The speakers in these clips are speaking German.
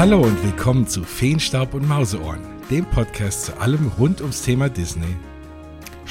Hallo und willkommen zu Feenstaub und Mauseohren, dem Podcast zu allem rund ums Thema Disney.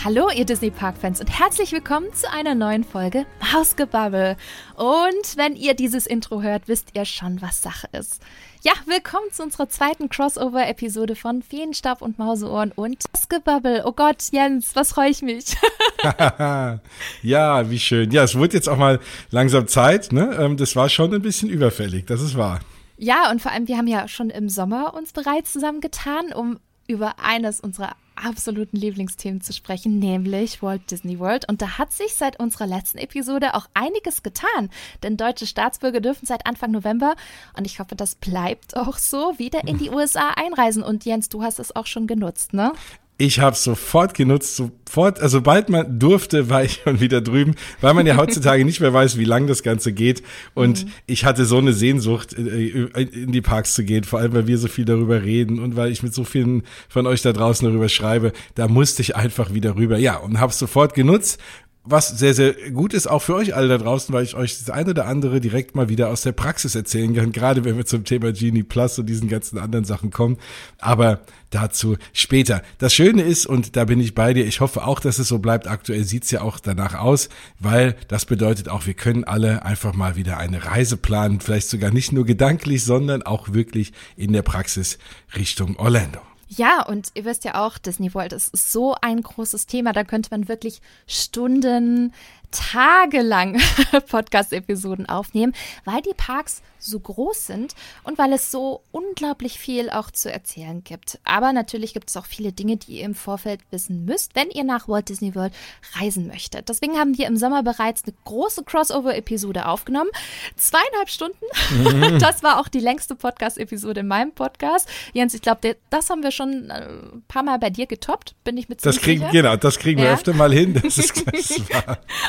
Hallo, ihr Disney Park-Fans und herzlich willkommen zu einer neuen Folge Mausgebabbel. Und wenn ihr dieses Intro hört, wisst ihr schon, was Sache ist. Ja, willkommen zu unserer zweiten Crossover-Episode von Feenstab und Mauseohren und Mausgebabbel. Oh Gott, Jens, was freue ich mich. ja, wie schön. Ja, es wurde jetzt auch mal langsam Zeit. Ne? Ähm, das war schon ein bisschen überfällig, das ist wahr. Ja, und vor allem, wir haben ja schon im Sommer uns bereits zusammengetan, um über eines unserer absoluten Lieblingsthemen zu sprechen, nämlich Walt Disney World. Und da hat sich seit unserer letzten Episode auch einiges getan, denn deutsche Staatsbürger dürfen seit Anfang November, und ich hoffe, das bleibt auch so, wieder in die USA einreisen. Und Jens, du hast es auch schon genutzt, ne? Ich habe sofort genutzt, sofort, also sobald man durfte, war ich schon wieder drüben, weil man ja heutzutage nicht mehr weiß, wie lang das Ganze geht. Und mhm. ich hatte so eine Sehnsucht, äh, in die Parks zu gehen, vor allem, weil wir so viel darüber reden und weil ich mit so vielen von euch da draußen darüber schreibe. Da musste ich einfach wieder rüber. Ja, und habe sofort genutzt was sehr, sehr gut ist, auch für euch alle da draußen, weil ich euch das eine oder andere direkt mal wieder aus der Praxis erzählen kann, gerade wenn wir zum Thema Genie Plus und diesen ganzen anderen Sachen kommen. Aber dazu später. Das Schöne ist, und da bin ich bei dir, ich hoffe auch, dass es so bleibt. Aktuell sieht's ja auch danach aus, weil das bedeutet auch, wir können alle einfach mal wieder eine Reise planen, vielleicht sogar nicht nur gedanklich, sondern auch wirklich in der Praxis Richtung Orlando. Ja, und ihr wisst ja auch, Disney World ist so ein großes Thema, da könnte man wirklich Stunden, tagelang Podcast-Episoden aufnehmen, weil die Parks so groß sind und weil es so unglaublich viel auch zu erzählen gibt. Aber natürlich gibt es auch viele Dinge, die ihr im Vorfeld wissen müsst, wenn ihr nach Walt Disney World reisen möchtet. Deswegen haben wir im Sommer bereits eine große Crossover-Episode aufgenommen. Zweieinhalb Stunden. Mhm. Das war auch die längste Podcast-Episode in meinem Podcast. Jens, ich glaube, das haben wir schon äh, ein paar Mal bei dir getoppt, bin ich mit Das kriegen, genau, das kriegen ja. wir öfter mal hin. Das ist, das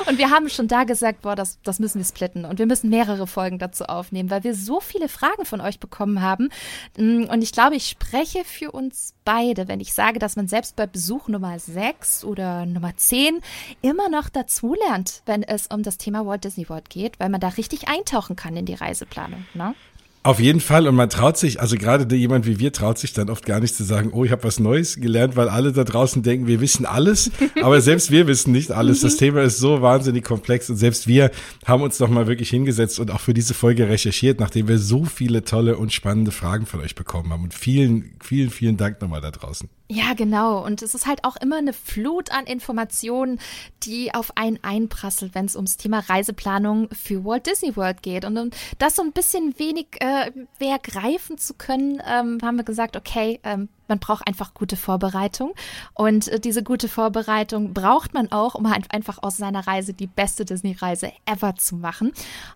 Und wir haben schon da gesagt, boah, das, das müssen wir splitten. Und wir müssen mehrere Folgen dazu aufnehmen, weil wir so viele Fragen von euch bekommen haben. Mm, und ich glaube, ich spreche für uns beide, wenn ich sage, dass man selbst bei Besuch Nummer 6 oder Nummer 10 immer noch dazulernt, wenn es um das Thema Walt Disney World geht, weil man da richtig eintauchen kann in die Reiseplanung. Ne? Auf jeden Fall und man traut sich, also gerade jemand wie wir traut sich dann oft gar nicht zu sagen, oh, ich habe was Neues gelernt, weil alle da draußen denken, wir wissen alles, aber selbst wir wissen nicht alles. Das mhm. Thema ist so wahnsinnig komplex und selbst wir haben uns noch mal wirklich hingesetzt und auch für diese Folge recherchiert, nachdem wir so viele tolle und spannende Fragen von euch bekommen haben und vielen, vielen, vielen Dank nochmal da draußen. Ja, genau. Und es ist halt auch immer eine Flut an Informationen, die auf einen einprasselt, wenn es ums Thema Reiseplanung für Walt Disney World geht. Und um das so ein bisschen wenig äh, mehr greifen zu können, ähm, haben wir gesagt, okay, ähm, man braucht einfach gute Vorbereitung. Und äh, diese gute Vorbereitung braucht man auch, um halt einfach aus seiner Reise die beste Disney-Reise ever zu machen.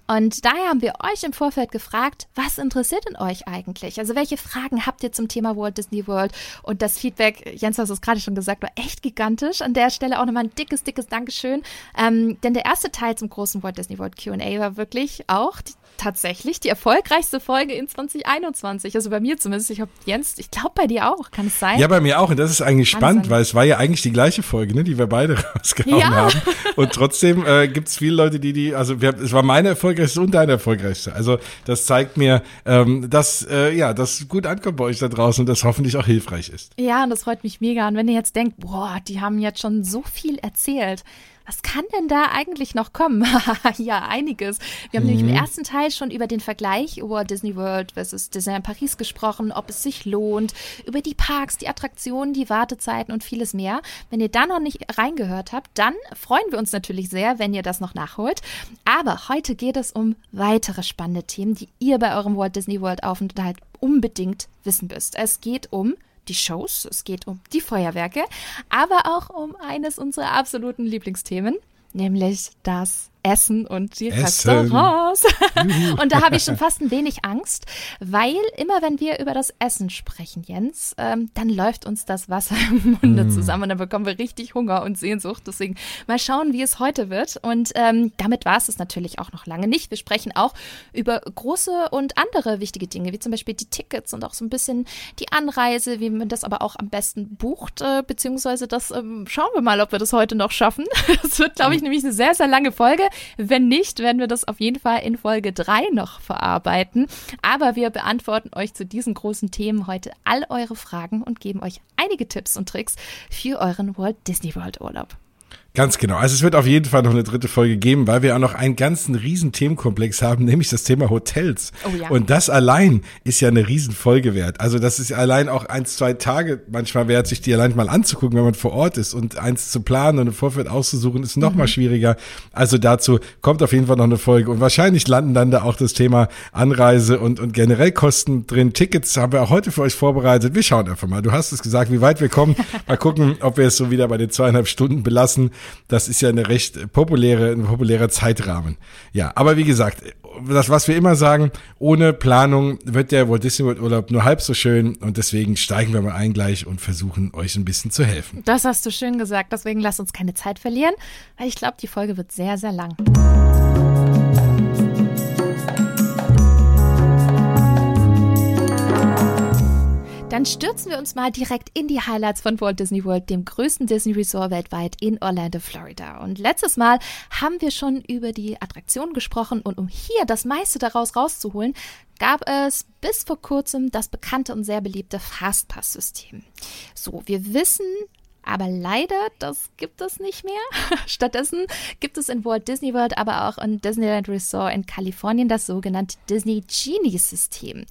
Und daher haben wir euch im Vorfeld gefragt, was interessiert in euch eigentlich? Also welche Fragen habt ihr zum Thema Walt Disney World? Und das Feedback, Jens, hast es gerade schon gesagt, war echt gigantisch. An der Stelle auch nochmal ein dickes, dickes Dankeschön. Ähm, denn der erste Teil zum großen Walt Disney World QA war wirklich auch die tatsächlich die erfolgreichste Folge in 2021. Also bei mir zumindest. Ich habe Jens, ich glaube bei dir auch. Kann es sein? Ja, bei mir auch. Und das ist eigentlich spannend, weil es war ja eigentlich die gleiche Folge, ne, die wir beide rausgehauen ja. haben. Und trotzdem äh, gibt es viele Leute, die die, also wir, es war meine erfolgreichste und deine erfolgreichste. Also das zeigt mir, ähm, dass äh, ja, das gut ankommt bei euch da draußen und das hoffentlich auch hilfreich ist. Ja, und das freut mich mega. Und wenn ihr jetzt denkt, boah, die haben jetzt schon so viel erzählt was kann denn da eigentlich noch kommen? ja, einiges. Wir haben mhm. nämlich im ersten Teil schon über den Vergleich über Disney World versus Disney Paris gesprochen, ob es sich lohnt, über die Parks, die Attraktionen, die Wartezeiten und vieles mehr. Wenn ihr da noch nicht reingehört habt, dann freuen wir uns natürlich sehr, wenn ihr das noch nachholt. Aber heute geht es um weitere spannende Themen, die ihr bei eurem Walt Disney World Aufenthalt unbedingt wissen müsst. Es geht um die Shows, es geht um die Feuerwerke, aber auch um eines unserer absoluten Lieblingsthemen, nämlich das Essen und die Essen. Restaurants. und da habe ich schon fast ein wenig Angst, weil immer wenn wir über das Essen sprechen, Jens, ähm, dann läuft uns das Wasser im Munde mm. zusammen und dann bekommen wir richtig Hunger und Sehnsucht. Deswegen mal schauen, wie es heute wird. Und ähm, damit war es es natürlich auch noch lange nicht. Wir sprechen auch über große und andere wichtige Dinge, wie zum Beispiel die Tickets und auch so ein bisschen die Anreise, wie man das aber auch am besten bucht, äh, beziehungsweise das ähm, schauen wir mal, ob wir das heute noch schaffen. Das wird, glaube ich, nämlich eine sehr, sehr lange Folge. Wenn nicht, werden wir das auf jeden Fall in Folge 3 noch verarbeiten. Aber wir beantworten euch zu diesen großen Themen heute all eure Fragen und geben euch einige Tipps und Tricks für euren Walt Disney World Urlaub. Ganz genau. Also es wird auf jeden Fall noch eine dritte Folge geben, weil wir auch noch einen ganzen riesen Themenkomplex haben, nämlich das Thema Hotels. Oh ja. Und das allein ist ja eine riesen Folge wert. Also das ist allein auch eins, zwei Tage manchmal wert, sich die allein mal anzugucken, wenn man vor Ort ist und eins zu planen und im Vorfeld auszusuchen, ist noch mhm. mal schwieriger. Also dazu kommt auf jeden Fall noch eine Folge und wahrscheinlich landen dann da auch das Thema Anreise und, und generell Kosten drin. Tickets haben wir auch heute für euch vorbereitet. Wir schauen einfach mal. Du hast es gesagt, wie weit wir kommen. Mal gucken, ob wir es so wieder bei den zweieinhalb Stunden belassen. Das ist ja eine recht populäre, ein populärer Zeitrahmen. Ja, aber wie gesagt, das, was wir immer sagen, ohne Planung wird der Walt Disney World Urlaub nur halb so schön und deswegen steigen wir mal ein gleich und versuchen euch ein bisschen zu helfen. Das hast du schön gesagt, deswegen lasst uns keine Zeit verlieren, weil ich glaube, die Folge wird sehr, sehr lang. Dann stürzen wir uns mal direkt in die Highlights von Walt Disney World, dem größten Disney Resort weltweit in Orlando, Florida. Und letztes Mal haben wir schon über die Attraktion gesprochen und um hier das meiste daraus rauszuholen, gab es bis vor kurzem das bekannte und sehr beliebte Fastpass-System. So, wir wissen, aber leider, das gibt es nicht mehr. Stattdessen gibt es in Walt Disney World, aber auch in Disneyland Resort in Kalifornien das sogenannte Disney Genie System.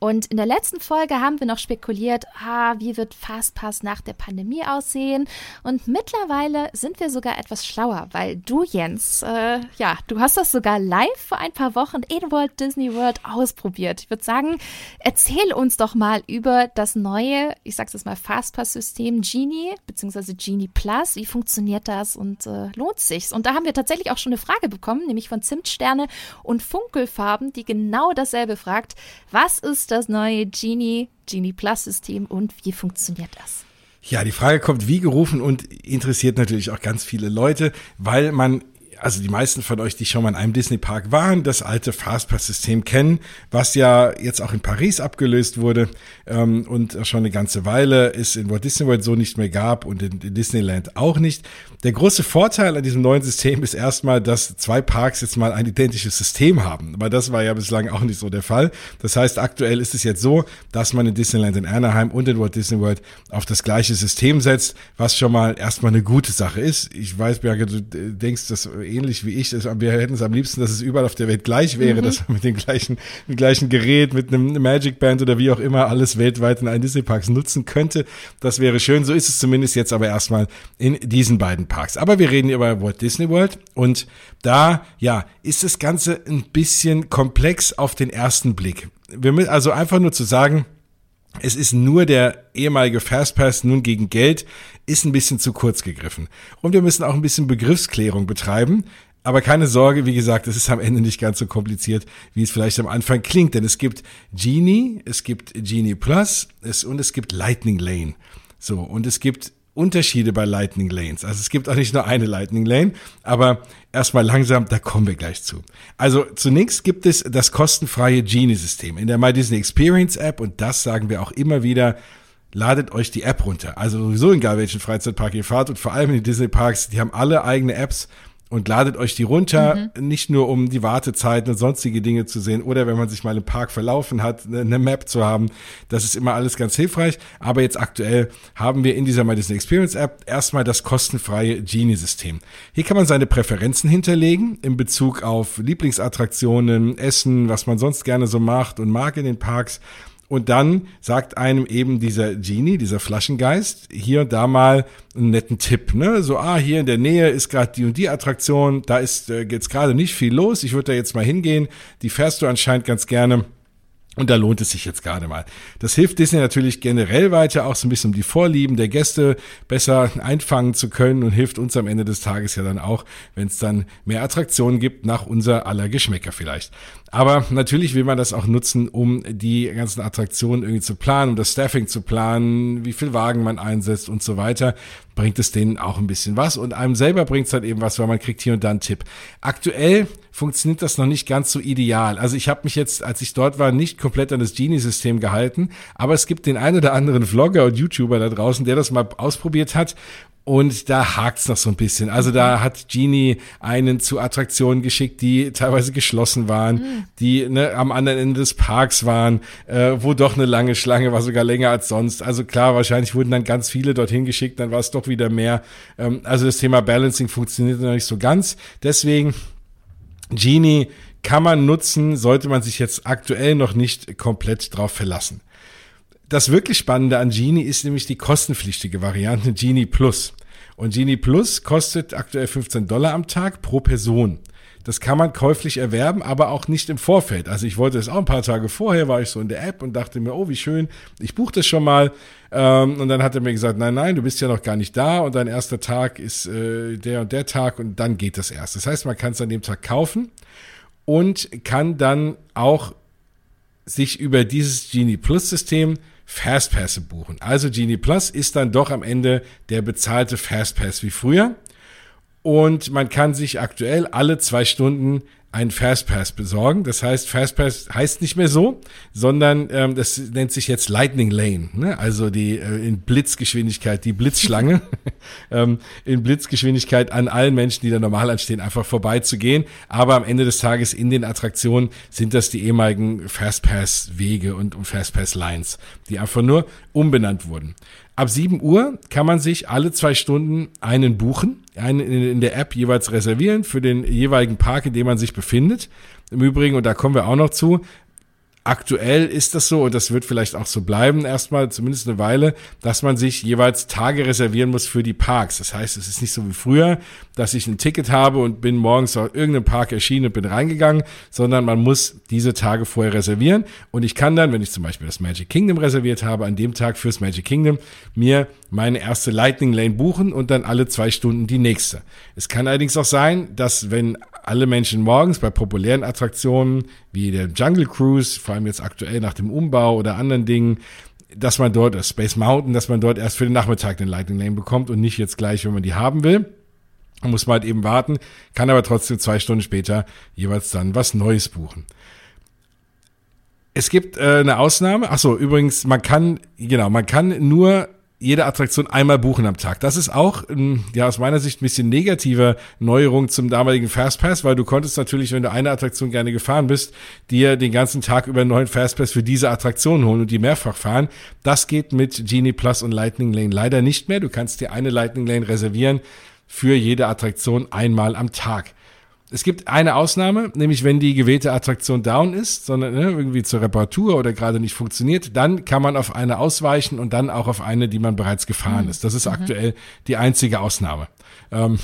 Und in der letzten Folge haben wir noch spekuliert, ah, wie wird Fastpass nach der Pandemie aussehen? Und mittlerweile sind wir sogar etwas schlauer, weil du, Jens, äh, ja, du hast das sogar live vor ein paar Wochen in Walt Disney World ausprobiert. Ich würde sagen, erzähl uns doch mal über das neue, ich sag's jetzt mal, Fastpass-System Genie, beziehungsweise Genie Plus. Wie funktioniert das und äh, lohnt sich's? Und da haben wir tatsächlich auch schon eine Frage bekommen, nämlich von Zimtsterne und Funkelfarben, die genau dasselbe fragt. Was ist das neue Genie, Genie Plus System und wie funktioniert das? Ja, die Frage kommt wie gerufen und interessiert natürlich auch ganz viele Leute, weil man also die meisten von euch, die schon mal in einem Disney-Park waren, das alte Fastpass-System kennen, was ja jetzt auch in Paris abgelöst wurde ähm, und schon eine ganze Weile es in Walt Disney World so nicht mehr gab und in, in Disneyland auch nicht. Der große Vorteil an diesem neuen System ist erstmal, dass zwei Parks jetzt mal ein identisches System haben. Aber das war ja bislang auch nicht so der Fall. Das heißt, aktuell ist es jetzt so, dass man in Disneyland in Anaheim und in Walt Disney World auf das gleiche System setzt, was schon mal erstmal eine gute Sache ist. Ich weiß, Bianca, du denkst das ähnlich wie ich. Wir hätten es am liebsten, dass es überall auf der Welt gleich wäre, mhm. dass man mit dem gleichen, mit dem gleichen Gerät, mit einem Magic Band oder wie auch immer alles weltweit in einen Disney Parks nutzen könnte. Das wäre schön. So ist es zumindest jetzt aber erstmal in diesen beiden Parks. Aber wir reden über Walt Disney World und da, ja, ist das Ganze ein bisschen komplex auf den ersten Blick. Wir müssen also einfach nur zu sagen, es ist nur der ehemalige Fastpass nun gegen Geld, ist ein bisschen zu kurz gegriffen. Und wir müssen auch ein bisschen Begriffsklärung betreiben. Aber keine Sorge, wie gesagt, es ist am Ende nicht ganz so kompliziert, wie es vielleicht am Anfang klingt, denn es gibt Genie, es gibt Genie Plus es, und es gibt Lightning Lane. So, und es gibt Unterschiede bei Lightning Lanes. Also es gibt auch nicht nur eine Lightning Lane, aber erstmal langsam, da kommen wir gleich zu. Also zunächst gibt es das kostenfreie Genie-System in der My Disney Experience App und das sagen wir auch immer wieder. Ladet euch die App runter. Also sowieso egal welchen Freizeitpark ihr fahrt und vor allem in den Disney Parks, die haben alle eigene Apps und ladet euch die runter, mhm. nicht nur um die Wartezeiten und sonstige Dinge zu sehen oder wenn man sich mal im Park verlaufen hat, eine Map zu haben. Das ist immer alles ganz hilfreich. Aber jetzt aktuell haben wir in dieser My Disney Experience App erstmal das kostenfreie Genie-System. Hier kann man seine Präferenzen hinterlegen in Bezug auf Lieblingsattraktionen, Essen, was man sonst gerne so macht und mag in den Parks. Und dann sagt einem eben dieser Genie, dieser Flaschengeist, hier und da mal einen netten Tipp. Ne? So, ah, hier in der Nähe ist gerade die und die Attraktion, da ist äh, jetzt gerade nicht viel los, ich würde da jetzt mal hingehen. Die fährst du anscheinend ganz gerne. Und da lohnt es sich jetzt gerade mal. Das hilft Disney natürlich generell weiter, auch so ein bisschen um die Vorlieben der Gäste besser einfangen zu können und hilft uns am Ende des Tages ja dann auch, wenn es dann mehr Attraktionen gibt, nach unser aller Geschmäcker vielleicht. Aber natürlich will man das auch nutzen, um die ganzen Attraktionen irgendwie zu planen, um das Staffing zu planen, wie viel Wagen man einsetzt und so weiter. Bringt es denen auch ein bisschen was und einem selber bringt es halt eben was, weil man kriegt hier und da einen Tipp. Aktuell funktioniert das noch nicht ganz so ideal. Also ich habe mich jetzt, als ich dort war, nicht komplett an das Genie-System gehalten, aber es gibt den einen oder anderen Vlogger und YouTuber da draußen, der das mal ausprobiert hat Und da hakt's noch so ein bisschen. Also da hat Genie einen zu Attraktionen geschickt, die teilweise geschlossen waren, mhm. die ne, am anderen Ende des Parks waren, äh, wo doch eine lange Schlange war, sogar länger als sonst. Also klar, wahrscheinlich wurden dann ganz viele dorthin geschickt, dann war es doch wieder mehr. Ähm, also das Thema Balancing funktioniert noch nicht so ganz. Deswegen Genie kann man nutzen, sollte man sich jetzt aktuell noch nicht komplett drauf verlassen. Das wirklich Spannende an Genie ist nämlich die kostenpflichtige Variante Genie Plus. Und Genie Plus kostet aktuell 15 Dollar am Tag pro Person. Das kann man käuflich erwerben, aber auch nicht im Vorfeld. Also ich wollte es auch ein paar Tage vorher, war ich so in der App und dachte mir, oh, wie schön, ich buche das schon mal. Ähm, und dann hat er mir gesagt, nein, nein, du bist ja noch gar nicht da und dein erster Tag ist äh, der und der Tag und dann geht das erst. Das heißt, man kann es an dem Tag kaufen und kann dann auch sich über dieses Genie Plus System Fastpass buchen. Also Genie Plus ist dann doch am Ende der bezahlte Fastpass wie früher. Und man kann sich aktuell alle zwei Stunden einen Fastpass besorgen. Das heißt, Fastpass heißt nicht mehr so, sondern ähm, das nennt sich jetzt Lightning Lane. Ne? Also die äh, in Blitzgeschwindigkeit, die Blitzschlange ähm, in Blitzgeschwindigkeit an allen Menschen, die da normal anstehen, einfach vorbeizugehen. Aber am Ende des Tages in den Attraktionen sind das die ehemaligen Fastpass-Wege und, und Fastpass-Lines, die einfach nur umbenannt wurden. Ab 7 Uhr kann man sich alle zwei Stunden einen buchen, einen in der App jeweils reservieren für den jeweiligen Park, in dem man sich befindet. Im Übrigen, und da kommen wir auch noch zu, Aktuell ist das so und das wird vielleicht auch so bleiben, erstmal zumindest eine Weile, dass man sich jeweils Tage reservieren muss für die Parks. Das heißt, es ist nicht so wie früher, dass ich ein Ticket habe und bin morgens auf irgendeinem Park erschienen und bin reingegangen, sondern man muss diese Tage vorher reservieren und ich kann dann, wenn ich zum Beispiel das Magic Kingdom reserviert habe, an dem Tag fürs Magic Kingdom mir meine erste Lightning Lane buchen und dann alle zwei Stunden die nächste. Es kann allerdings auch sein, dass wenn alle Menschen morgens bei populären Attraktionen wie der Jungle Cruise, vor allem jetzt aktuell nach dem Umbau oder anderen Dingen, dass man dort, das Space Mountain, dass man dort erst für den Nachmittag den Lightning Lane bekommt und nicht jetzt gleich, wenn man die haben will. Da muss man halt eben warten, kann aber trotzdem zwei Stunden später jeweils dann was Neues buchen. Es gibt äh, eine Ausnahme. Ach so, übrigens, man kann, genau, man kann nur jede Attraktion einmal buchen am Tag. Das ist auch, ja, aus meiner Sicht ein bisschen negative Neuerung zum damaligen Fastpass, weil du konntest natürlich, wenn du eine Attraktion gerne gefahren bist, dir den ganzen Tag über einen neuen Fastpass für diese Attraktion holen und die mehrfach fahren. Das geht mit Genie Plus und Lightning Lane leider nicht mehr. Du kannst dir eine Lightning Lane reservieren für jede Attraktion einmal am Tag. Es gibt eine Ausnahme, nämlich wenn die gewählte Attraktion down ist, sondern ne, irgendwie zur Reparatur oder gerade nicht funktioniert, dann kann man auf eine ausweichen und dann auch auf eine, die man bereits gefahren mhm. ist. Das ist mhm. aktuell die einzige Ausnahme. Ähm,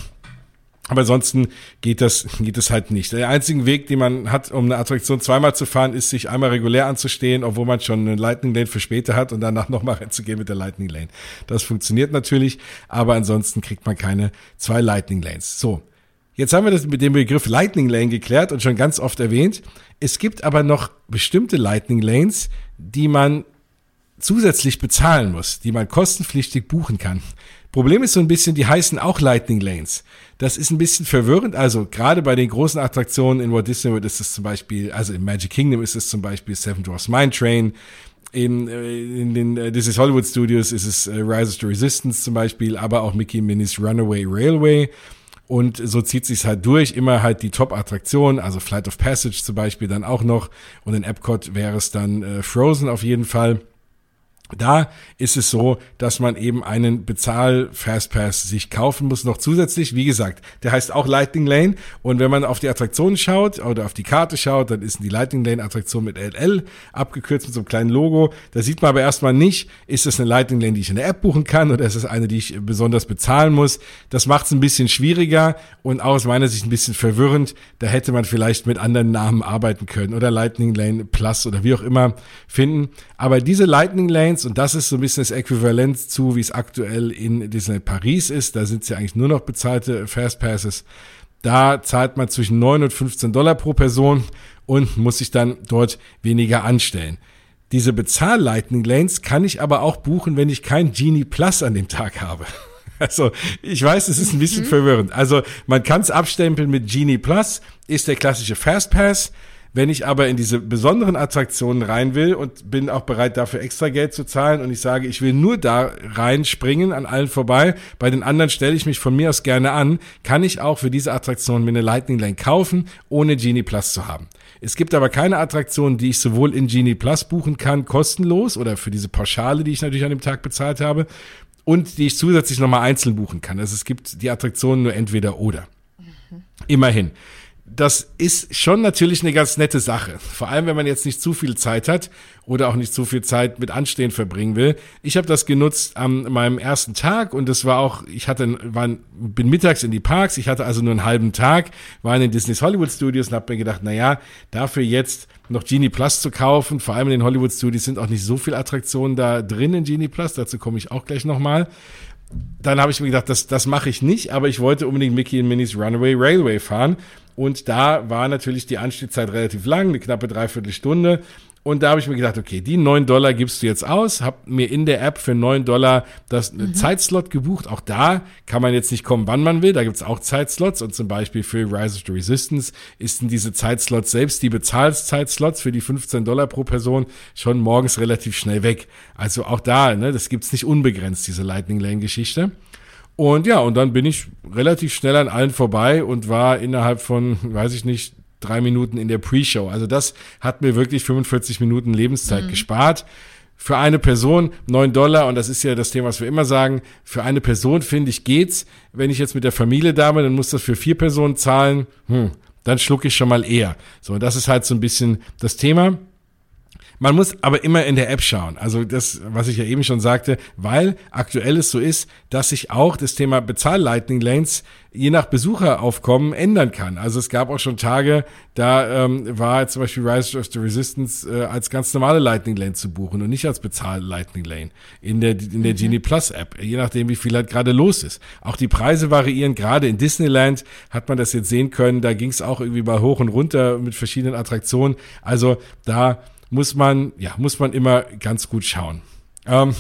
aber ansonsten geht das, geht das halt nicht. Der einzige Weg, den man hat, um eine Attraktion zweimal zu fahren, ist, sich einmal regulär anzustehen, obwohl man schon eine Lightning Lane für später hat und danach nochmal reinzugehen mit der Lightning Lane. Das funktioniert natürlich, aber ansonsten kriegt man keine zwei Lightning Lanes. So. Jetzt haben wir das mit dem Begriff Lightning Lane geklärt und schon ganz oft erwähnt. Es gibt aber noch bestimmte Lightning Lanes, die man zusätzlich bezahlen muss, die man kostenpflichtig buchen kann. Problem ist so ein bisschen, die heißen auch Lightning Lanes. Das ist ein bisschen verwirrend. Also gerade bei den großen Attraktionen in Walt Disney World ist es zum Beispiel, also im Magic Kingdom ist es zum Beispiel Seven Dwarfs Mine Train. In, äh, in den äh, Disney's Hollywood Studios ist es äh, Rise of the Resistance zum Beispiel, aber auch Mickey Minnie's Runaway Railway. Und so zieht sich's halt durch. Immer halt die Top-Attraktionen, also Flight of Passage zum Beispiel dann auch noch. Und in Epcot wäre es dann äh, Frozen auf jeden Fall. Da ist es so, dass man eben einen Bezahl-Fastpass sich kaufen muss, noch zusätzlich. Wie gesagt, der heißt auch Lightning Lane. Und wenn man auf die Attraktion schaut oder auf die Karte schaut, dann ist die Lightning Lane Attraktion mit LL abgekürzt mit so einem kleinen Logo. Da sieht man aber erstmal nicht, ist es eine Lightning Lane, die ich in der App buchen kann oder ist es eine, die ich besonders bezahlen muss. Das macht es ein bisschen schwieriger und auch aus meiner Sicht ein bisschen verwirrend. Da hätte man vielleicht mit anderen Namen arbeiten können oder Lightning Lane Plus oder wie auch immer finden. Aber diese Lightning Lanes, und das ist so ein bisschen das Äquivalent zu, wie es aktuell in Disneyland Paris ist, da sind es ja eigentlich nur noch bezahlte Fastpasses. Da zahlt man zwischen 9 und 15 Dollar pro Person und muss sich dann dort weniger anstellen. Diese Bezahl-Lightning Lanes kann ich aber auch buchen, wenn ich kein Genie Plus an dem Tag habe. Also, ich weiß, es ist ein bisschen mhm. verwirrend. Also, man kann es abstempeln mit Genie Plus, ist der klassische Fastpass Wenn ich aber in diese besonderen Attraktionen rein will und bin auch bereit, dafür extra Geld zu zahlen und ich sage, ich will nur da reinspringen, an allen vorbei, bei den anderen stelle ich mich von mir aus gerne an, kann ich auch für diese Attraktion mir eine Lightning Lane kaufen, ohne Genie Plus zu haben. Es gibt aber keine Attraktion, die ich sowohl in Genie Plus buchen kann, kostenlos oder für diese Pauschale, die ich natürlich an dem Tag bezahlt habe, und die ich zusätzlich nochmal einzeln buchen kann. Also es gibt die Attraktionen nur entweder oder. Mhm. Immerhin das ist schon natürlich eine ganz nette Sache. Vor allem, wenn man jetzt nicht zu viel Zeit hat oder auch nicht zu viel Zeit mit Anstehen verbringen will. Ich habe das genutzt an meinem ersten Tag und das war auch, ich hatte, war, bin mittags in die Parks, ich hatte also nur einen halben Tag, war in den Disney's Hollywood Studios und habe mir gedacht, na ja, dafür jetzt noch Genie Plus zu kaufen, vor allem in den Hollywood Studios sind auch nicht so viele Attraktionen da drin in Genie Plus, dazu komme ich auch gleich nochmal dann habe ich mir gedacht, das, das mache ich nicht, aber ich wollte unbedingt Mickey und Minnie's Runaway Railway fahren. Und da war natürlich die Anstiegszeit relativ lang, eine knappe Dreiviertelstunde. Und da habe ich mir gedacht, okay, die neun Dollar gibst du jetzt aus, hab mir in der App für neun Dollar das mhm. Zeitslot gebucht. Auch da kann man jetzt nicht kommen, wann man will. Da gibt's auch Zeitslots. Und zum Beispiel für Rise of the Resistance ist in diese Zeitslots selbst die Bezahlszeitslots für die 15 Dollar pro Person schon morgens relativ schnell weg. Also auch da, ne, das gibt's nicht unbegrenzt, diese Lightning Lane Geschichte. Und ja, und dann bin ich relativ schnell an allen vorbei und war innerhalb von, weiß ich nicht, drei Minuten in der Pre-Show. Also das hat mir wirklich 45 Minuten Lebenszeit mhm. gespart. Für eine Person neun Dollar, und das ist ja das Thema, was wir immer sagen, für eine Person finde ich geht's. Wenn ich jetzt mit der Familie da bin, dann muss das für vier Personen zahlen, hm, dann schlucke ich schon mal eher. So, und das ist halt so ein bisschen das Thema. Man muss aber immer in der App schauen. Also das, was ich ja eben schon sagte, weil aktuell es so ist, dass sich auch das Thema Bezahl-Lightning Lanes je nach Besucheraufkommen ändern kann. Also es gab auch schon Tage, da ähm, war zum Beispiel Rise of the Resistance äh, als ganz normale Lightning Lane zu buchen und nicht als Bezahl-Lightning Lane in der, in der mhm. Genie Plus App, je nachdem, wie viel halt gerade los ist. Auch die Preise variieren. Gerade in Disneyland hat man das jetzt sehen können. Da ging es auch irgendwie mal hoch und runter mit verschiedenen Attraktionen. Also da muss man, ja, muss man immer ganz gut schauen. Ähm,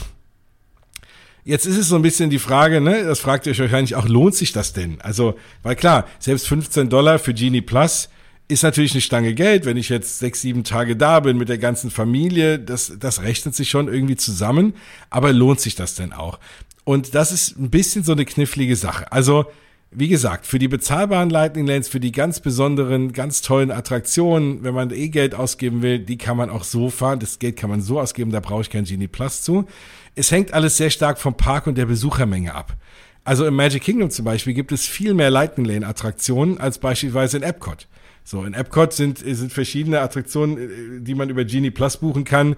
Jetzt ist es so ein bisschen die Frage, ne, das fragt ihr euch wahrscheinlich auch, lohnt sich das denn? Also, weil klar, selbst 15 Dollar für Genie Plus ist natürlich eine Stange Geld. Wenn ich jetzt sechs, sieben Tage da bin mit der ganzen Familie, das, das rechnet sich schon irgendwie zusammen. Aber lohnt sich das denn auch? Und das ist ein bisschen so eine knifflige Sache. Also, wie gesagt, für die bezahlbaren Lightning Lanes, für die ganz besonderen, ganz tollen Attraktionen, wenn man eh Geld ausgeben will, die kann man auch so fahren. Das Geld kann man so ausgeben, da brauche ich kein Genie Plus zu. Es hängt alles sehr stark vom Park und der Besuchermenge ab. Also im Magic Kingdom zum Beispiel gibt es viel mehr Lightning Lane Attraktionen als beispielsweise in Epcot. So, in Epcot sind, sind verschiedene Attraktionen, äh, die man über Genie Plus buchen kann.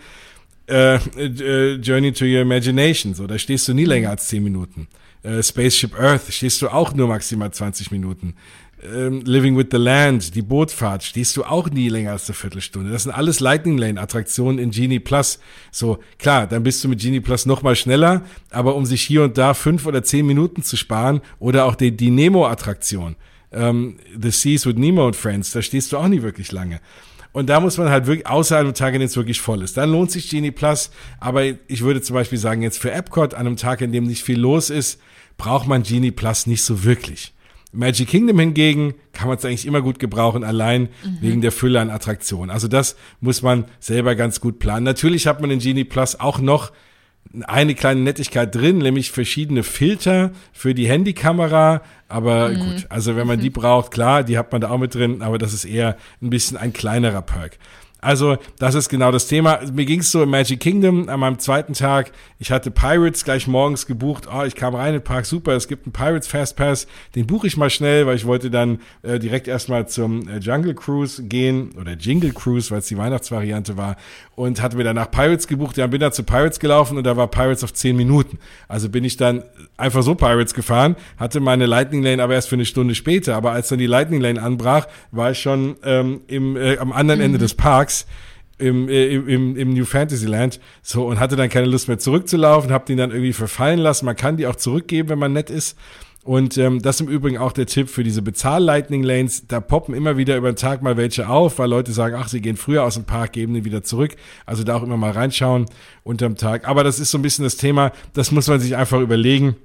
Äh, äh, Journey to Your Imagination, so, da stehst du nie länger als 10 Minuten äh, Spaceship Earth stehst du auch nur maximal 20 Minuten. Ähm, Living with the Land, die Bootfahrt, stehst du auch nie länger als eine Viertelstunde. Das sind alles Lightning Lane Attraktionen in Genie Plus. So, klar, dann bist du mit Genie Plus noch mal schneller, aber um sich hier und da fünf oder zehn Minuten zu sparen oder auch die, die Nemo Attraktion, ähm, The Seas with Nemo and Friends, da stehst du auch nie wirklich lange. Und da muss man halt wirklich, außer einem Tag, in dem es wirklich voll ist. Dann lohnt sich Genie Plus. Aber ich würde zum Beispiel sagen, jetzt für Epcot, an einem Tag, in dem nicht viel los ist, braucht man Genie Plus nicht so wirklich. Magic Kingdom hingegen kann man es eigentlich immer gut gebrauchen, allein mhm. wegen der Fülle an Attraktionen. Also das muss man selber ganz gut planen. Natürlich hat man in Genie Plus auch noch eine kleine Nettigkeit drin, nämlich verschiedene Filter für die Handykamera. Aber mhm. gut, also wenn man die braucht, klar, die hat man da auch mit drin, aber das ist eher ein bisschen ein kleinerer Perk. Also, das ist genau das Thema. Mir ging es so im Magic Kingdom an meinem zweiten Tag. Ich hatte Pirates gleich morgens gebucht. Oh, ich kam rein in den Park, super, es gibt einen Pirates Fastpass. Den buche ich mal schnell, weil ich wollte dann äh, direkt erstmal zum äh, Jungle Cruise gehen oder Jingle Cruise, weil es die Weihnachtsvariante war. Und hatte mir danach Pirates gebucht. Ja, bin dann zu Pirates gelaufen und da war Pirates auf 10 Minuten. Also bin ich dann einfach so Pirates gefahren, hatte meine Lightning Lane aber erst für eine Stunde später. Aber als dann die Lightning Lane anbrach, war ich schon ähm, im, äh, am anderen mhm. Ende des Parks im, äh, im, im New Fantasyland so und hatte dann keine Lust mehr zurückzulaufen, hab den dann irgendwie verfallen lassen. Man kann die auch zurückgeben, wenn man nett ist. Und ähm, das ist im Übrigen auch der Tipp für diese Bezahl-Lightning-Lanes. Da poppen immer wieder über den Tag mal welche auf, weil Leute sagen, ach, sie gehen früher aus dem Park, geben den wieder zurück. Also da auch immer mal reinschauen unterm Tag. Aber das ist so ein bisschen das Thema, das muss man sich einfach überlegen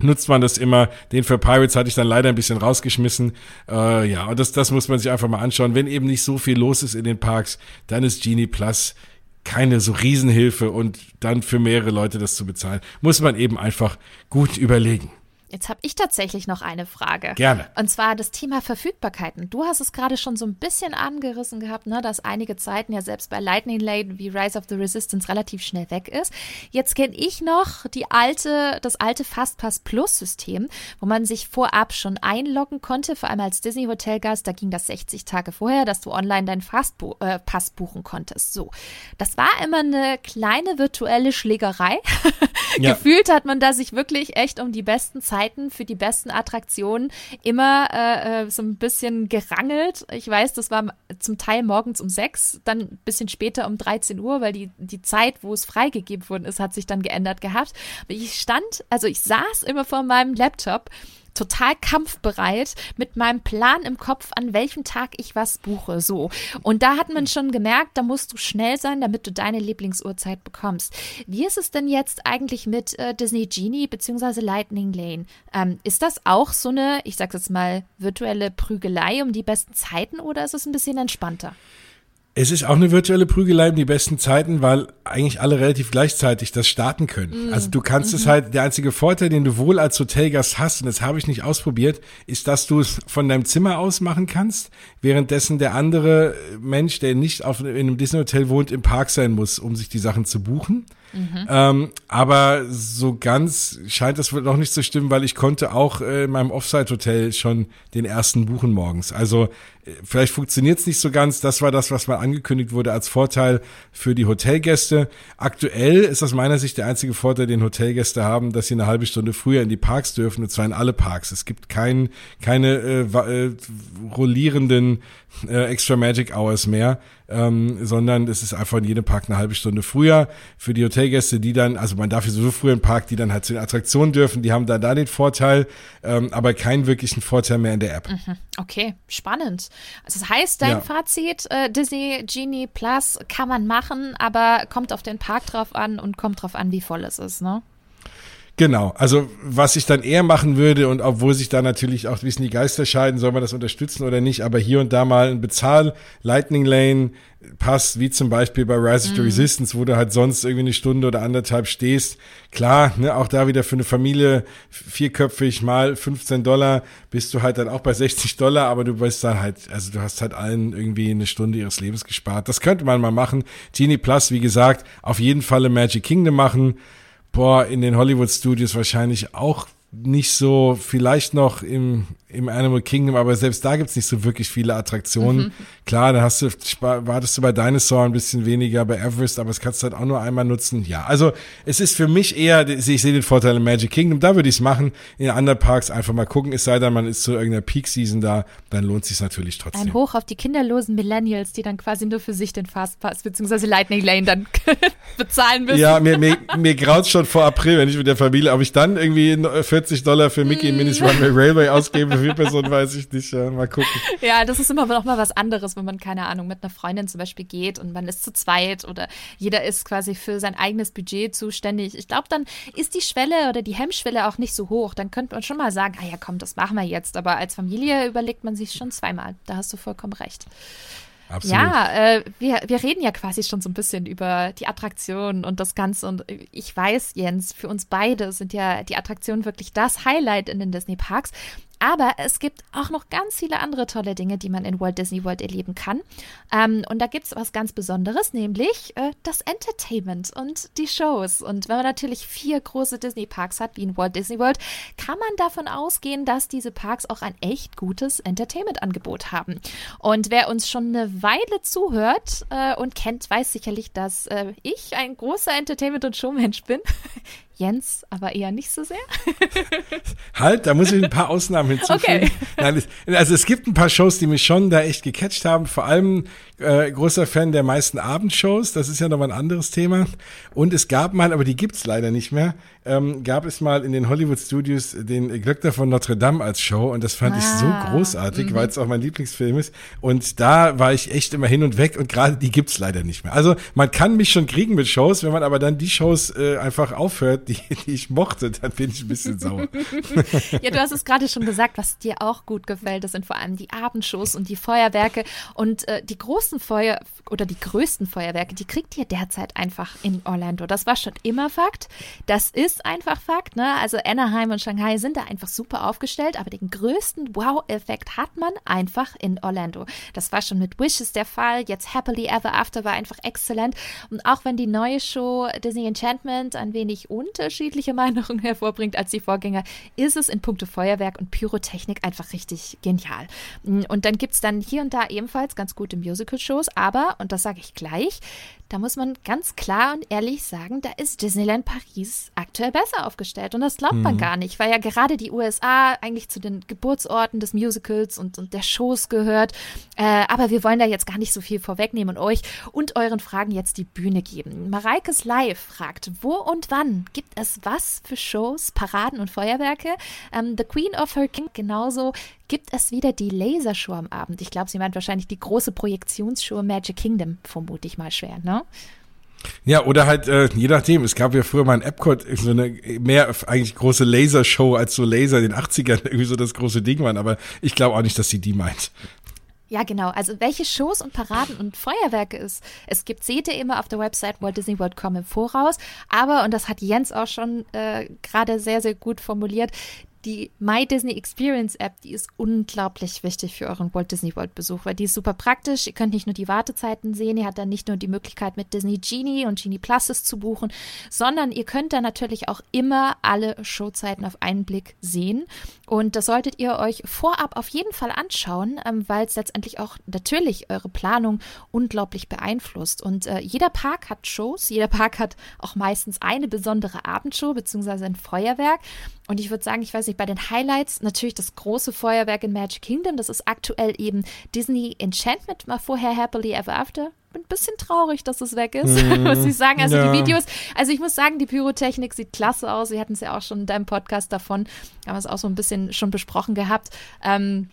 nutzt man das immer. Den für Pirates hatte ich dann leider ein bisschen rausgeschmissen. Äh, ja, und das, das muss man sich einfach mal anschauen. Wenn eben nicht so viel los ist in den Parks, dann ist Genie Plus keine so Riesenhilfe und dann für mehrere Leute das zu bezahlen, muss man eben einfach gut überlegen. Jetzt habe ich tatsächlich noch eine Frage. Gerne. Und zwar das Thema Verfügbarkeiten. Du hast es gerade schon so ein bisschen angerissen gehabt, ne, dass einige Zeiten ja selbst bei Lightning Lane wie Rise of the Resistance relativ schnell weg ist. Jetzt kenne ich noch die alte, das alte Fastpass Plus System, wo man sich vorab schon einloggen konnte, vor allem als Disney Hotelgast. Da ging das 60 Tage vorher, dass du online deinen Fastpass äh, buchen konntest. So, das war immer eine kleine virtuelle Schlägerei. Ja. Gefühlt hat man da sich wirklich echt um die besten Zeiten Zeiten für die besten Attraktionen immer äh, äh, so ein bisschen gerangelt. Ich weiß, das war zum Teil morgens um sechs, dann ein bisschen später um 13 Uhr, weil die, die Zeit, wo es freigegeben worden ist, hat sich dann geändert gehabt. Ich stand, also ich saß immer vor meinem Laptop total kampfbereit mit meinem Plan im Kopf, an welchem Tag ich was buche. So. Und da hat man schon gemerkt, da musst du schnell sein, damit du deine Lieblingsuhrzeit bekommst. Wie ist es denn jetzt eigentlich mit äh, Disney Genie bzw. Lightning Lane? Ähm, ist das auch so eine, ich sag's jetzt mal, virtuelle Prügelei um die besten Zeiten oder ist es ein bisschen entspannter? Es ist auch eine virtuelle Prügelei in die besten Zeiten, weil eigentlich alle relativ gleichzeitig das starten können. Mm. Also du kannst mm es mhm. halt, der einzige Vorteil, den du wohl als Hotelgast hast, und das habe ich nicht ausprobiert, ist, dass du es von deinem Zimmer aus machen kannst, währenddessen der andere Mensch, der nicht auf, in einem Disney-Hotel wohnt, im Park sein muss, um sich die Sachen zu buchen. Mhm. Ähm, aber so ganz scheint das noch nicht zu stimmen, weil ich konnte auch äh, in meinem Offsite-Hotel schon den ersten buchen morgens. Also äh, vielleicht funktioniert es nicht so ganz. Das war das, was mal angekündigt wurde als Vorteil für die Hotelgäste. Aktuell ist aus meiner Sicht der einzige Vorteil, den Hotelgäste haben, dass sie eine halbe Stunde früher in die Parks dürfen, und zwar in alle Parks. Es gibt kein, keine äh, äh, rollierenden äh, Extra Magic Hours mehr, ähm, sondern es ist einfach in jedem Park eine halbe Stunde früher. Für die Hotelgäste, die dann, also man darf ja so früh im Park, die dann halt zu den Attraktionen dürfen, die haben da da den Vorteil, ähm, aber keinen wirklichen Vorteil mehr in der App. Mhm. Okay, spannend. Also das heißt, dein ja. Fazit, äh, Disney Genie Plus kann man machen, aber kommt auf den Park drauf an und kommt drauf an, wie voll es ist, ne? Genau, also was ich dann eher machen würde und obwohl sich da natürlich auch bisschen die Geister scheiden, soll man das unterstützen oder nicht, aber hier und da mal ein Bezahl Lightning Lane Pass, wie zum Beispiel bei Rise of the mhm. Resistance, wo du halt sonst irgendwie eine Stunde oder anderthalb stehst. Klar, ne, auch da wieder für eine Familie vierköpfig mal 15 Dollar bist du halt dann auch bei 60 Dollar, aber du bist dann halt, also du hast halt allen irgendwie eine Stunde ihres Lebens gespart. Das könnte man mal machen. Genie Plus, wie gesagt, auf jeden Fall Magic Kingdom machen boah, in den Hollywood Studios wahrscheinlich auch nicht so, vielleicht noch im, im Animal Kingdom, aber selbst da gibt's nicht so wirklich viele Attraktionen. Mhm. Klar, da hast du, wartest du bei Dinosaur ein bisschen weniger, bei Everest, aber es kannst du halt auch nur einmal nutzen. Ja, also es ist für mich eher, ich sehe den Vorteil im Magic Kingdom, da würde ich es machen. In anderen Parks einfach mal gucken, es sei denn, man ist zu irgendeiner Peak-Season da, dann lohnt sich natürlich trotzdem. Ein Hoch auf die kinderlosen Millennials, die dann quasi nur für sich den Fastpass bzw. Lightning Lane dann bezahlen müssen. Ja, mir, mir, mir graut schon vor April, wenn ich mit der Familie, ob ich dann irgendwie 40 Dollar für Mickey mm. Minis Runway Railway ausgebe für Person, weiß ich nicht. Ja, mal gucken. Ja, das ist immer noch mal was anderes, wenn man, keine Ahnung, mit einer Freundin zum Beispiel geht und man ist zu zweit oder jeder ist quasi für sein eigenes Budget zuständig. Ich glaube, dann ist die Schwelle oder die Hemmschwelle auch nicht so hoch. Dann könnte man schon mal sagen, ah ja, komm, das machen wir jetzt. Aber als Familie überlegt man sich schon zweimal. Da hast du vollkommen recht. Absolut. Ja, äh, wir, wir reden ja quasi schon so ein bisschen über die Attraktionen und das Ganze. Und ich weiß, Jens, für uns beide sind ja die Attraktionen wirklich das Highlight in den Disney Parks. Aber es gibt auch noch ganz viele andere tolle Dinge, die man in Walt Disney World erleben kann. Ähm, und da gibt es was ganz Besonderes, nämlich äh, das Entertainment und die Shows. Und wenn man natürlich vier große Disney Parks hat, wie in Walt Disney World, kann man davon ausgehen, dass diese Parks auch ein echt gutes Entertainment-Angebot haben. Und wer uns schon eine Weile zuhört äh, und kennt, weiß sicherlich, dass äh, ich ein großer Entertainment- und Showmensch bin. Jens aber eher nicht so sehr. halt, da muss ich ein paar Ausnahmen hinzufügen. Okay. Nein, also es gibt ein paar Shows, die mich schon da echt gecatcht haben. Vor allem äh, großer Fan der meisten Abendshows. Das ist ja nochmal ein anderes Thema. Und es gab mal, aber die gibt's leider nicht mehr, ähm, gab es mal in den Hollywood Studios den Glöckner von Notre Dame als Show. Und das fand ah. ich so ah, großartig, mhm. weil es auch mein Lieblingsfilm ist. Und da war ich echt immer hin und weg. Und gerade die gibt's leider nicht mehr. Also man kann mich schon kriegen mit Shows, wenn man aber dann die Shows äh, einfach aufhört die, die ich mochte, dann bin ich ein bisschen sauer. ja, du hast es gerade schon gesagt, was dir auch gut gefällt, das sind vor allem die Abendshows und die Feuerwerke und äh, die großen Feuer oder die größten Feuerwerke, die kriegt ihr derzeit einfach in Orlando. Das war schon immer Fakt. Das ist einfach Fakt, ne? Also Anaheim und Shanghai sind da einfach super aufgestellt, aber den größten Wow-Effekt hat man einfach in Orlando. Das war schon mit Wishes der Fall. Jetzt Happily Ever After war einfach exzellent. Und auch wenn die neue Show Disney Enchantment ein wenig unterschiedliche Meinungen hervorbringt als die Vorgänger, ist es in puncto Feuerwerk und Pyrotechnik einfach richtig genial. Und dann gibt es dann hier und da ebenfalls ganz gute Musical-Shows, aber, und das sage ich gleich, da muss man ganz klar und ehrlich sagen, da ist Disneyland Paris aktuell besser aufgestellt. Und das glaubt mhm. man gar nicht, weil ja gerade die USA eigentlich zu den Geburtsorten des Musicals und, und der Shows gehört. Äh, aber wir wollen da jetzt gar nicht so viel vorwegnehmen und euch und euren Fragen jetzt die Bühne geben. Mareikes Live fragt, wo und wann gibt es was für Shows, Paraden und Feuerwerke? Ähm, The Queen of Her King genauso gibt es wieder die Lasershow am Abend. Ich glaube, sie meint wahrscheinlich die große Projektionsshow Magic Kingdom, vermute ich mal schwer, ne? Ja, oder halt, äh, je nachdem, es gab ja früher mal in Epcot so eine mehr eigentlich große Lasershow als so Laser in den 80ern irgendwie so das große Ding waren, aber ich glaube auch nicht, dass sie die meint. Ja, genau. Also welche Shows und Paraden und Feuerwerke es, es gibt, seht ihr immer auf der Website WaltDisneyWorld.com im Voraus. Aber, und das hat Jens auch schon äh, gerade sehr, sehr gut formuliert, die My Disney Experience App, die ist unglaublich wichtig für euren Walt Disney World Besuch, weil die ist super praktisch. Ihr könnt nicht nur die Wartezeiten sehen, ihr habt dann nicht nur die Möglichkeit mit Disney Genie und Genie Pluses zu buchen, sondern ihr könnt dann natürlich auch immer alle Showzeiten auf einen Blick sehen. Und das solltet ihr euch vorab auf jeden Fall anschauen, ähm, weil es letztendlich auch natürlich eure Planung unglaublich beeinflusst. Und äh, jeder Park hat Shows, jeder Park hat auch meistens eine besondere Abendshow bzw. ein Feuerwerk. Und ich würde sagen, ich weiß nicht, bei den Highlights natürlich das große Feuerwerk in Magic Kingdom. Das ist aktuell eben Disney Enchantment, war vorher Happily Ever After. Bin ein bisschen traurig, dass es weg ist, mm, muss ich sagen. Also ja. die Videos, also ich muss sagen, die Pyrotechnik sieht klasse aus. Wir hatten es ja auch schon in deinem Podcast davon, haben wir es auch so ein bisschen schon besprochen gehabt. Ähm,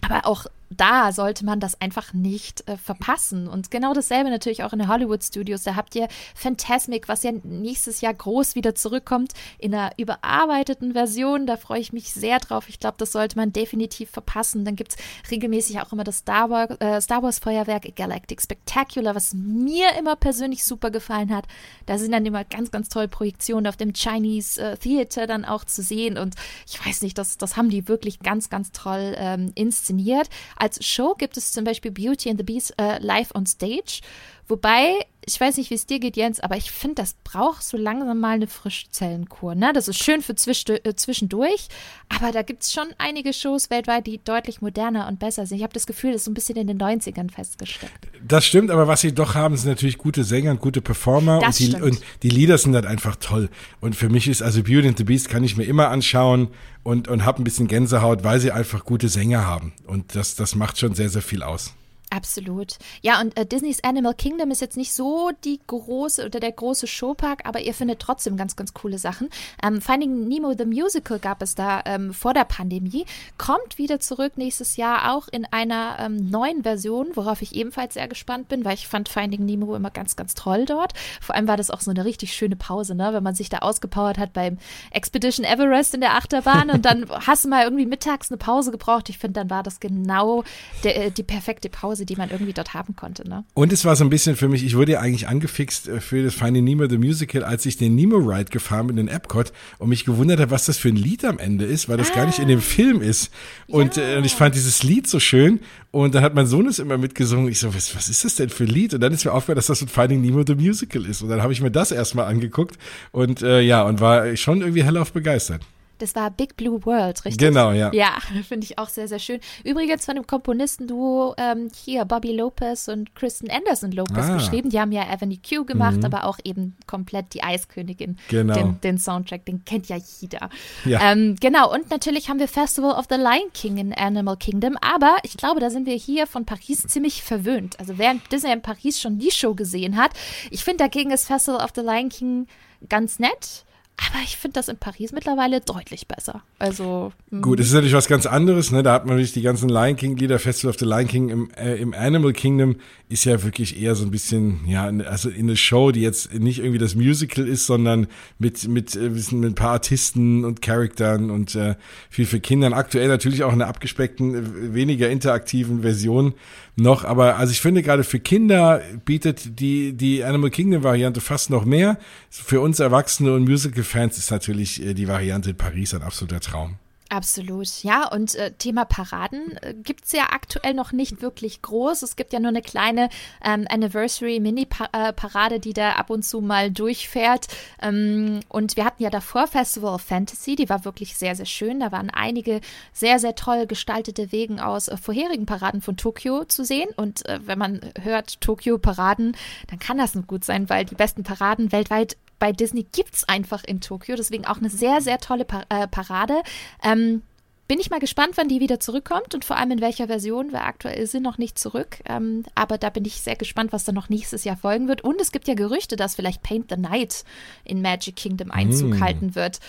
aber auch da sollte man das einfach nicht äh, verpassen. Und genau dasselbe natürlich auch in den Hollywood Studios. Da habt ihr Fantasmic, was ja nächstes Jahr groß wieder zurückkommt, in einer überarbeiteten Version. Da freue ich mich sehr drauf. Ich glaube, das sollte man definitiv verpassen. Dann gibt es regelmäßig auch immer das Star Wars, äh, Star Wars Feuerwerk Galactic Spectacular, was mir immer persönlich super gefallen hat. Da sind dann immer ganz, ganz tolle Projektionen auf dem Chinese äh, Theater dann auch zu sehen. Und ich weiß nicht, das, das haben die wirklich ganz, ganz toll ähm, inszeniert. Als Show gibt es zum Beispiel Beauty and the Beast äh, live on stage. Wobei, ich weiß nicht, wie es dir geht, Jens, aber ich finde, das braucht so langsam mal eine Frischzellenkur. Ne? Das ist schön für äh, zwischendurch, aber da gibt es schon einige Shows weltweit, die deutlich moderner und besser sind. Ich habe das Gefühl, das ist so ein bisschen in den 90ern festgesteckt. Das stimmt, aber was sie doch haben, sind natürlich gute Sänger und gute Performer und die, und die, Lieder sind halt einfach toll. Und für mich ist also Beauty and the Beast kann ich mir immer anschauen und, und habe ein bisschen Gänsehaut, weil sie einfach gute Sänger haben. Und das, das macht schon sehr, sehr viel aus. Absolut. Ja, und äh, Disneys Animal Kingdom ist jetzt nicht so die große oder der große Showpark, aber ihr findet trotzdem ganz, ganz coole Sachen. Ähm, Finding Nemo the Musical gab es da ähm, vor der Pandemie, kommt wieder zurück nächstes Jahr auch in einer ähm, neuen Version, worauf ich ebenfalls sehr gespannt bin, weil ich fand Finding Nemo immer ganz, ganz toll dort. Vor allem war das auch so eine richtig schöne Pause, ne? wenn man sich da ausgepowert hat beim Expedition Everest in der Achterbahn und dann hast du mal irgendwie mittags eine Pause gebraucht. Ich finde, dann war das genau der, äh, die perfekte Pause Pause, die man irgendwie dort haben konnte. Ne? Und es war so ein bisschen für mich, ich wurde ja eigentlich angefixt äh, für das Finding Nemo the Musical, als ich den Nemo Ride gefahren bin in Epcot und mich gewundert habe, was das für ein Lied am Ende ist, weil das ah, gar nicht in dem ah. Film ist. Und, ja. äh, und ich fand dieses Lied so schön und dann hat mein Sohn es immer mitgesungen. Ich so, was, was ist das denn für ein Lied? Und dann ist mir aufgefallen, dass das ein Finding Nemo the Musical ist. Und dann habe ich mir das erstmal angeguckt und äh, ja, und war schon irgendwie hellauf begeistert. Das war Big Blue World, richtig? Genau, ja. Ja, finde ich auch sehr, sehr schön. Übrigens von dem Komponisten-Duo ähm, hier Bobby Lopez und Kristen Anderson Lopez ah. geschrieben. Die haben ja Avenue Q gemacht, mhm. aber auch eben komplett die Eiskönigin. Genau. Den, den Soundtrack, den kennt ja jeder. Ja. Ähm, genau, und natürlich haben wir Festival of the Lion King in Animal Kingdom, aber ich glaube, da sind wir hier von Paris ziemlich verwöhnt. Also während Disney in Paris schon die Show gesehen hat, ich finde dagegen ist Festival of the Lion King ganz nett Aber ich finde das in Paris mittlerweile deutlich besser. Also. Mhm. Gut, es ist natürlich was ganz anderes, ne? Da hat man natürlich die ganzen Lion King Lieder, Festival of the Lion King im, äh, im Animal Kingdom ist ja wirklich eher so ein bisschen, ja, also in eine Show, die jetzt nicht irgendwie das Musical ist, sondern mit, mit, äh, mit ein paar Artisten und Charaktern und äh, viel für Kinder. Aktuell natürlich auch in einer abgespeckten, äh, weniger interaktiven Version noch, aber also ich finde gerade für Kinder bietet die, die Animal Kingdom Variante fast noch mehr. Für uns Erwachsene und Musical-Fans ist natürlich äh, die Variante in Paris ein absoluter Traum. Absolut, ja. Und äh, Thema Paraden äh, gibt es ja aktuell noch nicht wirklich groß. Es gibt ja nur eine kleine ähm, Anniversary-Mini-Parade, die da ab und zu mal durchfährt. Ähm, und wir hatten ja davor Festival of Fantasy, die war wirklich sehr, sehr schön. Da waren einige sehr, sehr toll gestaltete Wegen aus äh, vorherigen Paraden von Tokio zu sehen. Und äh, wenn man hört Tokio-Paraden, dann kann das nicht gut sein, weil die besten Paraden weltweit bei Disney gibt es einfach in Tokio. Deswegen auch eine sehr, sehr tolle pa äh, Parade. Ähm, bin ich mal gespannt, wann die wieder zurückkommt und vor allem in welcher Version, weil aktuell sie noch nicht zurück. Ähm, aber da bin ich sehr gespannt, was da noch nächstes Jahr folgen wird. Und es gibt ja Gerüchte, dass vielleicht Paint the Night in Magic Kingdom Einzug mm. halten wird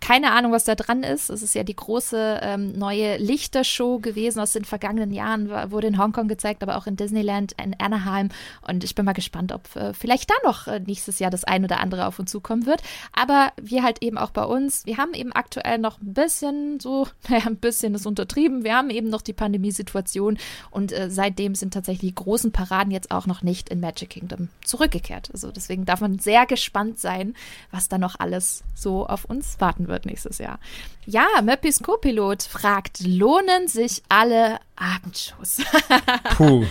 keine Ahnung, was da dran ist. Es ist ja die große ähm, neue Lichtershow gewesen aus den vergangenen Jahren, wurde in Hongkong gezeigt, aber auch in Disneyland, in Anaheim. Und ich bin mal gespannt, ob äh, vielleicht da noch äh, nächstes Jahr das ein oder andere auf uns zukommen wird. Aber wir halt eben auch bei uns, wir haben eben aktuell noch ein bisschen so, naja, ein bisschen ist untertrieben. Wir haben eben noch die Pandemiesituation und äh, seitdem sind tatsächlich die großen Paraden jetzt auch noch nicht in Magic Kingdom zurückgekehrt. Also deswegen darf man sehr gespannt sein, was da noch alles so auf uns wartet starten wird nächstes Jahr. Ja, Möppis Co-Pilot fragt, lohnen sich alle Abendshows? Puh.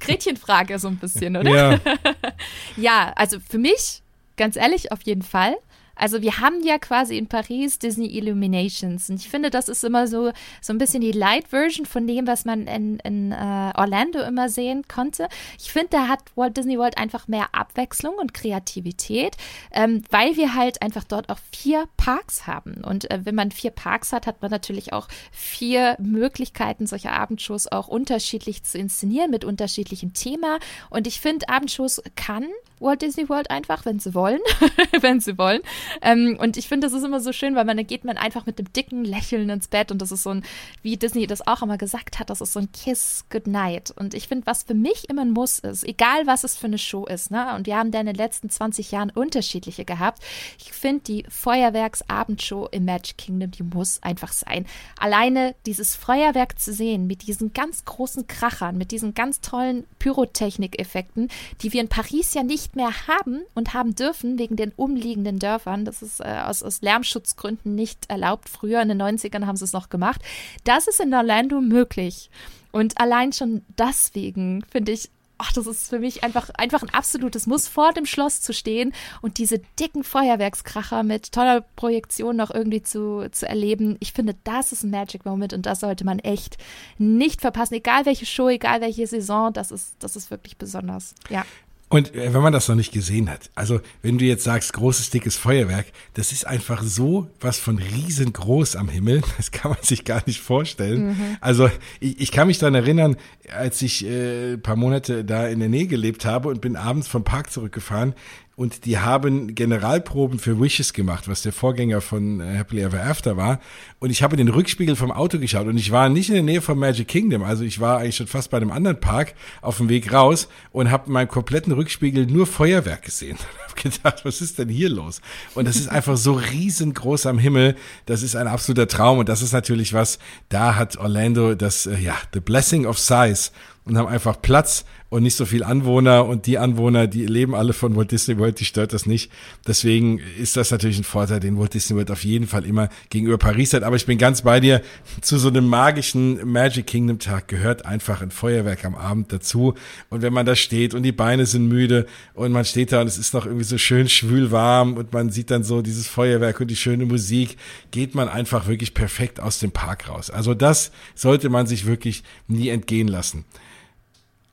Gretchenfrage so ein bisschen, oder? Ja. ja, also für mich, ganz ehrlich, auf jeden Fall. Also wir haben ja quasi in Paris Disney Illuminations und ich finde, das ist immer so, so ein bisschen die Light-Version von dem, was man in, in uh, Orlando immer sehen konnte. Ich finde, da hat Walt Disney World einfach mehr Abwechslung und Kreativität, ähm, weil wir halt einfach dort auch vier Parks haben. Und äh, wenn man vier Parks hat, hat man natürlich auch vier Möglichkeiten, solche Abendshows auch unterschiedlich zu inszenieren mit unterschiedlichem Thema. Und ich finde, Abendshows kann Walt Disney World einfach, wenn sie wollen, wenn sie wollen. Ähm, und ich finde, das ist immer so schön, weil man, dann geht man einfach mit dem dicken Lächeln ins Bett und das ist so ein, wie Disney das auch immer gesagt hat, das ist so ein Kiss Goodnight. Und ich finde, was für mich immer ein Muss ist, egal was es für eine Show ist, ne? Und wir haben da in den letzten 20 Jahren unterschiedliche gehabt. Ich finde, die Feuerwerksabendshow im Magic Kingdom, die muss einfach sein. Alleine dieses Feuerwerk zu sehen mit diesen ganz großen Krachern, mit diesen ganz tollen Pyrotechnik-Effekten, die wir in Paris ja nicht nicht mehr haben und haben dürfen wegen den umliegenden Dörfern. Das ist äh, aus, aus Lärmschutzgründen nicht erlaubt. Früher in den 90ern haben sie es noch gemacht. Das ist in Orlando möglich. Und allein schon deswegen finde ich ach, das ist für mich einfach, einfach ein absolutes Muss, vor dem Schloss zu stehen und diese dicken Feuerwerkskracher mit toller Projektion noch irgendwie zu, zu erleben. Ich finde, das ist ein Magic Moment und das sollte man echt nicht verpassen. Egal welche Show, egal welche Saison, das ist, das ist wirklich besonders. Ja. Und äh, wenn man das noch nicht gesehen hat, also wenn du jetzt sagst, großes, dickes Feuerwerk, das ist einfach so was von riesengroß am Himmel, das kann man sich gar nicht vorstellen. Mhm. Also ich, ich kann mich daran erinnern, als ich äh, paar Monate da in der Nähe gelebt habe und bin abends vom Park zurückgefahren, und die haben Generalproben für Wishes gemacht, was der Vorgänger von äh, Happily Ever After war. Und ich habe den Rückspiegel vom Auto geschaut und ich war nicht in der Nähe von Magic Kingdom, also ich war eigentlich schon fast bei einem anderen Park auf dem Weg raus und habe in meinem kompletten Rückspiegel nur Feuerwerk gesehen. habe gedacht, was ist denn hier los? Und das ist einfach so riesengroß am Himmel. Das ist ein absoluter Traum und das ist natürlich was, da hat Orlando das, äh, ja, the blessing of size und haben einfach Platz und nicht so viel Anwohner und die Anwohner, die leben alle von Walt Disney World, die stört das nicht. Deswegen ist das natürlich ein Vorteil, den Walt Disney World auf jeden Fall immer gegenüber Paris hat. Aber ich bin ganz bei dir. Zu so einem magischen Magic Kingdom Tag gehört einfach ein Feuerwerk am Abend dazu. Und wenn man da steht und die Beine sind müde und man steht da und es ist noch irgendwie so schön schwül warm und man sieht dann so dieses Feuerwerk und die schöne Musik, geht man einfach wirklich perfekt aus dem Park raus. Also das sollte man sich wirklich nie entgehen lassen.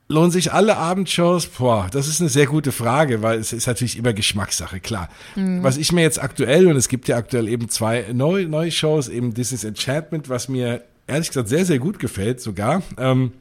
Lohnen sich alle Abendshows? Boah, das ist eine sehr gute Frage, weil es ist natürlich immer Geschmackssache, klar. Mhm. Was ich mir jetzt aktuell, und es gibt ja aktuell eben zwei neue, neue Shows, eben Disney's Enchantment, was mir ehrlich gesagt sehr, sehr gut gefällt sogar. Ähm,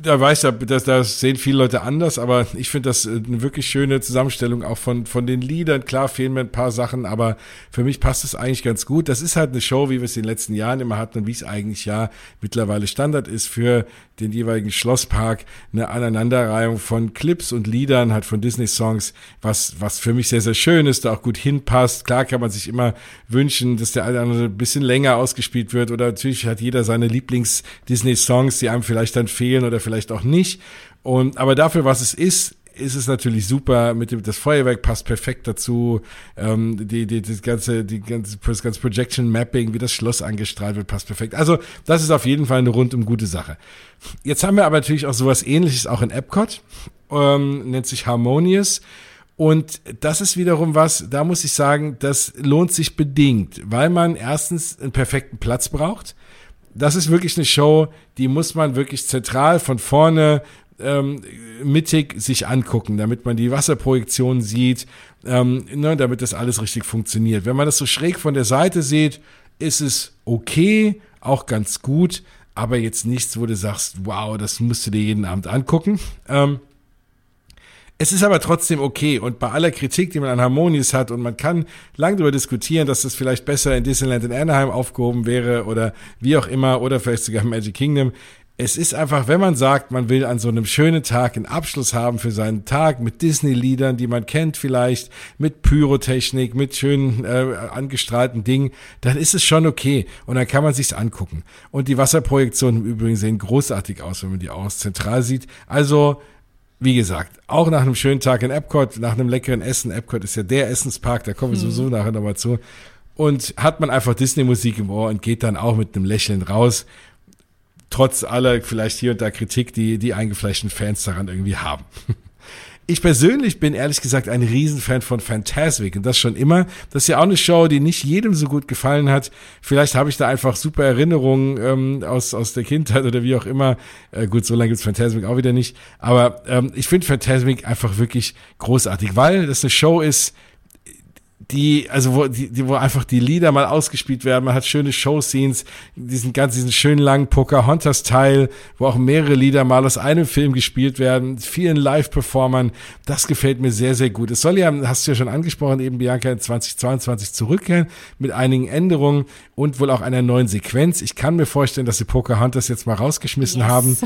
da weiß ja, das, das sehen viele Leute anders, aber ich finde das äh, eine wirklich schöne Zusammenstellung auch von, von den Liedern. Klar fehlen mir ein paar Sachen, aber für mich passt es eigentlich ganz gut. Das ist halt eine Show, wie wir es in den letzten Jahren immer hatten und wie es eigentlich ja mittlerweile Standard ist für den jeweiligen Schlosspark. Eine Aneinanderreihung von Clips und Liedern, halt von Disney-Songs, was, was für mich sehr, sehr schön ist, da auch gut hinpasst. Klar kann man sich immer wünschen, dass der eine andere ein bisschen länger ausgespielt wird oder natürlich hat jeder seine Lieblings-Disney-Songs, die einem vielleicht dann fehlen oder vielleicht auch nicht. Und, aber dafür, was es ist, ist es natürlich super. Mit dem, das Feuerwerk passt perfekt dazu. Ähm, die, die, das ganze, die ganze, das ganze Projection Mapping, wie das Schloss angestrahlt wird, passt perfekt. Also, das ist auf jeden Fall eine rundum gute Sache. Jetzt haben wir aber natürlich auch sowas ähnliches auch in Epcot. Ähm, nennt sich Harmonious. Und das ist wiederum was, da muss ich sagen, das lohnt sich bedingt, weil man erstens einen perfekten Platz braucht das ist wirklich eine Show, die muss man wirklich zentral von vorne ähm, mittig sich angucken, damit man die Wasserprojektion sieht, ähm, ne, damit das alles richtig funktioniert. Wenn man das so schräg von der Seite sieht, ist es okay, auch ganz gut, aber jetzt nichts, wo du sagst, wow, das musst du dir jeden Abend angucken. Ähm, es ist aber trotzdem okay und bei aller Kritik, die man an Harmonies hat und man kann lang darüber diskutieren, dass das vielleicht besser in Disneyland in Anaheim aufgehoben wäre oder wie auch immer oder vielleicht sogar Magic Kingdom. Es ist einfach, wenn man sagt, man will an so einem schönen Tag einen Abschluss haben für seinen Tag mit Disney-Liedern, die man kennt vielleicht, mit Pyrotechnik, mit schönen äh, angestrahlten Dingen, dann ist es schon okay und dann kann man sich's angucken. Und die Wasserprojektionen im Übrigen sehen großartig aus, wenn man die aus zentral sieht. Also wie gesagt, auch nach einem schönen Tag in Epcot, nach einem leckeren Essen, Epcot ist ja der Essenspark, da kommen wir hm. sowieso nachher nochmal zu. Und hat man einfach Disney-Musik im Ohr und geht dann auch mit einem Lächeln raus. Trotz aller vielleicht hier und da Kritik, die die eingefleischten Fans daran irgendwie haben. Ich persönlich bin ehrlich gesagt ein Riesenfan von Fantasmic und das schon immer. Das ist ja auch eine Show, die nicht jedem so gut gefallen hat. Vielleicht habe ich da einfach super Erinnerungen ähm, aus, aus der Kindheit oder wie auch immer. Äh, gut, so lange gibt's Fantasmic auch wieder nicht. Aber ähm, ich finde Fantasmic einfach wirklich großartig, weil das eine Show ist, die, also wo, die, die, wo einfach die Lieder mal ausgespielt werden, man hat schöne Showscenes, diesen ganz, diesen schönen langen Pocahontas-Teil, wo auch mehrere Lieder mal aus einem Film gespielt werden, vielen Live-Performern, das gefällt mir sehr, sehr gut. Es soll ja, hast du ja schon angesprochen, eben Bianca in 2022 zurückkehren, mit einigen Änderungen und wohl auch einer neuen Sequenz. Ich kann mir vorstellen, dass sie Pocahontas jetzt mal rausgeschmissen yes. haben.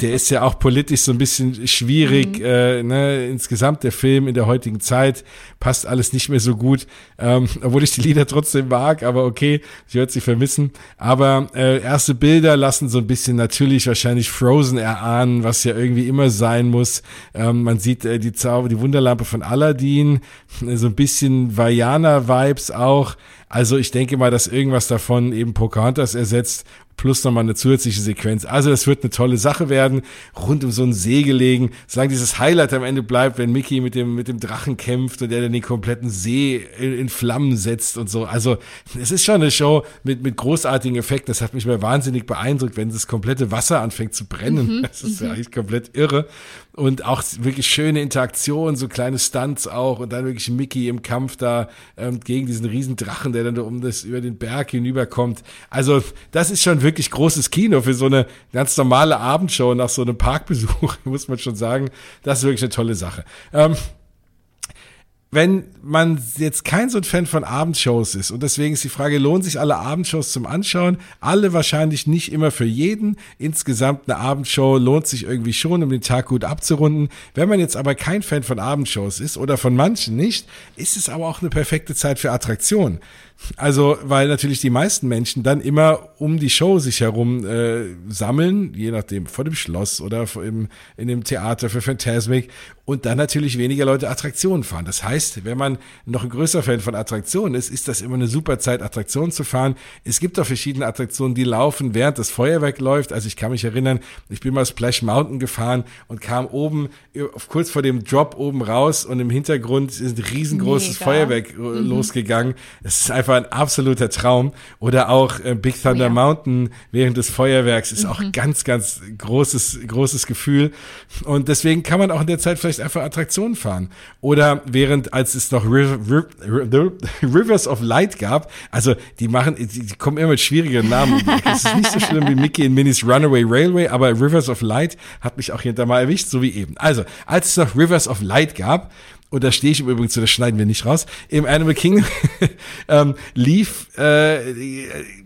Der ist ja auch politisch so ein bisschen schwierig, mhm. äh, ne, insgesamt der Film in der heutigen Zeit passt alles nicht mehr so gut ähm, obwohl ich die Lieder trotzdem mag, aber okay, ich werde sie vermissen. Aber äh, erste Bilder lassen so ein bisschen natürlich wahrscheinlich Frozen erahnen, was ja irgendwie immer sein muss. Ähm, man sieht äh, die Zauber, die Wunderlampe von Aladdin, äh, so ein bisschen Vajana-Vibes auch. Also ich denke mal, dass irgendwas davon eben Pocahontas ersetzt plus nochmal eine zusätzliche Sequenz. Also das wird eine tolle Sache werden, rund um so einen See gelegen, solange dieses Highlight am Ende bleibt, wenn Mickey mit dem, mit dem Drachen kämpft und der dann den kompletten See in, in Flammen setzt und so. Also es ist schon eine Show mit, mit großartigen Effekten. Das hat mich mal wahnsinnig beeindruckt, wenn das komplette Wasser anfängt zu brennen. Mhm, das ist ja mhm. eigentlich komplett irre und auch wirklich schöne Interaktionen, so kleine Stunts auch und dann wirklich Mickey im Kampf da ähm, gegen diesen riesen Drachen, der dann um das über den Berg hinüberkommt. Also das ist schon wirklich großes Kino für so eine ganz normale Abendshow nach so einem Parkbesuch, muss man schon sagen. Das ist wirklich eine tolle Sache. Ähm, wenn man jetzt kein so ein Fan von Abendshows ist und deswegen ist die Frage, lohnen sich alle Abendshows zum Anschauen? Alle wahrscheinlich nicht immer für jeden. Insgesamt eine Abendshow lohnt sich irgendwie schon, um den Tag gut abzurunden. Wenn man jetzt aber kein Fan von Abendshows ist oder von manchen nicht, ist es aber auch eine perfekte Zeit für Attraktionen. Also, weil natürlich die meisten Menschen dann immer um die Show sich herum äh, sammeln, je nachdem, vor dem Schloss oder im, in dem Theater für Phantasmic und dann natürlich weniger Leute Attraktionen fahren. Das heißt, wenn man noch ein größer Fan von Attraktionen ist, ist das immer eine super Zeit, Attraktionen zu fahren. Es gibt auch verschiedene Attraktionen, die laufen, während das Feuerwerk läuft. Also ich kann mich erinnern, ich bin mal Splash Mountain gefahren und kam oben, kurz vor dem Drop oben raus und im Hintergrund ist ein riesengroßes Mega. Feuerwerk äh, mhm. losgegangen. Es ist einfach war ein absoluter Traum. Oder auch äh, Big Thunder oh, ja. Mountain während des Feuerwerks ist mhm. auch ganz, ganz großes, großes Gefühl. Und deswegen kann man auch in der Zeit vielleicht einfach Attraktionen fahren. Oder während, als es noch River, River, Rivers of Light gab, also die machen, die, kommen immer mit schwierigen Namen. Es ist nicht so schlimm wie Mickey in Minis Runaway Railway, aber Rivers of Light hat mich auch hinter mal erwischt, so wie eben. Also, als es noch Rivers of Light gab, und da stehe ich im Übrigen zu, das schneiden wir nicht raus, im Animal Kingdom ähm, lief, äh,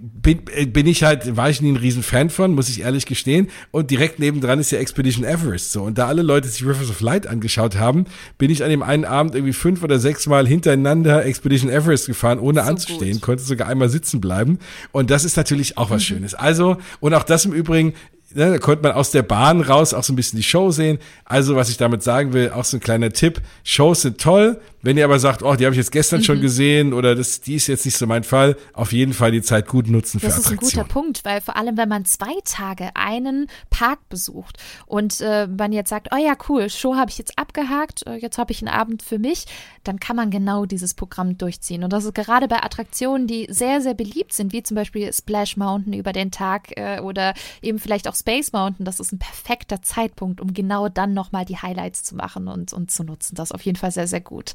bin, bin ich halt, war ich nie ein Riesenfan von, muss ich ehrlich gestehen. Und direkt nebendran ist ja Expedition Everest so. Und da alle Leute sich Rivers of Light angeschaut haben, bin ich an dem einen Abend irgendwie fünf oder sechs Mal hintereinander Expedition Everest gefahren, ohne so anzustehen, gut. konnte sogar einmal sitzen bleiben. Und das ist natürlich auch was mhm. Schönes. Also, und auch das im Übrigen, ne, da konnte man aus der Bahn raus auch so ein bisschen die Show sehen. Also, was ich damit sagen will, auch so ein kleiner Tipp. Shows sind toll, wenn ihr aber sagt, oh, die habe ich jetzt gestern mhm. schon gesehen oder das, die ist jetzt nicht so mein Fall, auf jeden Fall die Zeit gut nutzen für Attraktionen. Das ist ein guter Punkt, weil vor allem, wenn man zwei Tage einen Park besucht und äh, man jetzt sagt, oh ja, cool, Show habe ich jetzt abgehakt, äh, jetzt habe ich einen Abend für mich, dann kann man genau dieses Programm durchziehen. Und das ist gerade bei Attraktionen, die sehr, sehr beliebt sind, wie zum Beispiel Splash Mountain über den Tag äh, oder eben vielleicht auch Space Mountain, das ist ein perfekter Zeitpunkt, um genau dann nochmal die Highlights zu machen und, und zu nutzen. Das ist auf jeden Fall sehr, sehr gut.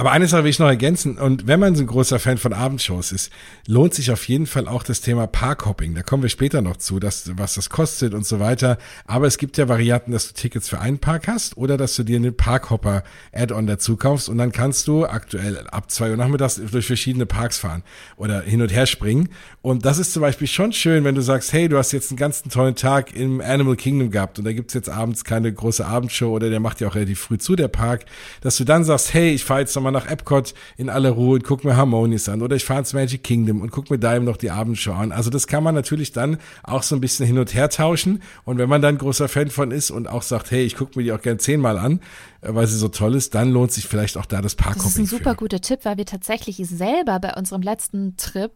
Aber eines will ich noch ergänzen. Und wenn man so ein großer Fan von Abendshows ist, lohnt sich auf jeden Fall auch das Thema Parkhopping. Da kommen wir später noch zu, dass, was das kostet und so weiter. Aber es gibt ja Varianten, dass du Tickets für einen Park hast oder dass du dir einen Parkhopper-Add-on dazu kaufst und dann kannst du aktuell ab zwei Uhr nachmittags durch verschiedene Parks fahren oder hin und her springen. Und das ist zum Beispiel schon schön, wenn du sagst, hey, du hast jetzt einen ganzen tollen Tag im Animal Kingdom gehabt und da gibt's jetzt abends keine große Abendshow oder der macht ja auch relativ früh zu, der Park, dass du dann sagst, hey, ich fahre jetzt nochmal nach Epcot in aller Ruhe und guck mir Harmonious an oder ich fahre ins Magic Kingdom und guck mir da eben noch die Abendshow an. Also das kann man natürlich dann auch so ein bisschen hin und her tauschen und wenn man dann großer Fan von ist und auch sagt, hey, ich gucke mir die auch gern zehnmal an, äh, weil sie so toll ist, dann lohnt sich vielleicht auch da das Parkhopping. Das ist ein super für. guter Tipp, weil wir tatsächlich selber bei unserem letzten Trip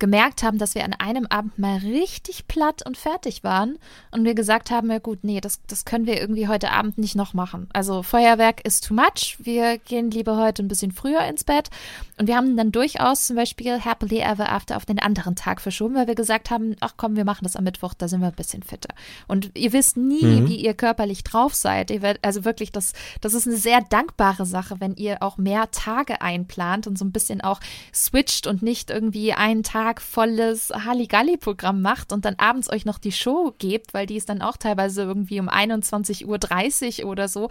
gemerkt haben, dass wir an einem Abend mal richtig platt und fertig waren und wir gesagt haben, ja gut, nee, das, das können wir irgendwie heute Abend nicht noch machen. Also Feuerwerk ist too much, wir gehen lieber heute ein bisschen früher ins Bett und wir haben dann durchaus zum Beispiel Happily Ever After auf den anderen Tag verschoben, weil wir gesagt haben, ach komm, wir machen das am Mittwoch, da sind wir ein bisschen fitter. Und ihr wisst nie, mhm. wie ihr körperlich drauf seid. Ihr werdet, also wirklich, das, das ist eine sehr dankbare Sache, wenn ihr auch mehr Tage einplant und so ein bisschen auch switcht und nicht irgendwie einen Tag volles Halligalli-Programm macht und dann abends euch noch die Show gebt, weil die ist dann auch teilweise irgendwie um 21.30 Uhr oder so.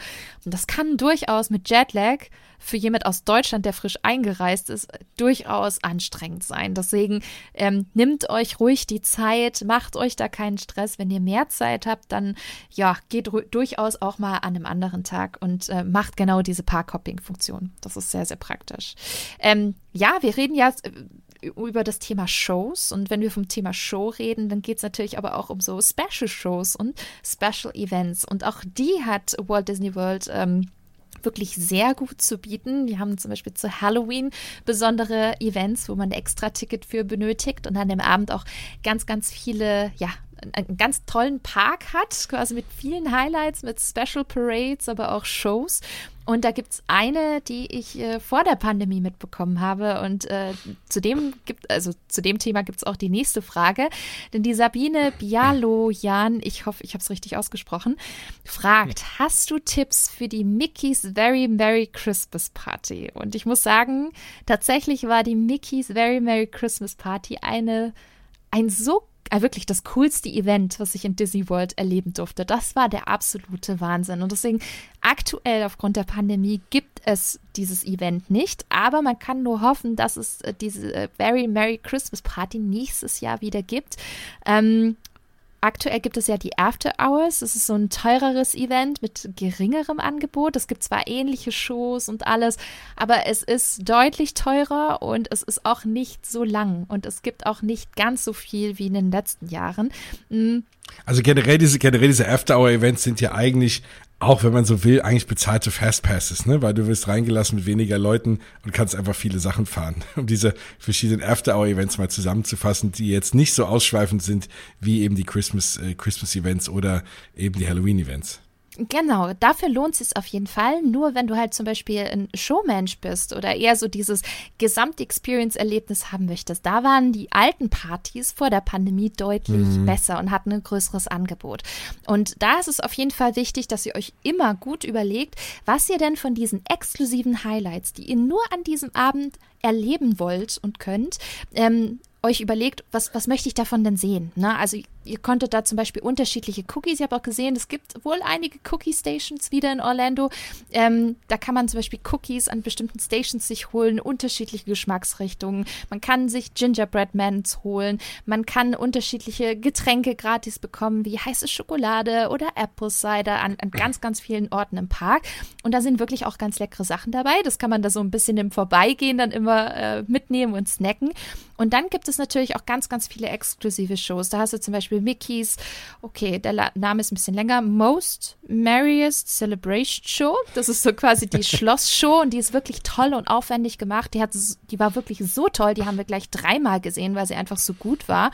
Und das kann durchaus mit Jetlag für jemand aus Deutschland, der frisch eingereist ist, durchaus anstrengend sein. Deswegen ähm, nimmt euch ruhig die Zeit, macht euch da keinen Stress. Wenn ihr mehr Zeit habt, dann ja, geht durchaus auch mal an einem anderen Tag und äh, macht genau diese Parkhopping-Funktion. Das ist sehr, sehr praktisch. Ähm, ja, wir reden ja äh, über das Thema Shows. Und wenn wir vom Thema Show reden, dann geht es natürlich aber auch um so Special Shows und Special Events. Und auch die hat Walt Disney World ähm, wirklich sehr gut zu bieten. Wir haben zum Beispiel zu Halloween besondere Events, wo man ein extra Ticket für benötigt und an dem Abend auch ganz, ganz viele, ja, einen ganz tollen Park hat, quasi mit vielen Highlights, mit Special Parades, aber auch Shows. Und da gibt es eine, die ich äh, vor der Pandemie mitbekommen habe. Und äh, zu dem gibt, also zu dem Thema gibt es auch die nächste Frage. Denn die Sabine Bialojan, ich hoffe, ich habe es richtig ausgesprochen, fragt: Hast du Tipps für die Mickey's Very Merry Christmas Party? Und ich muss sagen, tatsächlich war die Mickey's Very Merry Christmas Party eine ein so wirklich das coolste Event, was ich in Disney World erleben durfte. Das war der absolute Wahnsinn. Und deswegen aktuell aufgrund der Pandemie gibt es dieses Event nicht, aber man kann nur hoffen, dass es äh, diese äh, Very Merry Christmas Party nächstes Jahr wieder gibt. Ähm, Aktuell gibt es ja die After Hours. Das ist so ein teureres Event mit geringerem Angebot. Es gibt zwar ähnliche Shows und alles, aber es ist deutlich teurer und es ist auch nicht so lang und es gibt auch nicht ganz so viel wie in den letzten Jahren. Mhm. Also generell diese, generell diese After-Hour-Events sind ja eigentlich auch wenn man so will, eigentlich bezahlte Fastpasses, ne? Weil du wirst reingelassen mit weniger Leuten und kannst einfach viele Sachen fahren. Um diese verschiedenen After-Hour-Events mal zusammenzufassen, die jetzt nicht so ausschweifend sind wie eben die Christmas, äh, Christmas-Events oder eben die Halloween-Events. Genau, dafür lohnt es sich auf jeden Fall. Nur wenn du halt zum Beispiel ein Showmensch bist oder eher so dieses Gesamtexperience-Erlebnis haben möchtest, da waren die alten Partys vor der Pandemie deutlich mhm. besser und hatten ein größeres Angebot. Und da ist es auf jeden Fall wichtig, dass ihr euch immer gut überlegt, was ihr denn von diesen exklusiven Highlights, die ihr nur an diesem Abend erleben wollt und könnt, ähm, euch überlegt, was, was möchte ich davon denn sehen? Ne? Also ihr konntet da zum Beispiel unterschiedliche Cookies, ich habe auch gesehen, es gibt wohl einige Cookie-Stations wieder in Orlando. Ähm, da kann man zum Beispiel Cookies an bestimmten Stations sich holen, unterschiedliche Geschmacksrichtungen. Man kann sich Gingerbread Mans holen, man kann unterschiedliche Getränke gratis bekommen, wie heiße Schokolade oder Apple Cider an, an ganz, ganz vielen Orten im Park. Und da sind wirklich auch ganz leckere Sachen dabei. Das kann man da so ein bisschen im Vorbeigehen dann immer äh, mitnehmen und snacken. Und dann gibt es natürlich auch ganz, ganz viele exklusive Shows. Da hast du zum Beispiel Mickeys, okay, der Name ist ein bisschen länger, Most Merriest Celebration Show. Das ist so quasi die Schlossshow und die ist wirklich toll und aufwendig gemacht. Die, hat, die war wirklich so toll, die haben wir gleich dreimal gesehen, weil sie einfach so gut war.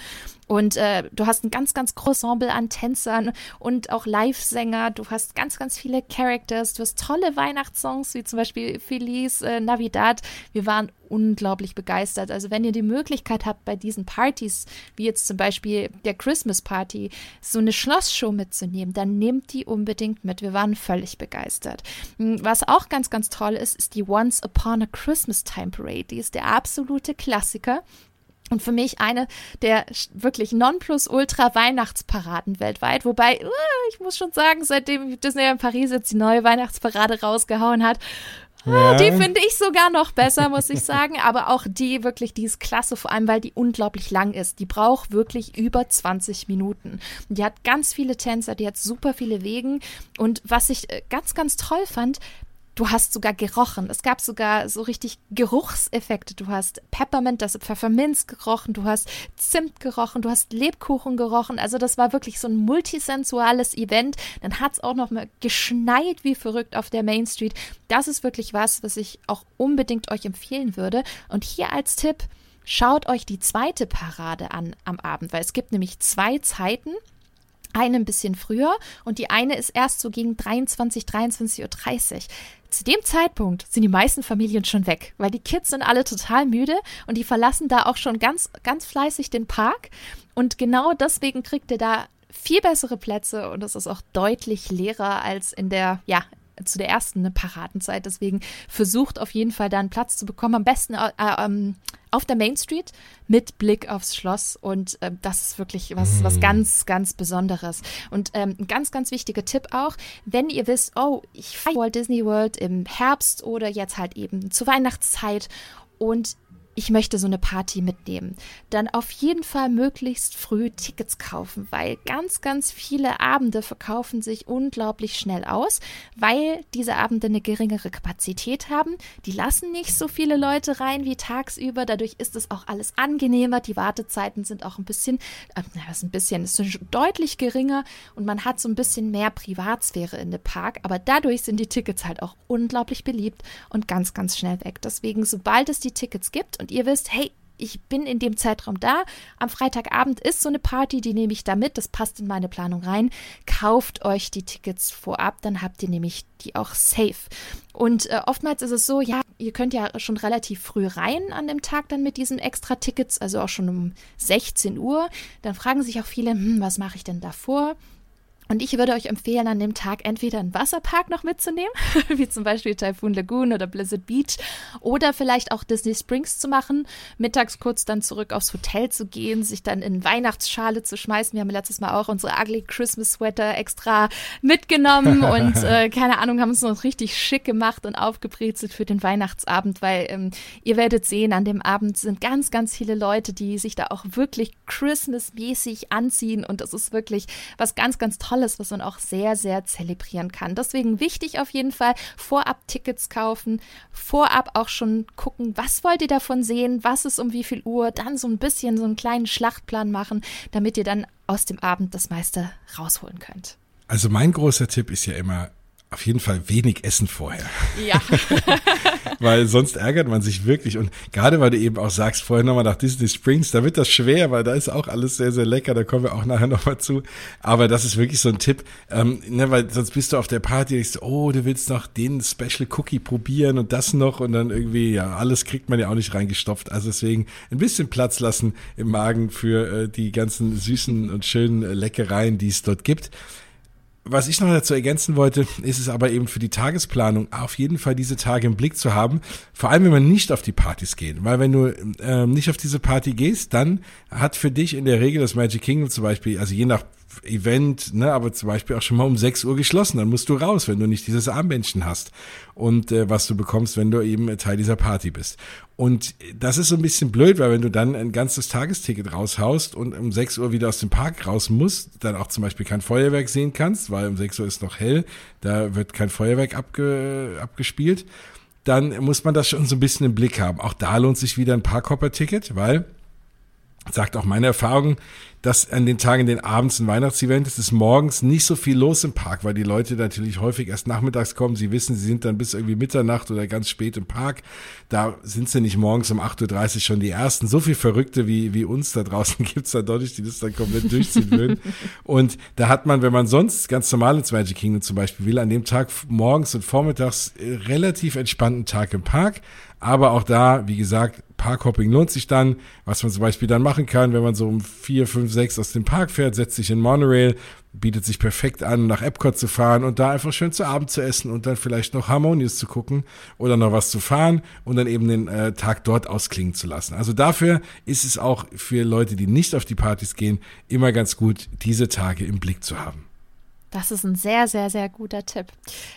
Und äh, du hast ein ganz, ganz großes Ensemble an Tänzern und auch Live-Sänger. Du hast ganz, ganz viele Characters. Du hast tolle Weihnachtssongs, wie zum Beispiel Feliz äh, Navidad. Wir waren unglaublich begeistert. Also wenn ihr die Möglichkeit habt, bei diesen Partys, wie jetzt zum Beispiel der Christmas Party, so eine Schlossshow mitzunehmen, dann nehmt die unbedingt mit. Wir waren völlig begeistert. Hm, was auch ganz, ganz toll ist, ist die Once Upon a Christmas Time Parade. Die ist der absolute Klassiker. Und für mich eine der wirklich Nonplusultra-Weihnachtsparaden weltweit. Wobei, uh, ich muss schon sagen, seitdem Disney in Paris jetzt die neue Weihnachtsparade rausgehauen hat, ja. die finde ich sogar noch besser, muss ich sagen. Aber auch die wirklich, die ist klasse, vor allem weil die unglaublich lang ist. Die braucht wirklich über 20 Minuten. Die hat ganz viele Tänzer, die hat super viele Wegen. Und was ich äh, ganz, ganz toll fand, Du hast sogar gerochen. Es gab sogar so richtig Geruchseffekte. Du hast Peppermint, das Pfefferminz gerochen, du hast Zimt gerochen, du hast Lebkuchen gerochen. Also das war wirklich so ein multisensuales Event. Dann hat es auch noch mal geschneit wie verrückt auf der Main Street. Das ist wirklich was, was ich auch unbedingt euch empfehlen würde. Und hier als Tipp, schaut euch die zweite Parade an am Abend, weil es gibt nämlich zwei Zeiten eine ein bisschen früher und die eine ist erst so gegen 23, 23.30 Uhr. Zu dem Zeitpunkt sind die meisten Familien schon weg, weil die Kids sind alle total müde und die verlassen da auch schon ganz, ganz fleißig den Park. Und genau deswegen kriegt ihr da viel bessere Plätze und es ist auch deutlich leerer als in der, ja, zu der ersten Paradenzeit. Deswegen versucht auf jeden Fall da einen Platz zu bekommen. Am besten äh, ähm, auf der Main Street mit Blick aufs Schloss. Und äh, das ist wirklich was, was mhm. ganz, ganz Besonderes. Und ähm, ein ganz, ganz wichtiger Tipp auch, wenn ihr wisst, oh, ich fahre Walt Disney World im Herbst oder jetzt halt eben zur Weihnachtszeit und ich möchte so eine Party mitnehmen, dann auf jeden Fall möglichst früh Tickets kaufen, weil ganz, ganz viele Abende verkaufen sich unglaublich schnell aus, weil diese Abende eine geringere Kapazität haben. Die lassen nicht so viele Leute rein wie tagsüber. Dadurch ist es auch alles angenehmer. Die Wartezeiten sind auch ein bisschen, äh, was ein bisschen, ist deutlich geringer und man hat so ein bisschen mehr Privatsphäre in dem Park. Aber dadurch sind die Tickets halt auch unglaublich beliebt und ganz, ganz schnell weg. Deswegen, sobald es die Tickets gibt und ihr wisst, hey, ich bin in dem Zeitraum da. Am Freitagabend ist so eine Party, die nehme ich da mit. Das passt in meine Planung rein. Kauft euch die Tickets vorab, dann habt ihr nämlich die auch safe. Und äh, oftmals ist es so, ja, ihr könnt ja schon relativ früh rein an dem Tag dann mit diesen extra Tickets, also auch schon um 16 Uhr. Dann fragen sich auch viele, hm, was mache ich denn davor? Und ich würde euch empfehlen, an dem Tag entweder einen Wasserpark noch mitzunehmen, wie zum Beispiel Typhoon Lagoon oder Blizzard Beach, oder vielleicht auch Disney Springs zu machen, mittags kurz dann zurück aufs Hotel zu gehen, sich dann in Weihnachtsschale zu schmeißen. Wir haben letztes Mal auch unsere Ugly Christmas Sweater extra mitgenommen und äh, keine Ahnung, haben uns noch richtig schick gemacht und aufgebrezelt für den Weihnachtsabend, weil ähm, ihr werdet sehen, an dem Abend sind ganz, ganz viele Leute, die sich da auch wirklich Christmas-mäßig anziehen und das ist wirklich was ganz, ganz Tolles Tolles, was man auch sehr, sehr zelebrieren kann. Deswegen wichtig auf jeden Fall, vorab Tickets kaufen, vorab auch schon gucken, was wollt ihr davon sehen, was ist um wie viel Uhr, dann so ein bisschen so einen kleinen Schlachtplan machen, damit ihr dann aus dem Abend das meiste rausholen könnt. Also mein großer Tipp ist ja immer, auf jeden Fall wenig essen vorher. Ja. weil sonst ärgert man sich wirklich. Und gerade weil du eben auch sagst, vorher nochmal nach Disney Springs, da wird das schwer, weil da ist auch alles sehr, sehr lecker. Da kommen wir auch nachher nochmal zu. Aber das ist wirklich so ein Tipp, ähm, ne, weil sonst bist du auf der Party und denkst, oh, du willst noch den Special Cookie probieren und das noch und dann irgendwie, ja, alles kriegt man ja auch nicht reingestopft. Also deswegen ein bisschen Platz lassen im Magen für äh, die ganzen süßen und schönen äh, Leckereien, die es dort gibt. Was ich noch dazu ergänzen wollte, ist es aber eben für die Tagesplanung auf jeden Fall diese Tage im Blick zu haben. Vor allem, wenn man nicht auf die Partys geht. Weil wenn du äh, nicht auf diese Party gehst, dann hat für dich in der Regel das Magic Kingdom zum Beispiel, also je nach Event, ne, aber zum Beispiel auch schon mal um 6 Uhr geschlossen. Dann musst du raus, wenn du nicht dieses Armbändchen hast und äh, was du bekommst, wenn du eben Teil dieser Party bist. Und das ist so ein bisschen blöd, weil wenn du dann ein ganzes Tagesticket raushaust und um 6 Uhr wieder aus dem Park raus musst, dann auch zum Beispiel kein Feuerwerk sehen kannst, weil um 6 Uhr ist noch hell, da wird kein Feuerwerk abge, abgespielt, dann muss man das schon so ein bisschen im Blick haben. Auch da lohnt sich wieder ein Parkhopper-Ticket, weil sagt auch meine Erfahrung, dass an den Tagen, den abends ein Weihnachtsevent ist, ist morgens nicht so viel los im Park, weil die Leute natürlich häufig erst nachmittags kommen. Sie wissen, sie sind dann bis irgendwie Mitternacht oder ganz spät im Park. Da sind sie nicht morgens um 8.30 Uhr schon die Ersten. So viel Verrückte wie, wie uns da draußen gibt's da deutlich, die das dann komplett durchziehen würden. Und da hat man, wenn man sonst ganz normal ins Magic Kingdom zum Beispiel will, an dem Tag morgens und vormittags äh, relativ entspannten Tag im Park. Aber auch da, wie gesagt, Parkhopping lohnt sich dann. Was man zum Beispiel dann machen kann, wenn man so um vier, fünf, sechs aus dem Park fährt, setzt sich in Monorail, bietet sich perfekt an, nach Epcot zu fahren und da einfach schön zu Abend zu essen und dann vielleicht noch Harmonious zu gucken oder noch was zu fahren und dann eben den äh, Tag dort ausklingen zu lassen. Also dafür ist es auch für Leute, die nicht auf die Partys gehen, immer ganz gut, diese Tage im Blick zu haben. Das ist ein sehr, sehr, sehr guter Tipp.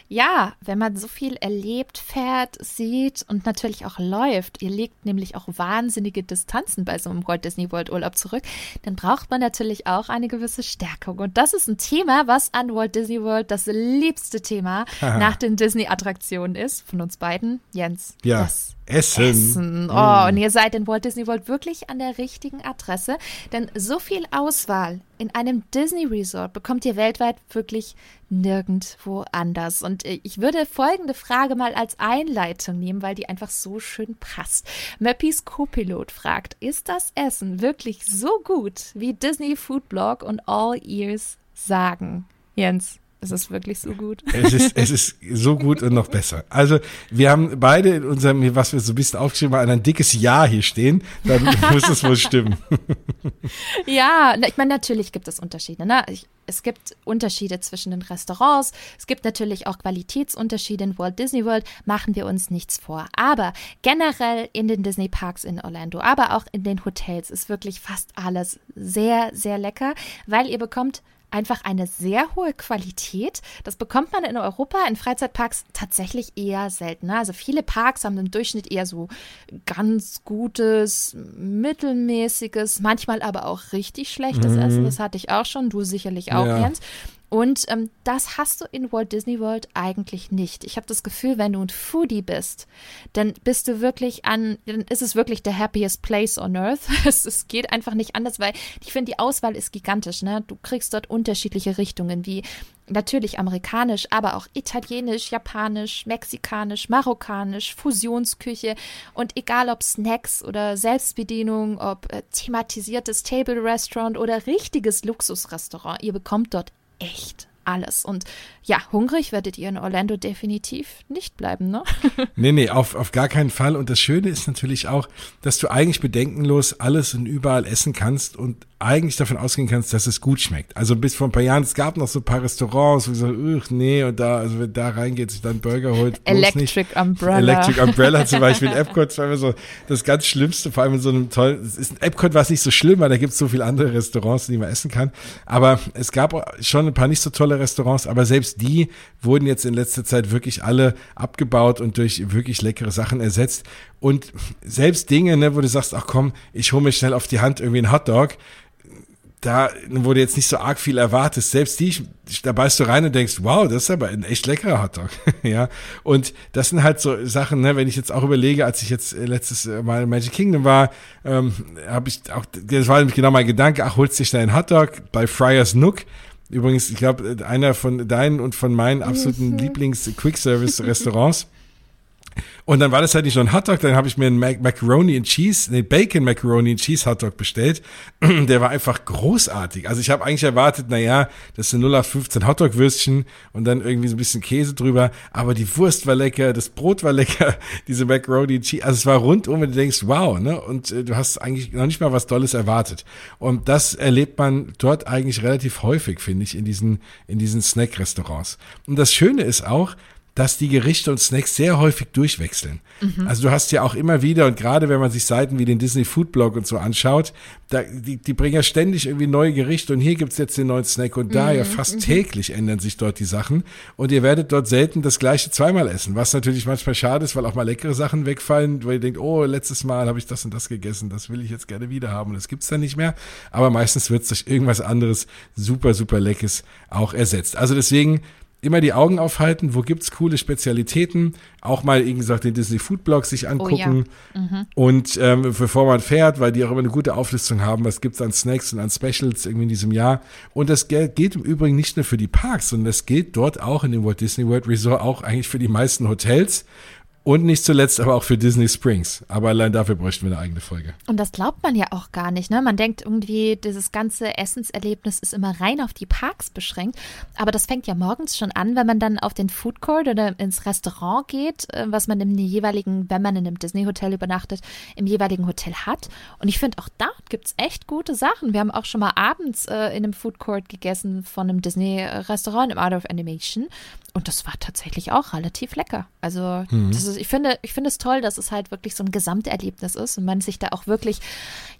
Ja, wenn man so viel erlebt, fährt, sieht und natürlich auch läuft, ihr legt nämlich auch wahnsinnige Distanzen bei so einem Walt Disney World Urlaub zurück, dann braucht man natürlich auch eine gewisse Stärkung. Und das ist ein Thema, was an Walt Disney World das liebste Thema nach den Disney-Attraktionen ist. Von uns beiden, Jens. Ja. Das Essen. Essen. Oh, und ihr seid in Walt Disney World wirklich an der richtigen Adresse, denn so viel Auswahl in einem Disney Resort bekommt ihr weltweit wirklich nirgendwo anders. Und äh, ich würde folgende Frage mal als Einleitung nehmen, weil die einfach so schön passt. Möppis Co-Pilot fragt, ist das Essen wirklich so gut, wie Disney Food Blog und All Ears sagen? Jens. Es ist wirklich so gut. Es ist, es ist so gut und noch besser. Also, wir haben beide in unserem, was wir so ein bisschen aufgeschrieben haben, ein dickes Ja hier stehen. Dann muss es wohl stimmen. Ja, ich meine, natürlich gibt es Unterschiede. Ne? Es gibt Unterschiede zwischen den Restaurants. Es gibt natürlich auch Qualitätsunterschiede in Walt Disney World. Machen wir uns nichts vor. Aber generell in den Disney Parks in Orlando, aber auch in den Hotels ist wirklich fast alles sehr, sehr lecker, weil ihr bekommt einfach eine sehr hohe Qualität. Das bekommt man in Europa in Freizeitparks tatsächlich eher seltener. Also viele Parks haben im Durchschnitt eher so ganz gutes, mittelmäßiges, manchmal aber auch richtig schlechtes mhm. Essen. Das hatte ich auch schon, du sicherlich auch, ja. Jens. Und ähm, das hast du in Walt Disney World eigentlich nicht. Ich habe das Gefühl, wenn du ein Foodie bist, dann bist du wirklich an, dann ist es wirklich der happiest place on earth. es, es geht einfach nicht anders, weil ich finde, die Auswahl ist gigantisch. Ne? Du kriegst dort unterschiedliche Richtungen, wie natürlich amerikanisch, aber auch italienisch, japanisch, mexikanisch, marokkanisch, Fusionsküche und egal ob Snacks oder Selbstbedienung, ob äh, thematisiertes Table Restaurant oder richtiges Luxusrestaurant, ihr bekommt dort echt alles. Und ja, hungrig werdet ihr in Orlando definitiv nicht bleiben, ne? nee, nee, auf, auf gar keinen Fall. Und das Schöne ist natürlich auch, dass du eigentlich bedenkenlos alles und überall essen kannst und eigentlich davon ausgehen kannst, dass es gut schmeckt. Also bis vor ein paar Jahren, es gab noch so ein paar Restaurants, wo ich so, nee, und da, also wenn da reingeht, sich dann Burger holt. Electric nicht. Umbrella. Electric Umbrella zum Beispiel in Epcot, das war immer so das ganz Schlimmste, vor allem in so einem tollen, es ist in Epcot war es nicht so schlimm, weil da gibt es so viele andere Restaurants, die man essen kann. Aber es gab schon ein paar nicht so tolle Restaurants, aber selbst die wurden jetzt in letzter Zeit wirklich alle abgebaut und durch wirklich leckere Sachen ersetzt. Und selbst Dinge, ne, wo du sagst, ach komm, ich hole mir schnell auf die Hand irgendwie einen Hotdog, da wurde jetzt nicht so arg viel erwartet. Selbst die, da beißt du rein und denkst, wow, das ist aber ein echt leckerer Hotdog. ja. Und das sind halt so Sachen, ne, wenn ich jetzt auch überlege, als ich jetzt letztes Mal in Magic Kingdom war, ähm, habe ich auch, das war nämlich genau mein Gedanke, ach, holst dich deinen Hotdog bei Friars Nook Übrigens, ich glaube, einer von deinen und von meinen absoluten mhm. Lieblings-Quick-Service-Restaurants. Und dann war das halt nicht nur ein Hotdog, dann habe ich mir einen Mac Macaroni and Cheese, nee, Bacon Macaroni and Cheese Hotdog bestellt. Der war einfach großartig. Also ich habe eigentlich erwartet, na ja, das sind 0815 Hotdog-Würstchen und dann irgendwie so ein bisschen Käse drüber. Aber die Wurst war lecker, das Brot war lecker, diese Macaroni and Cheese. Also es war rundum, wenn du denkst, wow, ne? Und äh, du hast eigentlich noch nicht mal was Tolles erwartet. Und das erlebt man dort eigentlich relativ häufig, finde ich, in diesen, in diesen Snack-Restaurants. Und das Schöne ist auch, dass die Gerichte und Snacks sehr häufig durchwechseln. Mhm. Also du hast ja auch immer wieder, und gerade wenn man sich Seiten wie den Disney Food Blog und so anschaut, da, die, die bringen ja ständig irgendwie neue Gerichte und hier gibt's jetzt den neuen Snack und da ja mhm. fast mhm. täglich ändern sich dort die Sachen und ihr werdet dort selten das gleiche zweimal essen, was natürlich manchmal schade ist, weil auch mal leckere Sachen wegfallen, weil ihr denkt, oh, letztes Mal habe ich das und das gegessen, das will ich jetzt gerne wieder haben und das gibt's dann nicht mehr, aber meistens wird's durch irgendwas anderes super, super leckeres auch ersetzt. Also deswegen immer die Augen aufhalten, wo gibt's coole Spezialitäten, auch mal, wie gesagt, den Disney Food Blog sich angucken oh ja. mhm. und ähm, bevor man fährt, weil die auch immer eine gute Auflistung haben, was gibt's an Snacks und an Specials irgendwie in diesem Jahr. Und das gilt im Übrigen nicht nur für die Parks, sondern das gilt dort auch in dem Walt Disney World Resort auch eigentlich für die meisten Hotels und nicht zuletzt aber auch für Disney Springs. Aber allein dafür bräuchten wir eine eigene Folge. Und das glaubt man ja auch gar nicht. Ne? Man denkt irgendwie, dieses ganze Essenserlebnis ist immer rein auf die Parks beschränkt. Aber das fängt ja morgens schon an, wenn man dann auf den Food Court oder ins Restaurant geht, äh, was man im jeweiligen, wenn man in einem Disney-Hotel übernachtet, im jeweiligen Hotel hat. Und ich finde, auch da gibt es echt gute Sachen. Wir haben auch schon mal abends äh, in einem Food Court gegessen von einem Disney-Restaurant im Art of Animation. Und das war tatsächlich auch relativ lecker. Also, mhm. ist, ich finde, ich finde es toll, dass es halt wirklich so ein Gesamterlebnis ist und man sich da auch wirklich,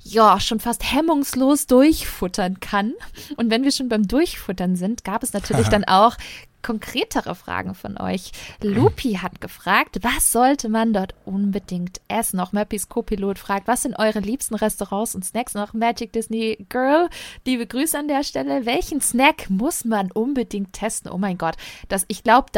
ja, schon fast hemmungslos durchfuttern kann. Und wenn wir schon beim Durchfuttern sind, gab es natürlich dann auch konkretere Fragen von euch. Lupi hat gefragt, was sollte man dort unbedingt essen? Auch Möppis Co-Pilot fragt, was sind eure liebsten Restaurants und Snacks? Noch Magic Disney Girl, liebe Grüße an der Stelle. Welchen Snack muss man unbedingt testen? Oh mein Gott, das, ich glaube,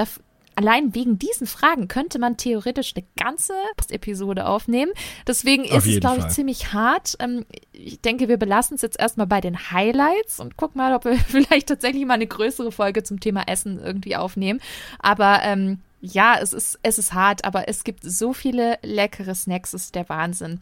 allein wegen diesen Fragen könnte man theoretisch eine ganze Episode aufnehmen. Deswegen ist es, glaube ich, ziemlich hart. Ähm, ich denke, wir belassen es jetzt erstmal bei den Highlights und gucken mal, ob wir vielleicht tatsächlich mal eine größere Folge zum Thema Essen irgendwie aufnehmen. Aber ähm, ja, es ist, es ist hart, aber es gibt so viele leckere Snacks, es ist der Wahnsinn.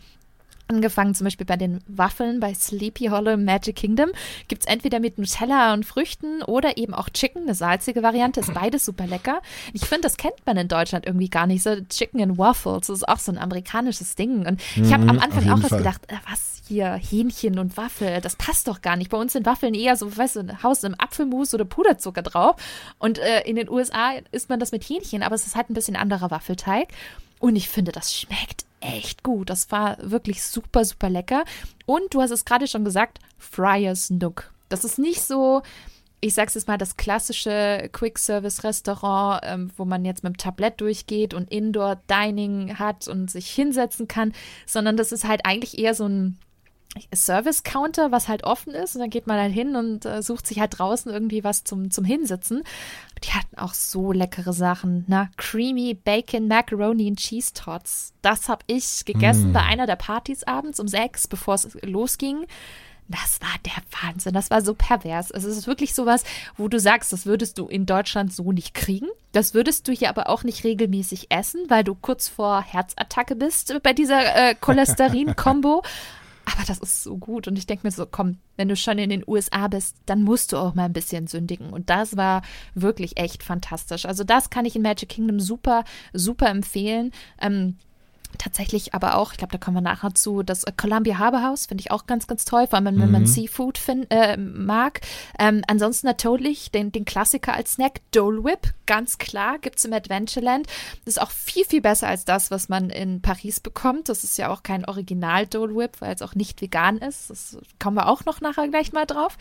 Angefangen zum Beispiel bei den Waffeln bei Sleepy Hollow Magic Kingdom gibt es entweder mit Nutella und Früchten oder eben auch Chicken, eine salzige Variante, ist beides super lecker. Ich finde, das kennt man in Deutschland irgendwie gar nicht. So Chicken and Waffles, das ist auch so ein amerikanisches Ding. Und ich habe mhm, am Anfang auch was gedacht, äh, was hier, Hähnchen und Waffel, das passt doch gar nicht. Bei uns sind Waffeln eher so, weißt du, Haus im Apfelmus oder Puderzucker drauf. Und äh, in den USA isst man das mit Hähnchen, aber es ist halt ein bisschen anderer Waffelteig. Und ich finde, das schmeckt echt gut. Das war wirklich super, super lecker. Und du hast es gerade schon gesagt, Friars Nook. Das ist nicht so, ich sag's jetzt mal, das klassische Quick-Service-Restaurant, ähm, wo man jetzt mit dem Tablett durchgeht und Indoor-Dining hat und sich hinsetzen kann, sondern das ist halt eigentlich eher so ein Service-Counter, was halt offen ist. Und dann geht man halt hin und äh, sucht sich halt draußen irgendwie was zum, zum Hinsitzen. Die hatten auch so leckere Sachen. Na, Creamy Bacon Macaroni and Cheese Tots. Das habe ich gegessen mm. bei einer der Partys abends um sechs, bevor es losging. Das war der Wahnsinn. Das war so pervers. Es ist wirklich sowas, wo du sagst, das würdest du in Deutschland so nicht kriegen. Das würdest du hier aber auch nicht regelmäßig essen, weil du kurz vor Herzattacke bist bei dieser äh, Cholesterin-Kombo. Aber das ist so gut. Und ich denke mir so, komm, wenn du schon in den USA bist, dann musst du auch mal ein bisschen sündigen. Und das war wirklich echt fantastisch. Also das kann ich in Magic Kingdom super, super empfehlen. Ähm, Tatsächlich aber auch, ich glaube, da kommen wir nachher zu, das Columbia Harbor House finde ich auch ganz, ganz toll, vor allem wenn mhm. man Seafood find, äh, mag. Ähm, ansonsten natürlich den, den Klassiker als Snack, Dole Whip, ganz klar, gibt es im Adventureland. Das ist auch viel, viel besser als das, was man in Paris bekommt. Das ist ja auch kein Original Dole Whip, weil es auch nicht vegan ist. Das kommen wir auch noch nachher gleich mal drauf.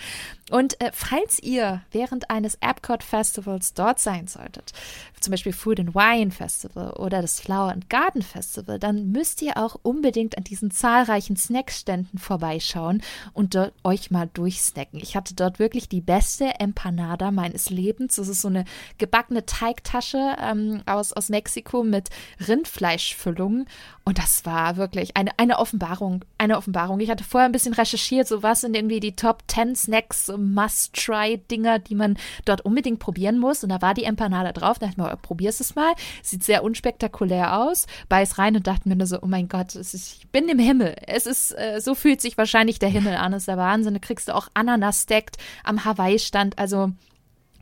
Und äh, falls ihr während eines Epcot Festivals dort sein solltet, zum Beispiel Food and Wine Festival oder das Flower and Garden Festival, dann müsst ihr auch unbedingt an diesen zahlreichen Snackständen vorbeischauen und dort euch mal durchsnacken. Ich hatte dort wirklich die beste Empanada meines Lebens. Das ist so eine gebackene Teigtasche ähm, aus, aus Mexiko mit Rindfleischfüllung Und das war wirklich eine, eine Offenbarung, eine Offenbarung. Ich hatte vorher ein bisschen recherchiert, so was sind irgendwie die Top 10 Snacks, so Must-Try-Dinger, die man dort unbedingt probieren muss. Und da war die Empanada drauf. Da dachte ich mir, probier's es mal. Sieht sehr unspektakulär aus. Beiß rein und dachte mir nur so, oh mein Gott, ist, ich bin im Himmel. Es ist, äh, so fühlt sich wahrscheinlich der Himmel an. Das ist der Wahnsinn. Da kriegst du auch Ananas stackt am Hawaii-Stand. Also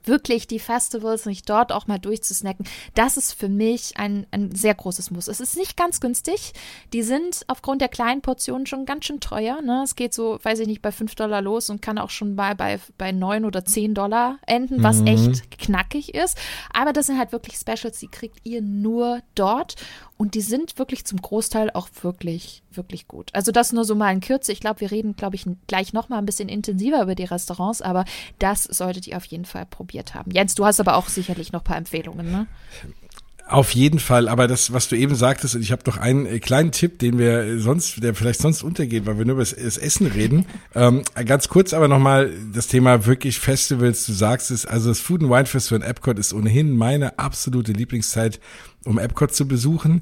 wirklich die Festivals, sich dort auch mal durchzusnacken, das ist für mich ein, ein sehr großes Muss. Es ist nicht ganz günstig. Die sind aufgrund der kleinen Portionen schon ganz schön teuer. Ne? Es geht so, weiß ich nicht, bei 5 Dollar los und kann auch schon mal bei, bei 9 oder 10 Dollar enden, was mhm. echt knackig ist. Aber das sind halt wirklich Specials, die kriegt ihr nur dort. Und die sind wirklich zum Großteil auch wirklich, wirklich gut. Also das nur so mal in Kürze. Ich glaube, wir reden, glaube ich, gleich noch mal ein bisschen intensiver über die Restaurants, aber das solltet ihr auf jeden Fall probiert haben. Jens, du hast aber auch sicherlich noch ein paar Empfehlungen, ne? Auf jeden Fall, aber das, was du eben sagtest, und ich habe noch einen äh, kleinen Tipp, den wir sonst, der vielleicht sonst untergeht, weil wir nur über das, Essen reden. ähm, ganz kurz aber nochmal das Thema wirklich Festivals. Du sagst es, also das Food and Wine Festival in Epcot ist ohnehin meine absolute Lieblingszeit, um Epcot zu besuchen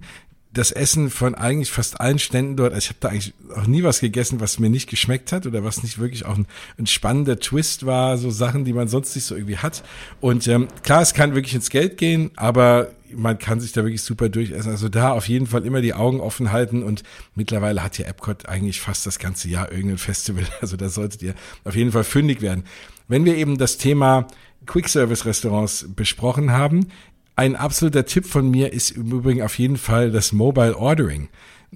das Essen von eigentlich fast allen Ständen dort, also ich habe da eigentlich auch nie was gegessen, was mir nicht geschmeckt hat oder was nicht wirklich auch ein, ein spannender Twist war, so Sachen, die man sonst nicht so irgendwie hat. Und ähm, klar, es kann wirklich ins Geld gehen, aber man kann sich da wirklich super durchessen. Also da auf jeden Fall immer die Augen offen halten und mittlerweile hat ja Epcot eigentlich fast das ganze Jahr irgendein Festival. Also da solltet ihr auf jeden Fall fündig werden. Wenn wir eben das Thema Quick-Service-Restaurants besprochen haben, ein absoluter Tipp von mir ist im Übrigen auf jeden Fall das Mobile Ordering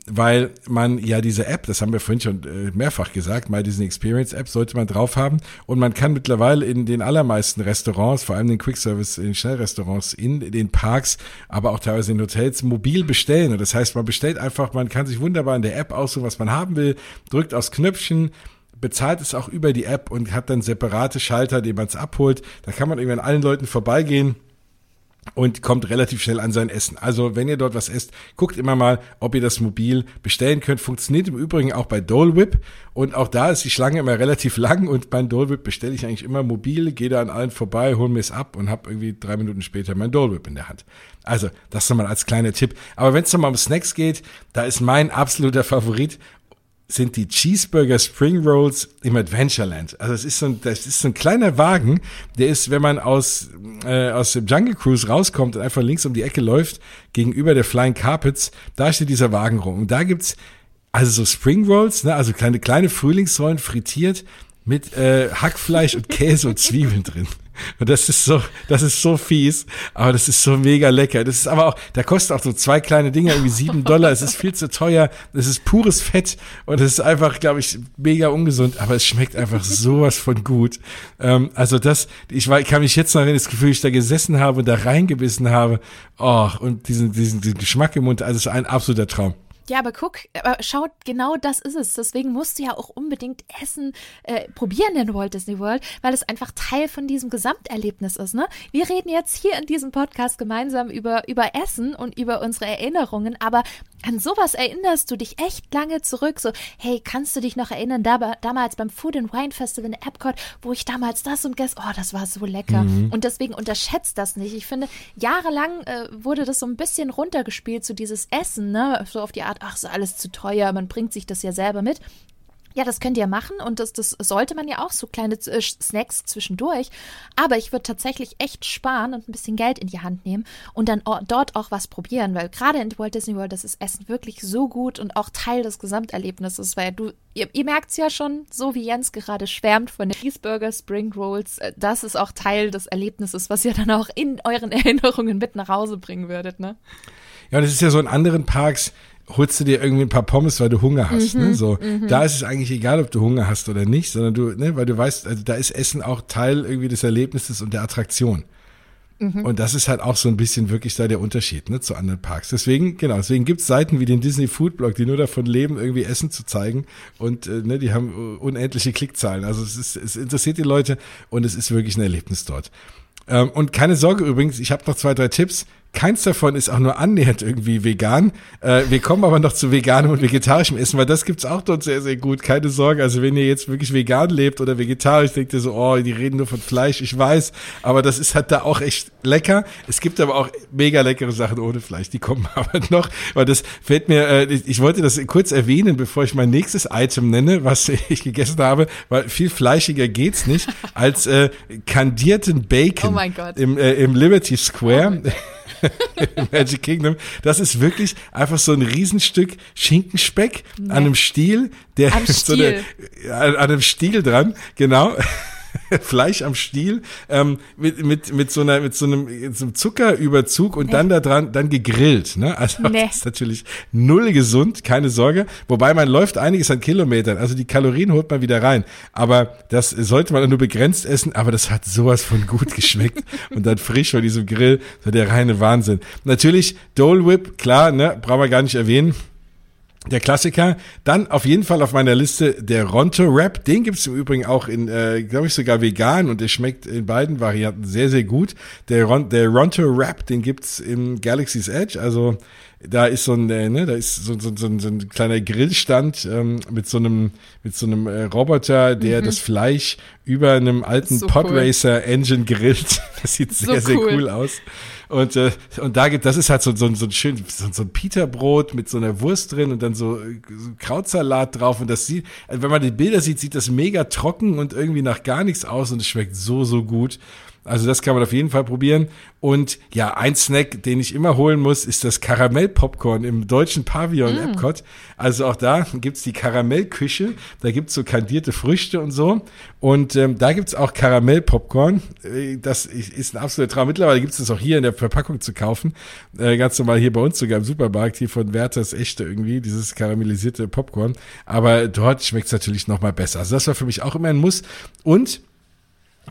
weil man ja diese App, das haben wir vorhin schon äh, mehrfach gesagt, mal diesen Experience App sollte man drauf haben. Und man kann mittlerweile in den allermeisten Restaurants, vor allem den Quick Service, in den Schnellrestaurants, in den Parks, aber auch teilweise in Hotels mobil bestellen. Und das heißt, man bestellt einfach, man kann sich wunderbar in der App aussuchen, was man haben will, drückt aufs Knöpfchen, bezahlt es auch über die App und hat dann separate Schalter, die man es abholt. Da kann man irgendwann allen Leuten vorbeigehen und kommt relativ schnell an sein Essen. Also wenn ihr dort was esst, guckt immer mal, ob ihr das mobil bestellen könnt. Funktioniert im Übrigen auch bei Dole Whip und auch da ist die Schlange immer relativ lang und beim Dole Whip bestelle ich eigentlich immer mobil, gehe da an allen vorbei, hole mir es ab und habe irgendwie drei Minuten später mein Dole Whip in der Hand. Also das nochmal als kleiner Tipp. Aber wenn es nochmal um Snacks geht, da ist mein absoluter Favorit sind die Cheeseburger Spring Rolls im Adventureland. Also es ist so ein, das ist so ein kleiner Wagen, der ist, wenn man aus, äh, aus dem Jungle Cruise rauskommt und einfach links um die Ecke läuft, gegenüber der Flying Carpets, da steht dieser Wagen rum. Und da gibt's also so Spring Rolls, ne, also kleine, kleine Frühlingsrollen frittiert mit äh, Hackfleisch und Käse und Zwiebeln drin. Und das ist so, das ist so fies, aber das ist so mega lecker. Das ist aber auch, da kostet auch so zwei kleine Dinger irgendwie sieben Dollar. Es ist viel zu teuer. Es ist pures Fett und es ist einfach, glaube ich, mega ungesund, aber es schmeckt einfach sowas von gut. Ähm, also das, ich, war, kann mich jetzt noch erinnern, das Gefühl, ich da gesessen habe und da reingebissen habe. Oh, und diesen, diesen, diesen Geschmack im Mund, also es ist ein absoluter Traum. Ja, aber guck, aber schaut, genau das ist es. Deswegen musst du ja auch unbedingt Essen äh, probieren in Walt Disney World, weil es einfach Teil von diesem Gesamterlebnis ist. Ne? Wir reden jetzt hier in diesem Podcast gemeinsam über, über Essen und über unsere Erinnerungen, aber an sowas erinnerst du dich echt lange zurück. So, hey, kannst du dich noch erinnern, da, damals beim Food and Wine Festival in Epcot, wo ich damals das und das, oh, das war so lecker. Mhm. Und deswegen unterschätzt das nicht. Ich finde, jahrelang äh, wurde das so ein bisschen runtergespielt, so dieses Essen, ne, so auf die Art, ach, ist alles zu teuer, man bringt sich das ja selber mit. Ja, das könnt ihr machen und das, das sollte man ja auch, so kleine äh, Snacks zwischendurch. Aber ich würde tatsächlich echt sparen und ein bisschen Geld in die Hand nehmen und dann dort auch was probieren, weil gerade in Walt Disney World ist das Essen wirklich so gut und auch Teil des Gesamterlebnisses, weil du, ihr, ihr merkt es ja schon, so wie Jens gerade schwärmt von den Cheeseburger, Spring Rolls, äh, das ist auch Teil des Erlebnisses, was ihr dann auch in euren Erinnerungen mit nach Hause bringen würdet, ne? Ja, das ist ja so in anderen Parks, holst du dir irgendwie ein paar Pommes, weil du Hunger hast. Ne? Mhm, ne? So, mhm. da ist es eigentlich egal, ob du Hunger hast oder nicht, sondern du, ne, weil du weißt, also da ist Essen auch Teil irgendwie des Erlebnisses und der Attraktion. Mhm. Und das ist halt auch so ein bisschen wirklich da der Unterschied ne, zu anderen Parks. Deswegen, genau, deswegen gibt's Seiten wie den Disney Food Blog, die nur davon leben, irgendwie Essen zu zeigen. Und äh, ne, die haben unendliche Klickzahlen. Also es, ist, es interessiert die Leute und es ist wirklich ein Erlebnis dort. Ähm, und keine Sorge übrigens, ich habe noch zwei, drei Tipps keins davon ist auch nur annähernd irgendwie vegan. Äh, wir kommen aber noch zu veganem und vegetarischem Essen, weil das gibt's auch dort sehr, sehr gut. Keine Sorge. Also wenn ihr jetzt wirklich vegan lebt oder vegetarisch, denkt ihr so, oh, die reden nur von Fleisch. Ich weiß, aber das ist halt da auch echt lecker. Es gibt aber auch mega leckere Sachen ohne Fleisch. Die kommen aber noch. Weil das fällt mir, äh, ich wollte das kurz erwähnen, bevor ich mein nächstes Item nenne, was ich gegessen habe, weil viel fleischiger geht's nicht als äh, kandierten Bacon oh im, äh, im Liberty Square. Oh Magic Kingdom. Das ist wirklich einfach so ein Riesenstück Schinkenspeck nee. an einem Stiel, der Am so eine, an, an einem Stiel dran, genau. Fleisch am Stiel ähm, mit, mit, mit, so einer, mit so einem, so einem Zuckerüberzug und nee. dann da dran, dann gegrillt. Ne? Also nee. das ist natürlich null gesund, keine Sorge. Wobei man läuft einiges an Kilometern, also die Kalorien holt man wieder rein. Aber das sollte man nur begrenzt essen, aber das hat sowas von gut geschmeckt und dann frisch von diesem Grill, so der reine Wahnsinn. Natürlich Dole Whip, klar, ne, brauchen wir gar nicht erwähnen der Klassiker. Dann auf jeden Fall auf meiner Liste der Ronto Rap. Den gibt's im Übrigen auch in, äh, glaube ich, sogar vegan und der schmeckt in beiden Varianten sehr, sehr gut. Der, Ron der Ronto Rap, den gibt's im Galaxy's Edge. Also da ist so ein, äh, ne, da ist so, so, so, so ein kleiner Grillstand ähm, mit so einem, mit so einem äh, Roboter, der mhm. das Fleisch über einem alten so Podracer cool. Engine grillt. Das sieht sehr, so cool. sehr cool aus. Und, äh, und da gibt, das ist halt so, so, so ein schön, so, so ein Peterbrot mit so einer Wurst drin und dann so, so Krautsalat drauf. Und das sieht, also wenn man die Bilder sieht, sieht das mega trocken und irgendwie nach gar nichts aus und es schmeckt so, so gut. Also das kann man auf jeden Fall probieren. Und ja, ein Snack, den ich immer holen muss, ist das Karamellpopcorn im deutschen Pavillon mm. Epcot. Also auch da gibt's die Karamellküche, da gibt's so kandierte Früchte und so. Und ähm, da gibt's auch Karamellpopcorn. Äh, das ist ein absoluter Traum. Mittlerweile gibt's das auch hier in der Verpackung zu kaufen. Äh, ganz normal hier bei uns sogar im Supermarkt, hier von Werthers Echte irgendwie, dieses karamellisierte Popcorn. Aber dort schmeckt's natürlich noch mal besser. Also das war für mich auch immer ein Muss. Und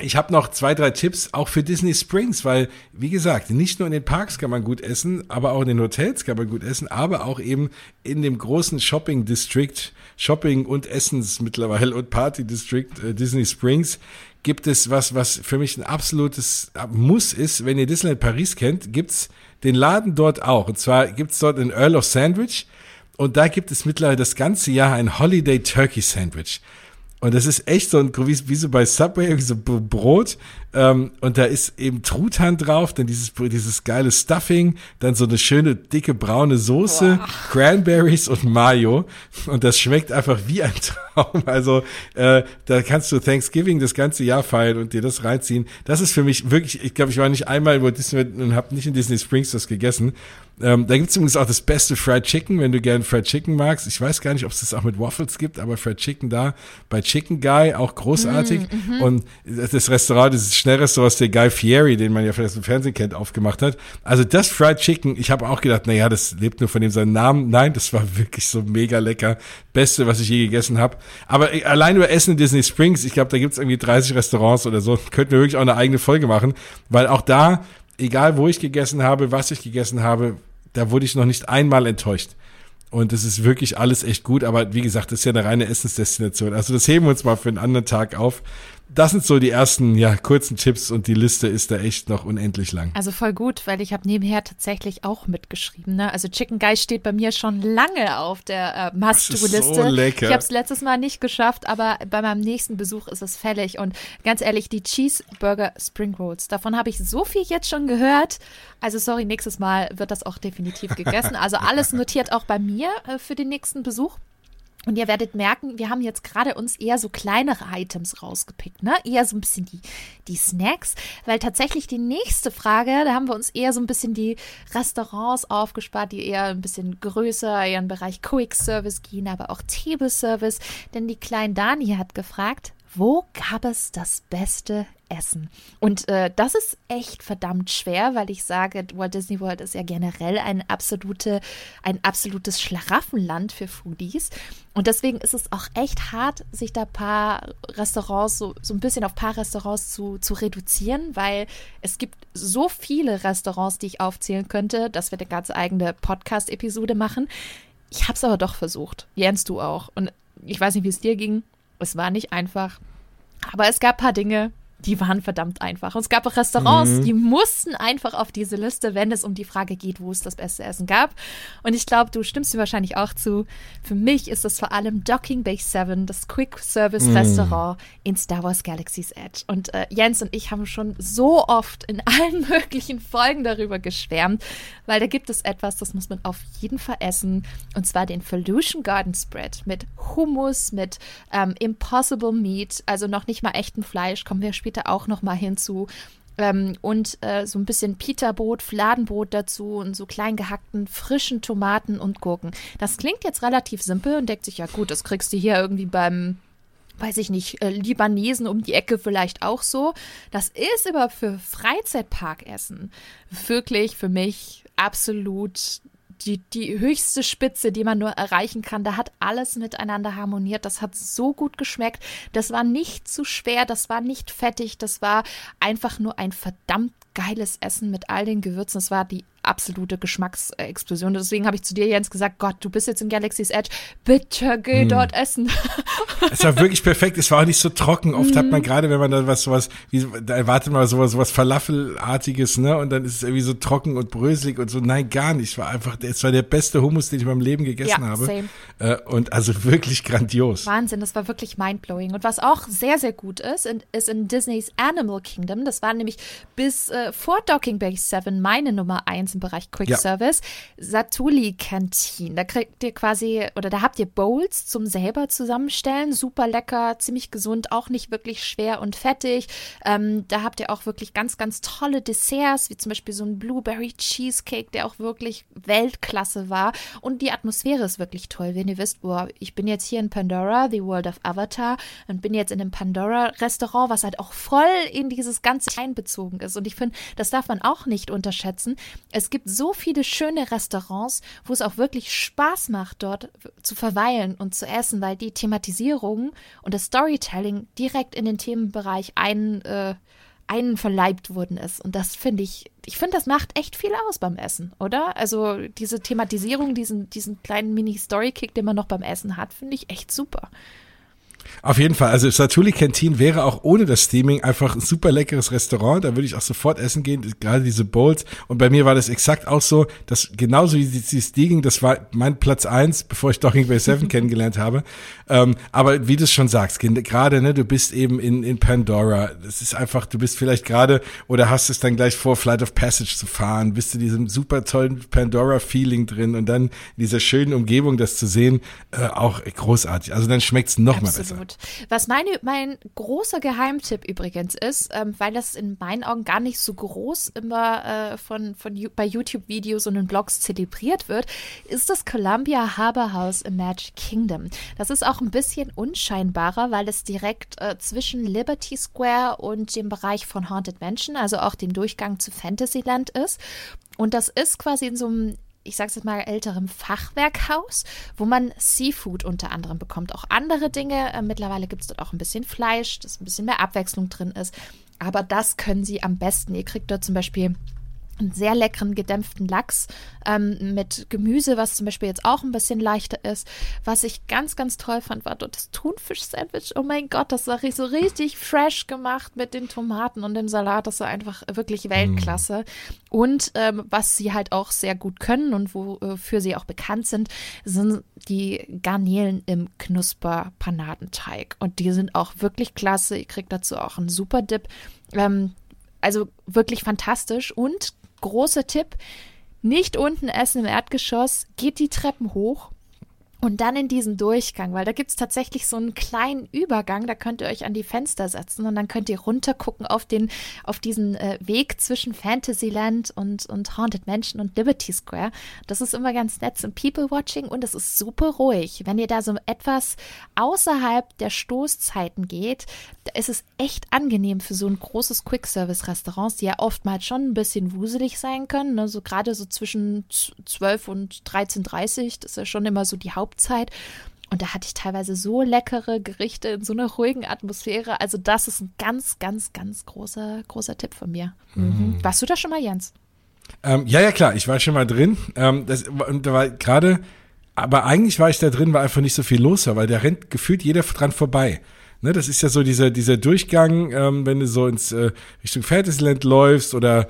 ich habe noch zwei, drei Tipps auch für Disney Springs, weil, wie gesagt, nicht nur in den Parks kann man gut essen, aber auch in den Hotels kann man gut essen, aber auch eben in dem großen Shopping District, Shopping und Essens mittlerweile und Party District äh, Disney Springs gibt es was, was für mich ein absolutes Muss ist. Wenn ihr Disneyland Paris kennt, gibt's den Laden dort auch. Und zwar gibt's dort ein Earl of Sandwich und da gibt es mittlerweile das ganze Jahr ein Holiday Turkey Sandwich. Und das ist echt so ein, wie, wie so bei Subway, wie so Brot. Ähm, und da ist eben Truthahn drauf, dann dieses, dieses geile Stuffing, dann so eine schöne, dicke, braune Soße, wow. Cranberries und Mayo. Und das schmeckt einfach wie ein Traum. Also, äh, da kannst du Thanksgiving das ganze Jahr feiern und dir das reinziehen. Das ist für mich wirklich, ich glaube, ich war nicht einmal über Disney und habe nicht in Disney Springs das gegessen. Ähm, da gibt es übrigens auch das beste Fried Chicken, wenn du gern Fried Chicken magst. Ich weiß gar nicht, ob es das auch mit Waffles gibt, aber Fried Chicken da bei Chicken Guy auch großartig. Mm, mm Und das Restaurant, dieses Schnellrestaurant, der Guy Fieri, den man ja vielleicht im Fernsehen kennt, aufgemacht hat. Also das Fried Chicken, ich habe auch gedacht, naja, das lebt nur von dem seinen Namen. Nein, das war wirklich so mega lecker. Beste, was ich je gegessen habe. Aber äh, allein über Essen in Disney Springs, ich glaube, da gibt es irgendwie 30 Restaurants oder so. Könnten wir wirklich auch eine eigene Folge machen, weil auch da egal wo ich gegessen habe, was ich gegessen habe, da wurde ich noch nicht einmal enttäuscht. Und es ist wirklich alles echt gut, aber wie gesagt, das ist ja eine reine Essensdestination. Also das heben wir uns mal für einen anderen Tag auf das sind so die ersten, ja, kurzen Tipps und die Liste ist da echt noch unendlich lang. Also voll gut, weil ich habe nebenher tatsächlich auch mitgeschrieben. Ne? Also Chicken Guy steht bei mir schon lange auf der äh, Must-Do-Liste. So lecker. Ich habe es letztes Mal nicht geschafft, aber bei meinem nächsten Besuch ist es fällig. Und ganz ehrlich, die Cheeseburger Spring Rolls, davon habe ich so viel jetzt schon gehört. Also sorry, nächstes Mal wird das auch definitiv gegessen. Also alles notiert auch bei mir äh, für den nächsten Besuch. Und ihr werdet merken, wir haben jetzt gerade uns eher so kleinere Items rausgepickt, ne? Eher so ein bisschen die, die Snacks, weil tatsächlich die nächste Frage, da haben wir uns eher so ein bisschen die Restaurants aufgespart, die eher ein bisschen größer, eher im Bereich Quick Service gehen, aber auch Table Service. Denn die kleine Dani hat gefragt, wo gab es das beste Essen? Und äh, das ist echt verdammt schwer, weil ich sage, Walt Disney World ist ja generell ein, absolute, ein absolutes Schlaraffenland für Foodies. Und deswegen ist es auch echt hart, sich da paar Restaurants, so, so ein bisschen auf paar Restaurants zu, zu reduzieren, weil es gibt so viele Restaurants, die ich aufzählen könnte, dass wir eine ganz eigene Podcast-Episode machen. Ich habe es aber doch versucht. Jens, du auch. Und ich weiß nicht, wie es dir ging. Es war nicht einfach. Aber es gab ein paar Dinge, die waren verdammt einfach. Und es gab auch Restaurants, mhm. die mussten einfach auf diese Liste, wenn es um die Frage geht, wo es das beste Essen gab. Und ich glaube, du stimmst mir wahrscheinlich auch zu. Für mich ist es vor allem Docking Bay 7, das Quick Service mhm. Restaurant in Star Wars Galaxy's Edge. Und äh, Jens und ich haben schon so oft in allen möglichen Folgen darüber geschwärmt, weil da gibt es etwas, das muss man auf jeden Fall essen. Und zwar den Felution Garden Spread mit Hummus, mit ähm, Impossible Meat, also noch nicht mal echten Fleisch, kommen wir später später auch noch mal hinzu. Ähm, und äh, so ein bisschen Pita-Brot, Fladenbrot dazu und so klein gehackten frischen Tomaten und Gurken. Das klingt jetzt relativ simpel und denkt sich, ja gut, das kriegst du hier irgendwie beim weiß ich nicht, äh, Libanesen um die Ecke vielleicht auch so. Das ist aber für Freizeitparkessen wirklich für mich absolut die, die höchste Spitze, die man nur erreichen kann. Da hat alles miteinander harmoniert. Das hat so gut geschmeckt. Das war nicht zu schwer, das war nicht fettig, das war einfach nur ein verdammt geiles Essen mit all den Gewürzen. Das war die absolute Geschmacksexplosion. Deswegen habe ich zu dir, Jens, gesagt, Gott, du bist jetzt in Galaxy's Edge, bitte geh hm. dort essen. Es war wirklich perfekt, es war auch nicht so trocken. Oft hm. hat man mhm. gerade, wenn man dann was sowas, wie, da erwartet man sowas, sowas Falafelartiges, ne? Und dann ist es irgendwie so trocken und bröselig und so. Nein, gar nicht. Es war einfach, es war der beste Hummus, den ich in meinem Leben gegessen ja, habe. Same. Äh, und also wirklich grandios. Wahnsinn, das war wirklich mindblowing. Und was auch sehr, sehr gut ist, ist in Disneys Animal Kingdom. Das war nämlich bis äh, vor Docking Bay 7 meine Nummer 1 diesem Bereich Quick ja. Service. Satuli Canteen. Da kriegt ihr quasi oder da habt ihr Bowls zum selber zusammenstellen. Super lecker, ziemlich gesund, auch nicht wirklich schwer und fettig. Ähm, da habt ihr auch wirklich ganz, ganz tolle Desserts, wie zum Beispiel so ein Blueberry Cheesecake, der auch wirklich Weltklasse war. Und die Atmosphäre ist wirklich toll. Wenn ihr wisst, boah, ich bin jetzt hier in Pandora, The World of Avatar, und bin jetzt in einem Pandora-Restaurant, was halt auch voll in dieses Ganze einbezogen ist. Und ich finde, das darf man auch nicht unterschätzen. Es gibt so viele schöne Restaurants, wo es auch wirklich Spaß macht, dort zu verweilen und zu essen, weil die Thematisierung und das Storytelling direkt in den Themenbereich ein, äh, einverleibt worden ist. Und das finde ich, ich finde, das macht echt viel aus beim Essen, oder? Also diese Thematisierung, diesen, diesen kleinen Mini-Story-Kick, den man noch beim Essen hat, finde ich echt super. Auf jeden Fall. Also Satuli Canteen wäre auch ohne das Steaming einfach ein super leckeres Restaurant. Da würde ich auch sofort essen gehen. Gerade diese Bowls. Und bei mir war das exakt auch so, dass genauso wie dieses Digging, das war mein Platz eins, bevor ich Docking Bay 7 kennengelernt habe. Ähm, aber wie du es schon sagst, gerade, ne, du bist eben in, in Pandora. Das ist einfach, du bist vielleicht gerade oder hast es dann gleich vor, Flight of Passage zu fahren, bist du diesem super tollen Pandora-Feeling drin und dann in dieser schönen Umgebung das zu sehen, äh, auch großartig. Also dann schmeckt es noch Absolut. mal besser. Absolut. Was meine, mein großer Geheimtipp übrigens ist, ähm, weil das in meinen Augen gar nicht so groß immer äh, von, von bei YouTube-Videos und in Blogs zelebriert wird, ist das Columbia Harbor House im Magic Kingdom. Das ist auch ein bisschen unscheinbarer, weil es direkt äh, zwischen Liberty Square und dem Bereich von Haunted Mansion, also auch dem Durchgang zu Fantasyland ist. Und das ist quasi in so einem ich sage es jetzt mal, älterem Fachwerkhaus, wo man Seafood unter anderem bekommt. Auch andere Dinge. Äh, mittlerweile gibt es dort auch ein bisschen Fleisch, dass ein bisschen mehr Abwechslung drin ist. Aber das können sie am besten. Ihr kriegt dort zum Beispiel einen sehr leckeren gedämpften Lachs ähm, mit Gemüse, was zum Beispiel jetzt auch ein bisschen leichter ist. Was ich ganz, ganz toll fand, war dort das Thunfisch-Sandwich. Oh mein Gott, das war so richtig fresh gemacht mit den Tomaten und dem Salat. Das war einfach wirklich Weltklasse. Mm. Und ähm, was sie halt auch sehr gut können und wofür sie auch bekannt sind, sind die Garnelen im Knusper-Panadenteig. Und die sind auch wirklich klasse. Ihr kriegt dazu auch einen super Dip. Ähm, also wirklich fantastisch. Und großer Tipp, nicht unten essen im Erdgeschoss, geht die Treppen hoch und dann in diesen Durchgang, weil da gibt es tatsächlich so einen kleinen Übergang, da könnt ihr euch an die Fenster setzen und dann könnt ihr runtergucken auf den, auf diesen äh, Weg zwischen Fantasyland und, und Haunted Mansion und Liberty Square. Das ist immer ganz nett zum People-Watching und es ist super ruhig. Wenn ihr da so etwas außerhalb der Stoßzeiten geht, da ist es echt angenehm für so ein großes Quick-Service-Restaurants, die ja oftmals schon ein bisschen wuselig sein können. Ne? So gerade so zwischen 12 und 13.30 das ist ja schon immer so die Haupt Hauptzeit. Und da hatte ich teilweise so leckere Gerichte in so einer ruhigen Atmosphäre. Also das ist ein ganz, ganz, ganz großer, großer Tipp von mir. Mhm. Warst du da schon mal, Jens? Ähm, ja, ja, klar. Ich war schon mal drin. Ähm, das, da war gerade, aber eigentlich war ich da drin, weil einfach nicht so viel los war, weil da rennt gefühlt jeder dran vorbei. Ne, das ist ja so dieser, dieser Durchgang, ähm, wenn du so ins äh, Richtung Fantasyland läufst oder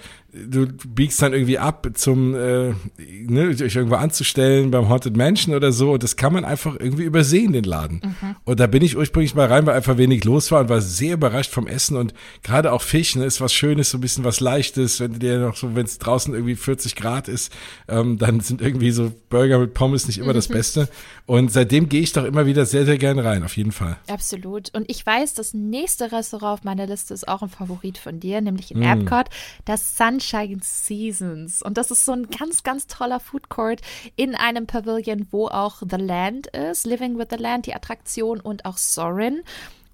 du biegst dann irgendwie ab zum, äh, ne, euch irgendwo anzustellen beim Haunted Mansion oder so und das kann man einfach irgendwie übersehen, den Laden. Mhm. Und da bin ich ursprünglich mal rein, weil einfach wenig los war und war sehr überrascht vom Essen und gerade auch Fisch, ne, ist was Schönes, so ein bisschen was Leichtes, wenn dir noch so, wenn es draußen irgendwie 40 Grad ist, ähm, dann sind irgendwie so Burger mit Pommes nicht immer das Beste. Und seitdem gehe ich doch immer wieder sehr, sehr gern rein, auf jeden Fall. Absolut. Und ich weiß, das nächste Restaurant auf meiner Liste ist auch ein Favorit von dir, nämlich in mm. Epcot, das Sunshine Seasons. Und das ist so ein ganz, ganz toller Food Court in einem Pavilion, wo auch The Land ist, Living with the Land, die Attraktion und auch Sorin.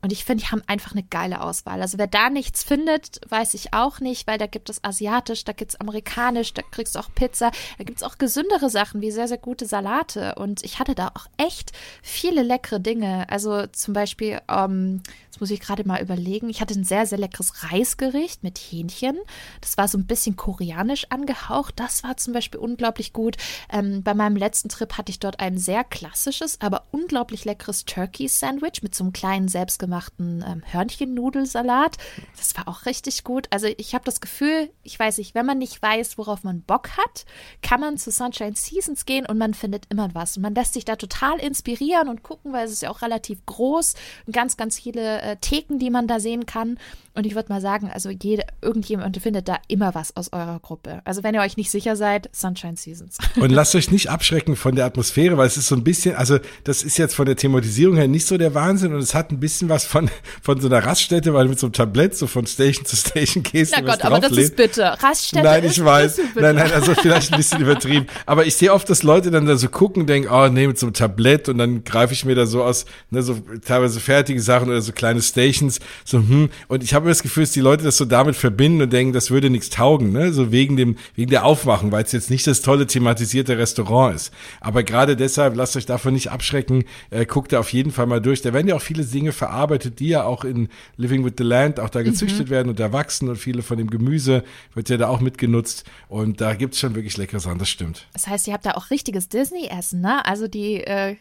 Und ich finde, die haben einfach eine geile Auswahl. Also wer da nichts findet, weiß ich auch nicht, weil da gibt es asiatisch, da gibt es amerikanisch, da kriegst du auch Pizza, da gibt es auch gesündere Sachen wie sehr, sehr gute Salate. Und ich hatte da auch echt viele leckere Dinge. Also zum Beispiel, ähm, jetzt muss ich gerade mal überlegen, ich hatte ein sehr, sehr leckeres Reisgericht mit Hähnchen. Das war so ein bisschen koreanisch angehaucht. Das war zum Beispiel unglaublich gut. Ähm, bei meinem letzten Trip hatte ich dort ein sehr klassisches, aber unglaublich leckeres Turkey-Sandwich mit so einem kleinen selbstgemachten selbstgemachten ähm, Hörnchennudelsalat. Das war auch richtig gut. Also ich habe das Gefühl, ich weiß nicht, wenn man nicht weiß, worauf man Bock hat, kann man zu Sunshine Seasons gehen und man findet immer was. Und man lässt sich da total inspirieren und gucken, weil es ist ja auch relativ groß und ganz, ganz viele äh, Theken, die man da sehen kann. Und ich würde mal sagen, also jede, irgendjemand findet da immer was aus eurer Gruppe. Also wenn ihr euch nicht sicher seid, Sunshine Seasons. Und lasst euch nicht abschrecken von der Atmosphäre, weil es ist so ein bisschen, also das ist jetzt von der Thematisierung her nicht so der Wahnsinn und es hat ein bisschen was von, von so einer Raststätte, weil du mit so einem Tablett so von Station zu Station gehst. Na Gott, aber das ist bitte. Raststätte Nein, ich weiß. Nein, nein, also vielleicht ein bisschen übertrieben. Aber ich sehe oft, dass Leute dann da so gucken und denken, oh nee, mit so einem Tablett und dann greife ich mir da so aus, ne, so teilweise fertige Sachen oder so kleine Stations, so, hm. Und ich habe das Gefühl, dass die Leute das so damit verbinden und denken, das würde nichts taugen, ne, so wegen dem, wegen der Aufmachung, weil es jetzt nicht das tolle thematisierte Restaurant ist. Aber gerade deshalb, lasst euch davon nicht abschrecken, äh, guckt da auf jeden Fall mal durch. Da werden ja auch viele Dinge verarbeitet, die ja auch in Living with the Land auch da gezüchtet mhm. werden und da wachsen und viele von dem Gemüse wird ja da auch mitgenutzt und da gibt es schon wirklich leckere Sachen, das stimmt. Das heißt, ihr habt da auch richtiges Disney-Essen, ne? Also die äh,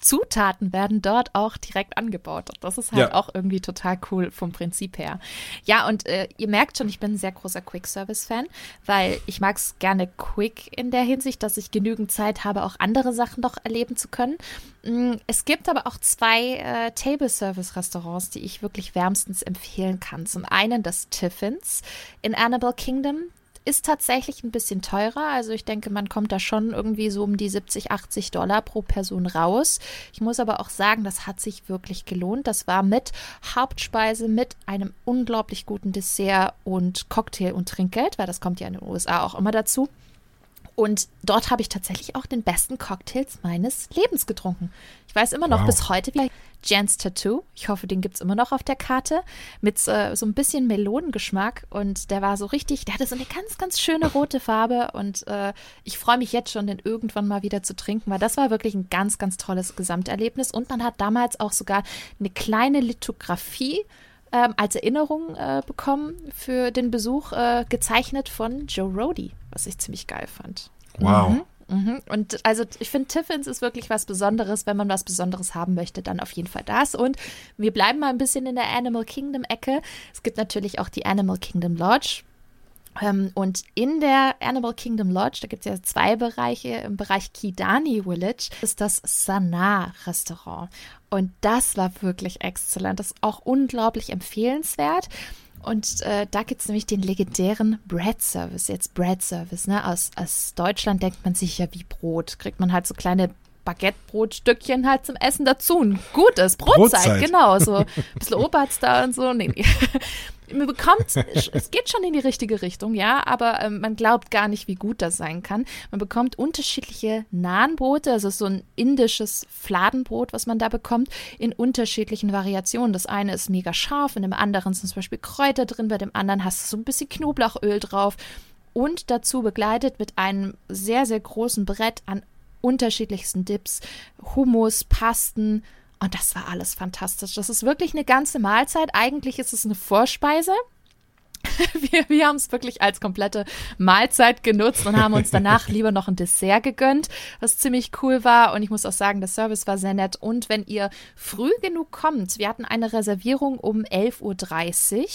Zutaten werden dort auch direkt angebaut. Das ist halt ja. auch irgendwie total cool vom Prinzip her. Ja, und äh, ihr merkt schon, ich bin ein sehr großer Quick-Service-Fan, weil ich mag es gerne quick in der Hinsicht, dass ich genügend Zeit habe, auch andere Sachen noch erleben zu können. Mm, es gibt aber auch zwei äh, Table-Service-Restaurants, die ich wirklich wärmstens empfehlen kann. Zum einen das Tiffins in Annabelle Kingdom ist tatsächlich ein bisschen teurer. Also ich denke, man kommt da schon irgendwie so um die 70, 80 Dollar pro Person raus. Ich muss aber auch sagen, das hat sich wirklich gelohnt. Das war mit Hauptspeise, mit einem unglaublich guten Dessert und Cocktail und Trinkgeld, weil das kommt ja in den USA auch immer dazu. Und dort habe ich tatsächlich auch den besten Cocktails meines Lebens getrunken. Ich weiß immer noch wow. bis heute, wie Jans Tattoo. Ich hoffe, den gibt es immer noch auf der Karte. Mit äh, so ein bisschen Melonengeschmack. Und der war so richtig, der hatte so eine ganz, ganz schöne rote Farbe. Und äh, ich freue mich jetzt schon, den irgendwann mal wieder zu trinken, weil das war wirklich ein ganz, ganz tolles Gesamterlebnis. Und man hat damals auch sogar eine kleine Lithografie ähm, als Erinnerung äh, bekommen für den Besuch, äh, gezeichnet von Joe Rody, was ich ziemlich geil fand. Wow. Mhm. Mhm. Und also ich finde, Tiffins ist wirklich was Besonderes. Wenn man was Besonderes haben möchte, dann auf jeden Fall das. Und wir bleiben mal ein bisschen in der Animal Kingdom-Ecke. Es gibt natürlich auch die Animal Kingdom Lodge. Ähm, und in der Animal Kingdom Lodge, da gibt es ja zwei Bereiche. Im Bereich Kidani Village ist das Sana Restaurant. Und das war wirklich exzellent. Das ist auch unglaublich empfehlenswert. Und äh, da gibt es nämlich den legendären Bread Service. Jetzt Bread Service, ne? Aus, aus Deutschland denkt man sich ja wie Brot. Kriegt man halt so kleine Baguette-Brotstückchen halt zum Essen dazu. Ein gutes Brotzeit, Brotzeit. genau. So ein bisschen Oberts da und so. Nee, nee. Man bekommt, es geht schon in die richtige Richtung, ja, aber ähm, man glaubt gar nicht, wie gut das sein kann. Man bekommt unterschiedliche Nahenbrote, also so ein indisches Fladenbrot, was man da bekommt, in unterschiedlichen Variationen. Das eine ist mega scharf, in dem anderen sind zum Beispiel Kräuter drin, bei dem anderen hast du so ein bisschen Knoblauchöl drauf und dazu begleitet mit einem sehr, sehr großen Brett an unterschiedlichsten Dips, Hummus, Pasten, und das war alles fantastisch. Das ist wirklich eine ganze Mahlzeit. Eigentlich ist es eine Vorspeise. wir, wir haben es wirklich als komplette Mahlzeit genutzt und haben uns danach lieber noch ein Dessert gegönnt, was ziemlich cool war. Und ich muss auch sagen, der Service war sehr nett. Und wenn ihr früh genug kommt, wir hatten eine Reservierung um 11.30 Uhr.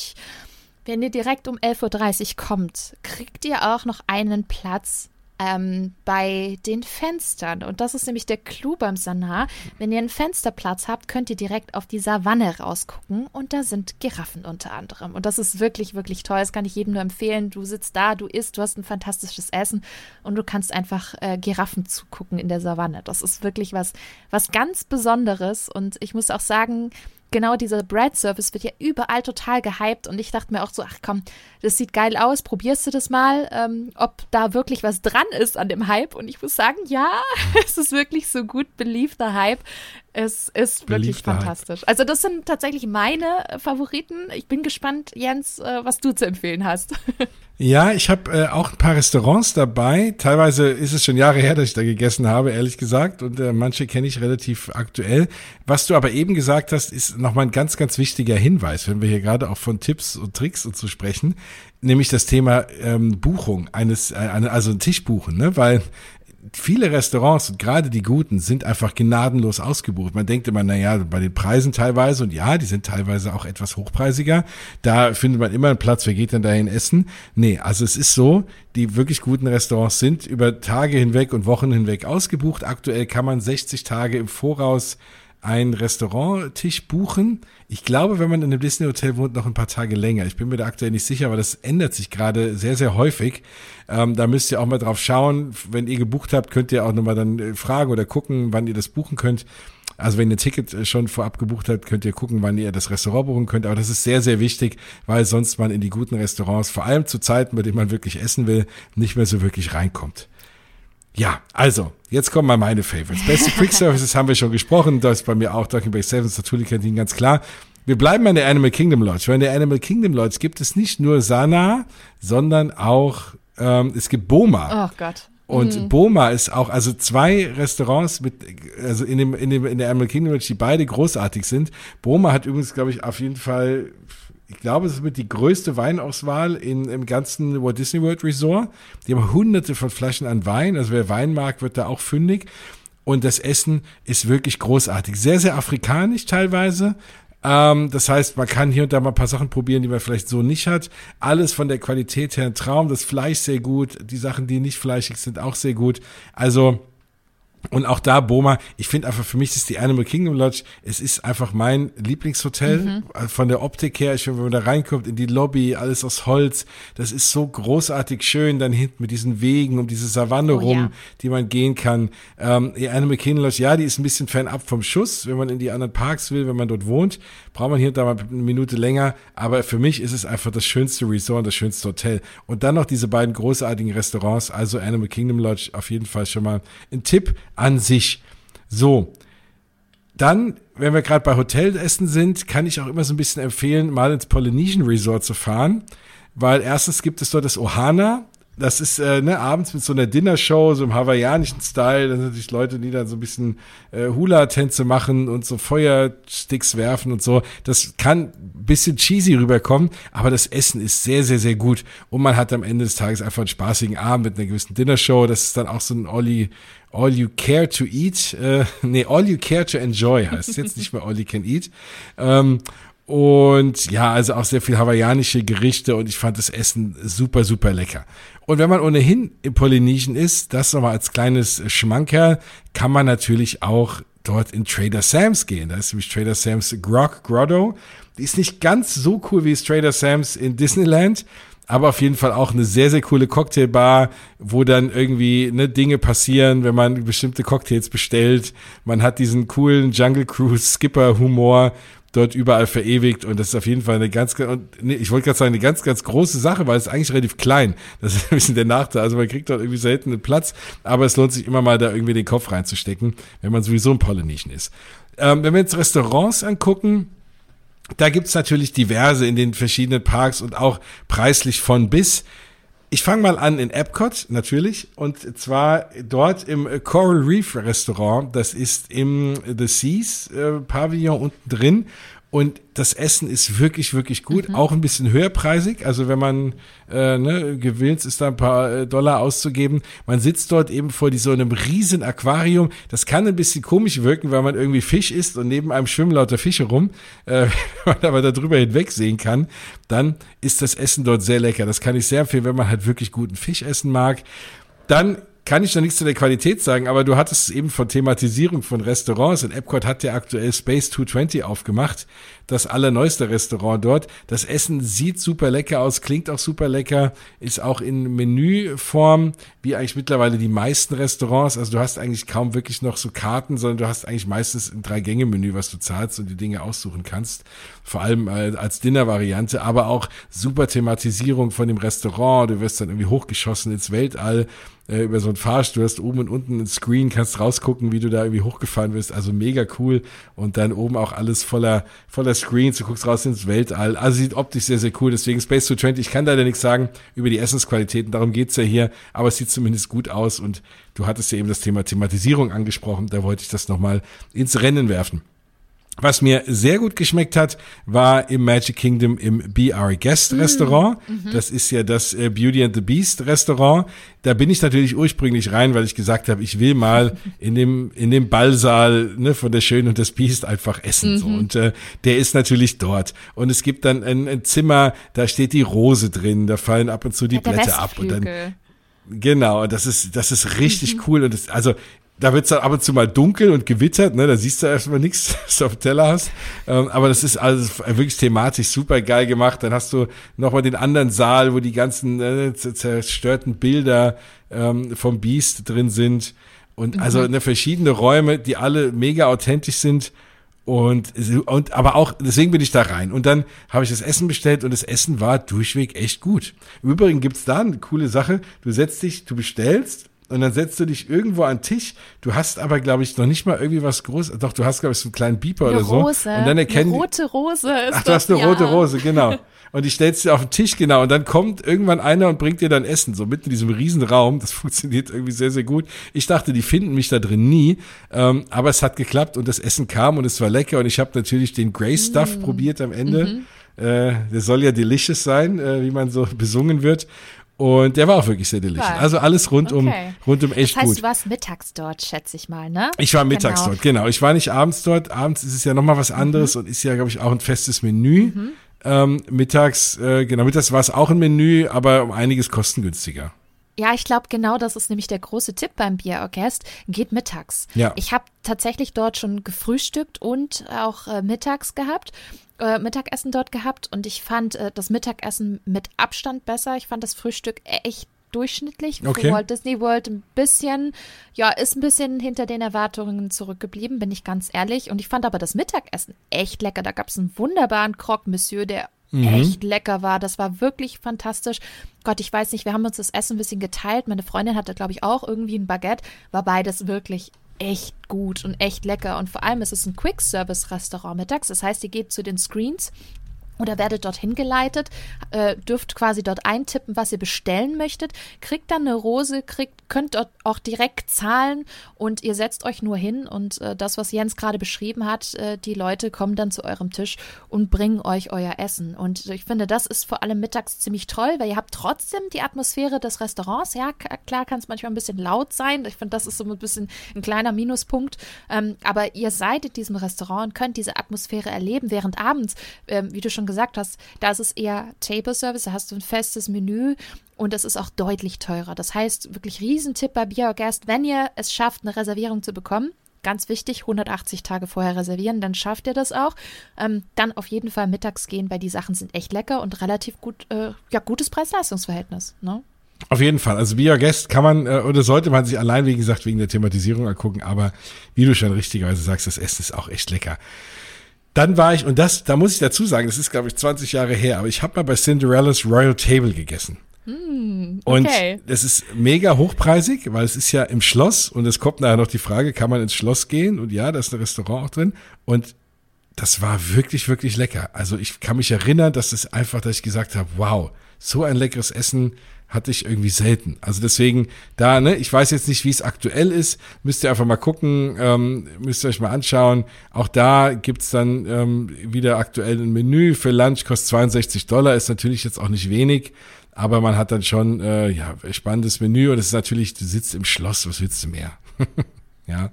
Wenn ihr direkt um 11.30 Uhr kommt, kriegt ihr auch noch einen Platz ähm, bei den Fenstern. Und das ist nämlich der Clou beim Sanar. Wenn ihr einen Fensterplatz habt, könnt ihr direkt auf die Savanne rausgucken. Und da sind Giraffen unter anderem. Und das ist wirklich, wirklich toll. Das kann ich jedem nur empfehlen. Du sitzt da, du isst, du hast ein fantastisches Essen und du kannst einfach äh, Giraffen zugucken in der Savanne. Das ist wirklich was, was ganz Besonderes. Und ich muss auch sagen, genau dieser Bread Service wird ja überall total gehypt und ich dachte mir auch so, ach komm, das sieht geil aus, probierst du das mal, ähm, ob da wirklich was dran ist an dem Hype und ich muss sagen, ja, es ist wirklich so gut, believe the Hype. Es ist wirklich fantastisch. Hype. Also das sind tatsächlich meine Favoriten. Ich bin gespannt, Jens, äh, was du zu empfehlen hast. Ja, ich habe äh, auch ein paar Restaurants dabei. Teilweise ist es schon Jahre her, dass ich da gegessen habe, ehrlich gesagt. Und äh, manche kenne ich relativ aktuell. Was du aber eben gesagt hast, ist nochmal ein ganz, ganz wichtiger Hinweis, wenn wir hier gerade auch von Tipps und Tricks und so sprechen. Nämlich das Thema ähm, Buchung eines, äh, also ein Tisch buchen, ne? Weil viele Restaurants gerade die guten sind einfach gnadenlos ausgebucht. Man denkt immer, naja, bei den Preisen teilweise und ja, die sind teilweise auch etwas hochpreisiger. Da findet man immer einen Platz, wer geht denn dahin essen? Nee, also es ist so, die wirklich guten Restaurants sind über Tage hinweg und Wochen hinweg ausgebucht. Aktuell kann man 60 Tage im Voraus einen Restauranttisch buchen. Ich glaube, wenn man in einem Disney Hotel wohnt, noch ein paar Tage länger. Ich bin mir da aktuell nicht sicher, aber das ändert sich gerade sehr, sehr häufig. Ähm, da müsst ihr auch mal drauf schauen. Wenn ihr gebucht habt, könnt ihr auch nochmal dann äh, fragen oder gucken, wann ihr das buchen könnt. Also wenn ihr ein Ticket äh, schon vorab gebucht habt, könnt ihr gucken, wann ihr das Restaurant buchen könnt. Aber das ist sehr, sehr wichtig, weil sonst man in die guten Restaurants, vor allem zu Zeiten, bei denen man wirklich essen will, nicht mehr so wirklich reinkommt. Ja, also, jetzt kommen mal meine Favorites. Beste Quick Services haben wir schon gesprochen. Da ist bei mir auch Docking Bay 7 Satuli Canteen ganz klar. Wir bleiben an der Animal Kingdom Lodge. Weil in der Animal Kingdom Lodge gibt es nicht nur Sana, sondern auch, ähm, es gibt Boma. Oh Gott. Und mhm. Boma ist auch, also zwei Restaurants mit, also in dem, in dem, in der Animal Kingdom Lodge, die beide großartig sind. Boma hat übrigens, glaube ich, auf jeden Fall ich glaube, es ist mit die größte Weinauswahl in, im ganzen Walt Disney World Resort. Die haben hunderte von Flaschen an Wein. Also wer Wein mag, wird da auch fündig. Und das Essen ist wirklich großartig. Sehr, sehr afrikanisch teilweise. Ähm, das heißt, man kann hier und da mal ein paar Sachen probieren, die man vielleicht so nicht hat. Alles von der Qualität her ein Traum. Das Fleisch sehr gut. Die Sachen, die nicht fleischig sind, auch sehr gut. Also, und auch da, Boma, ich finde einfach, für mich ist die Animal Kingdom Lodge, es ist einfach mein Lieblingshotel. Mhm. Von der Optik her, ich finde, wenn man da reinkommt in die Lobby, alles aus Holz, das ist so großartig schön, dann hinten mit diesen Wegen um diese Savanne oh, rum, ja. die man gehen kann. Ähm, die Animal Kingdom Lodge, ja, die ist ein bisschen fernab vom Schuss, wenn man in die anderen Parks will, wenn man dort wohnt, braucht man hier und da mal eine Minute länger, aber für mich ist es einfach das schönste Resort, das schönste Hotel. Und dann noch diese beiden großartigen Restaurants, also Animal Kingdom Lodge, auf jeden Fall schon mal ein Tipp an sich. So, dann, wenn wir gerade bei Hotelessen sind, kann ich auch immer so ein bisschen empfehlen, mal ins Polynesian Resort zu fahren, weil erstens gibt es dort das Ohana, das ist äh, ne, abends mit so einer Dinnershow, so im hawaiianischen Style, da sind natürlich Leute, die dann so ein bisschen äh, Hula-Tänze machen und so Feuersticks werfen und so. Das kann ein bisschen cheesy rüberkommen, aber das Essen ist sehr, sehr, sehr gut. Und man hat am Ende des Tages einfach einen spaßigen Abend mit einer gewissen Dinnershow. Das ist dann auch so ein Olli, All You Care to Eat, äh, nee, All You Care to Enjoy heißt jetzt nicht mehr All You Can Eat. Ähm, und ja, also auch sehr viel hawaiianische Gerichte und ich fand das Essen super, super lecker. Und wenn man ohnehin im Polynesien ist, das nochmal als kleines Schmankerl, kann man natürlich auch dort in Trader Sam's gehen. Da ist nämlich Trader Sam's Grog Grotto. Die ist nicht ganz so cool wie Trader Sam's in Disneyland, aber auf jeden Fall auch eine sehr, sehr coole Cocktailbar, wo dann irgendwie ne, Dinge passieren, wenn man bestimmte Cocktails bestellt. Man hat diesen coolen Jungle Cruise Skipper Humor dort überall verewigt und das ist auf jeden Fall eine ganz, nee, ich wollte gerade sagen, eine ganz, ganz große Sache, weil es ist eigentlich relativ klein. Das ist ein bisschen der Nachteil. Also man kriegt dort irgendwie selten einen Platz, aber es lohnt sich immer mal da irgendwie den Kopf reinzustecken, wenn man sowieso ein Polynesian ist. Ähm, wenn wir jetzt Restaurants angucken, da gibt's natürlich diverse in den verschiedenen Parks und auch preislich von bis. Ich fange mal an in Epcot, natürlich, und zwar dort im Coral Reef Restaurant. Das ist im The Seas äh, Pavillon unten drin. Und das Essen ist wirklich, wirklich gut. Mhm. Auch ein bisschen höherpreisig. Also wenn man äh, ne, gewillt ist, da ein paar äh, Dollar auszugeben. Man sitzt dort eben vor die, so einem riesen Aquarium. Das kann ein bisschen komisch wirken, weil man irgendwie Fisch isst und neben einem schwimmen lauter Fische rum. Äh, wenn man aber darüber hinweg sehen kann, dann ist das Essen dort sehr lecker. Das kann ich sehr empfehlen, wenn man halt wirklich guten Fisch essen mag. Dann kann ich noch nichts zu der Qualität sagen, aber du hattest eben von Thematisierung von Restaurants. Und Epcot hat ja aktuell Space 220 aufgemacht, das allerneueste Restaurant dort. Das Essen sieht super lecker aus, klingt auch super lecker, ist auch in Menüform, wie eigentlich mittlerweile die meisten Restaurants. Also du hast eigentlich kaum wirklich noch so Karten, sondern du hast eigentlich meistens ein Drei-Gänge-Menü, was du zahlst und die Dinge aussuchen kannst. Vor allem äh, als Dinner-Variante, aber auch super Thematisierung von dem Restaurant. Du wirst dann irgendwie hochgeschossen ins Weltall äh, über so einen Fahrstuhl, du hast oben und unten ein Screen, kannst rausgucken, wie du da irgendwie hochgefahren wirst, also mega cool und dann oben auch alles voller, voller Screens, du guckst raus ins Weltall, also sieht optisch sehr, sehr cool, deswegen Space 220, ich kann leider nichts sagen über die Essensqualitäten, darum geht's ja hier, aber es sieht zumindest gut aus. Und du hattest ja eben das Thema Thematisierung angesprochen, da wollte ich das nochmal ins Rennen werfen. Was mir sehr gut geschmeckt hat, war im Magic Kingdom im Be Our Guest mm, Restaurant. Mhm. Das ist ja das äh, Beauty and the Beast Restaurant. Da bin ich natürlich ursprünglich rein, weil ich gesagt habe, ich will mal in dem in dem Ballsaal ne, von der Schönen und das Beast einfach essen. Mhm. So. Und äh, der ist natürlich dort. Und es gibt dann ein, ein, Zimmer, da steht die Rose drin, da fallen ab und zu die ja, Blätter ab und dann Genau, das ist, das ist richtig mhm. cool. Und das, also da wird es dann ab und zu mal dunkel und gewittert, ne? Da siehst du erstmal nichts, was du auf dem Teller hast. Ähm, aber das ist alles wirklich thematisch super geil gemacht. Dann hast du nochmal den anderen Saal, wo die ganzen äh, zerstörten Bilder ähm, vom Beast drin sind. Und also mhm. also ne, verschiedene Räume, die alle mega authentisch sind. Und, und aber auch, deswegen bin ich da rein. Und dann habe ich das Essen bestellt und das Essen war durchweg echt gut. Im Übrigen gibt's da eine coole Sache. Du setzt dich, du bestellst und dann setzt du dich irgendwo an den Tisch. Du hast aber, glaube ich, noch nicht mal irgendwie was Großes. Doch, du hast, glaube ich, so einen kleinen Beeper eine oder so. Rose. Und dann erkennen eine rote Rose ist Ach, du hast eine ja. rote Rose, genau. Und die stellst du auf den Tisch, genau. Und dann kommt irgendwann einer und bringt dir dann Essen, so mitten in diesem riesen Raum. Das funktioniert irgendwie sehr, sehr gut. Ich dachte, die finden mich da drin nie. Ähm, aber es hat geklappt und das Essen kam und es war lecker. Und ich habe natürlich den Grey Stuff mm. probiert am Ende. Mhm. Äh, der soll ja delicious sein, äh, wie man so besungen wird. Und der war auch wirklich sehr delicious. Also alles rundum, okay. rundum echt das heißt, gut. Du warst mittags dort, schätze ich mal, ne? Ich war mittags genau. dort, genau. Ich war nicht abends dort. Abends ist es ja nochmal was mhm. anderes mhm. und ist ja, glaube ich, auch ein festes Menü. Mhm. Ähm, mittags, äh, genau, mittags war es auch ein Menü, aber um einiges kostengünstiger. Ja, ich glaube, genau das ist nämlich der große Tipp beim Bierorchest. Geht mittags. Ja. Ich habe tatsächlich dort schon gefrühstückt und auch äh, mittags gehabt äh, Mittagessen dort gehabt und ich fand äh, das Mittagessen mit Abstand besser. Ich fand das Frühstück echt durchschnittlich. Okay. Walt Disney World ein bisschen, ja, ist ein bisschen hinter den Erwartungen zurückgeblieben, bin ich ganz ehrlich. Und ich fand aber das Mittagessen echt lecker. Da gab es einen wunderbaren Croque Monsieur, der mhm. echt lecker war. Das war wirklich fantastisch. Gott, ich weiß nicht, wir haben uns das Essen ein bisschen geteilt. Meine Freundin hatte, glaube ich, auch irgendwie ein Baguette. War beides wirklich echt gut und echt lecker. Und vor allem ist es ein Quick-Service-Restaurant mittags. Das heißt, ihr geht zu den Screens oder werdet dorthin geleitet, äh, dürft quasi dort eintippen, was ihr bestellen möchtet, kriegt dann eine Rose, kriegt, könnt dort auch direkt zahlen und ihr setzt euch nur hin und äh, das, was Jens gerade beschrieben hat, äh, die Leute kommen dann zu eurem Tisch und bringen euch euer Essen. Und ich finde, das ist vor allem mittags ziemlich toll, weil ihr habt trotzdem die Atmosphäre des Restaurants. Ja, klar kann es manchmal ein bisschen laut sein. Ich finde, das ist so ein bisschen ein kleiner Minuspunkt. Ähm, aber ihr seid in diesem Restaurant und könnt diese Atmosphäre erleben, während abends, ähm, wie du schon gesagt hast, da ist es eher Table Service, da hast du ein festes Menü und es ist auch deutlich teurer. Das heißt, wirklich Riesentipp bei Biogas, wenn ihr es schafft, eine Reservierung zu bekommen, ganz wichtig, 180 Tage vorher reservieren, dann schafft ihr das auch. Ähm, dann auf jeden Fall mittags gehen, weil die Sachen sind echt lecker und relativ gut, äh, ja, gutes Preis-Leistungs-Verhältnis. Ne? Auf jeden Fall. Also Be Your Guest kann man äh, oder sollte man sich allein, wie gesagt, wegen der Thematisierung angucken. Aber wie du schon richtigerweise sagst, das Essen ist auch echt lecker. Dann war ich, und das, da muss ich dazu sagen, das ist, glaube ich, 20 Jahre her, aber ich habe mal bei Cinderella's Royal Table gegessen. Mm, okay. Und das ist mega hochpreisig, weil es ist ja im Schloss und es kommt nachher noch die Frage, kann man ins Schloss gehen? Und ja, da ist ein Restaurant auch drin. Und das war wirklich, wirklich lecker. Also ich kann mich erinnern, dass es einfach, dass ich gesagt habe, wow, so ein leckeres Essen hatte ich irgendwie selten. Also deswegen da, ne, ich weiß jetzt nicht, wie es aktuell ist. Müsst ihr einfach mal gucken, ähm, müsst ihr euch mal anschauen. Auch da gibt's dann ähm, wieder aktuell ein Menü. Für Lunch kostet 62 Dollar, ist natürlich jetzt auch nicht wenig. Aber man hat dann schon, äh, ja, spannendes Menü und es ist natürlich, du sitzt im Schloss, was willst du mehr? ja,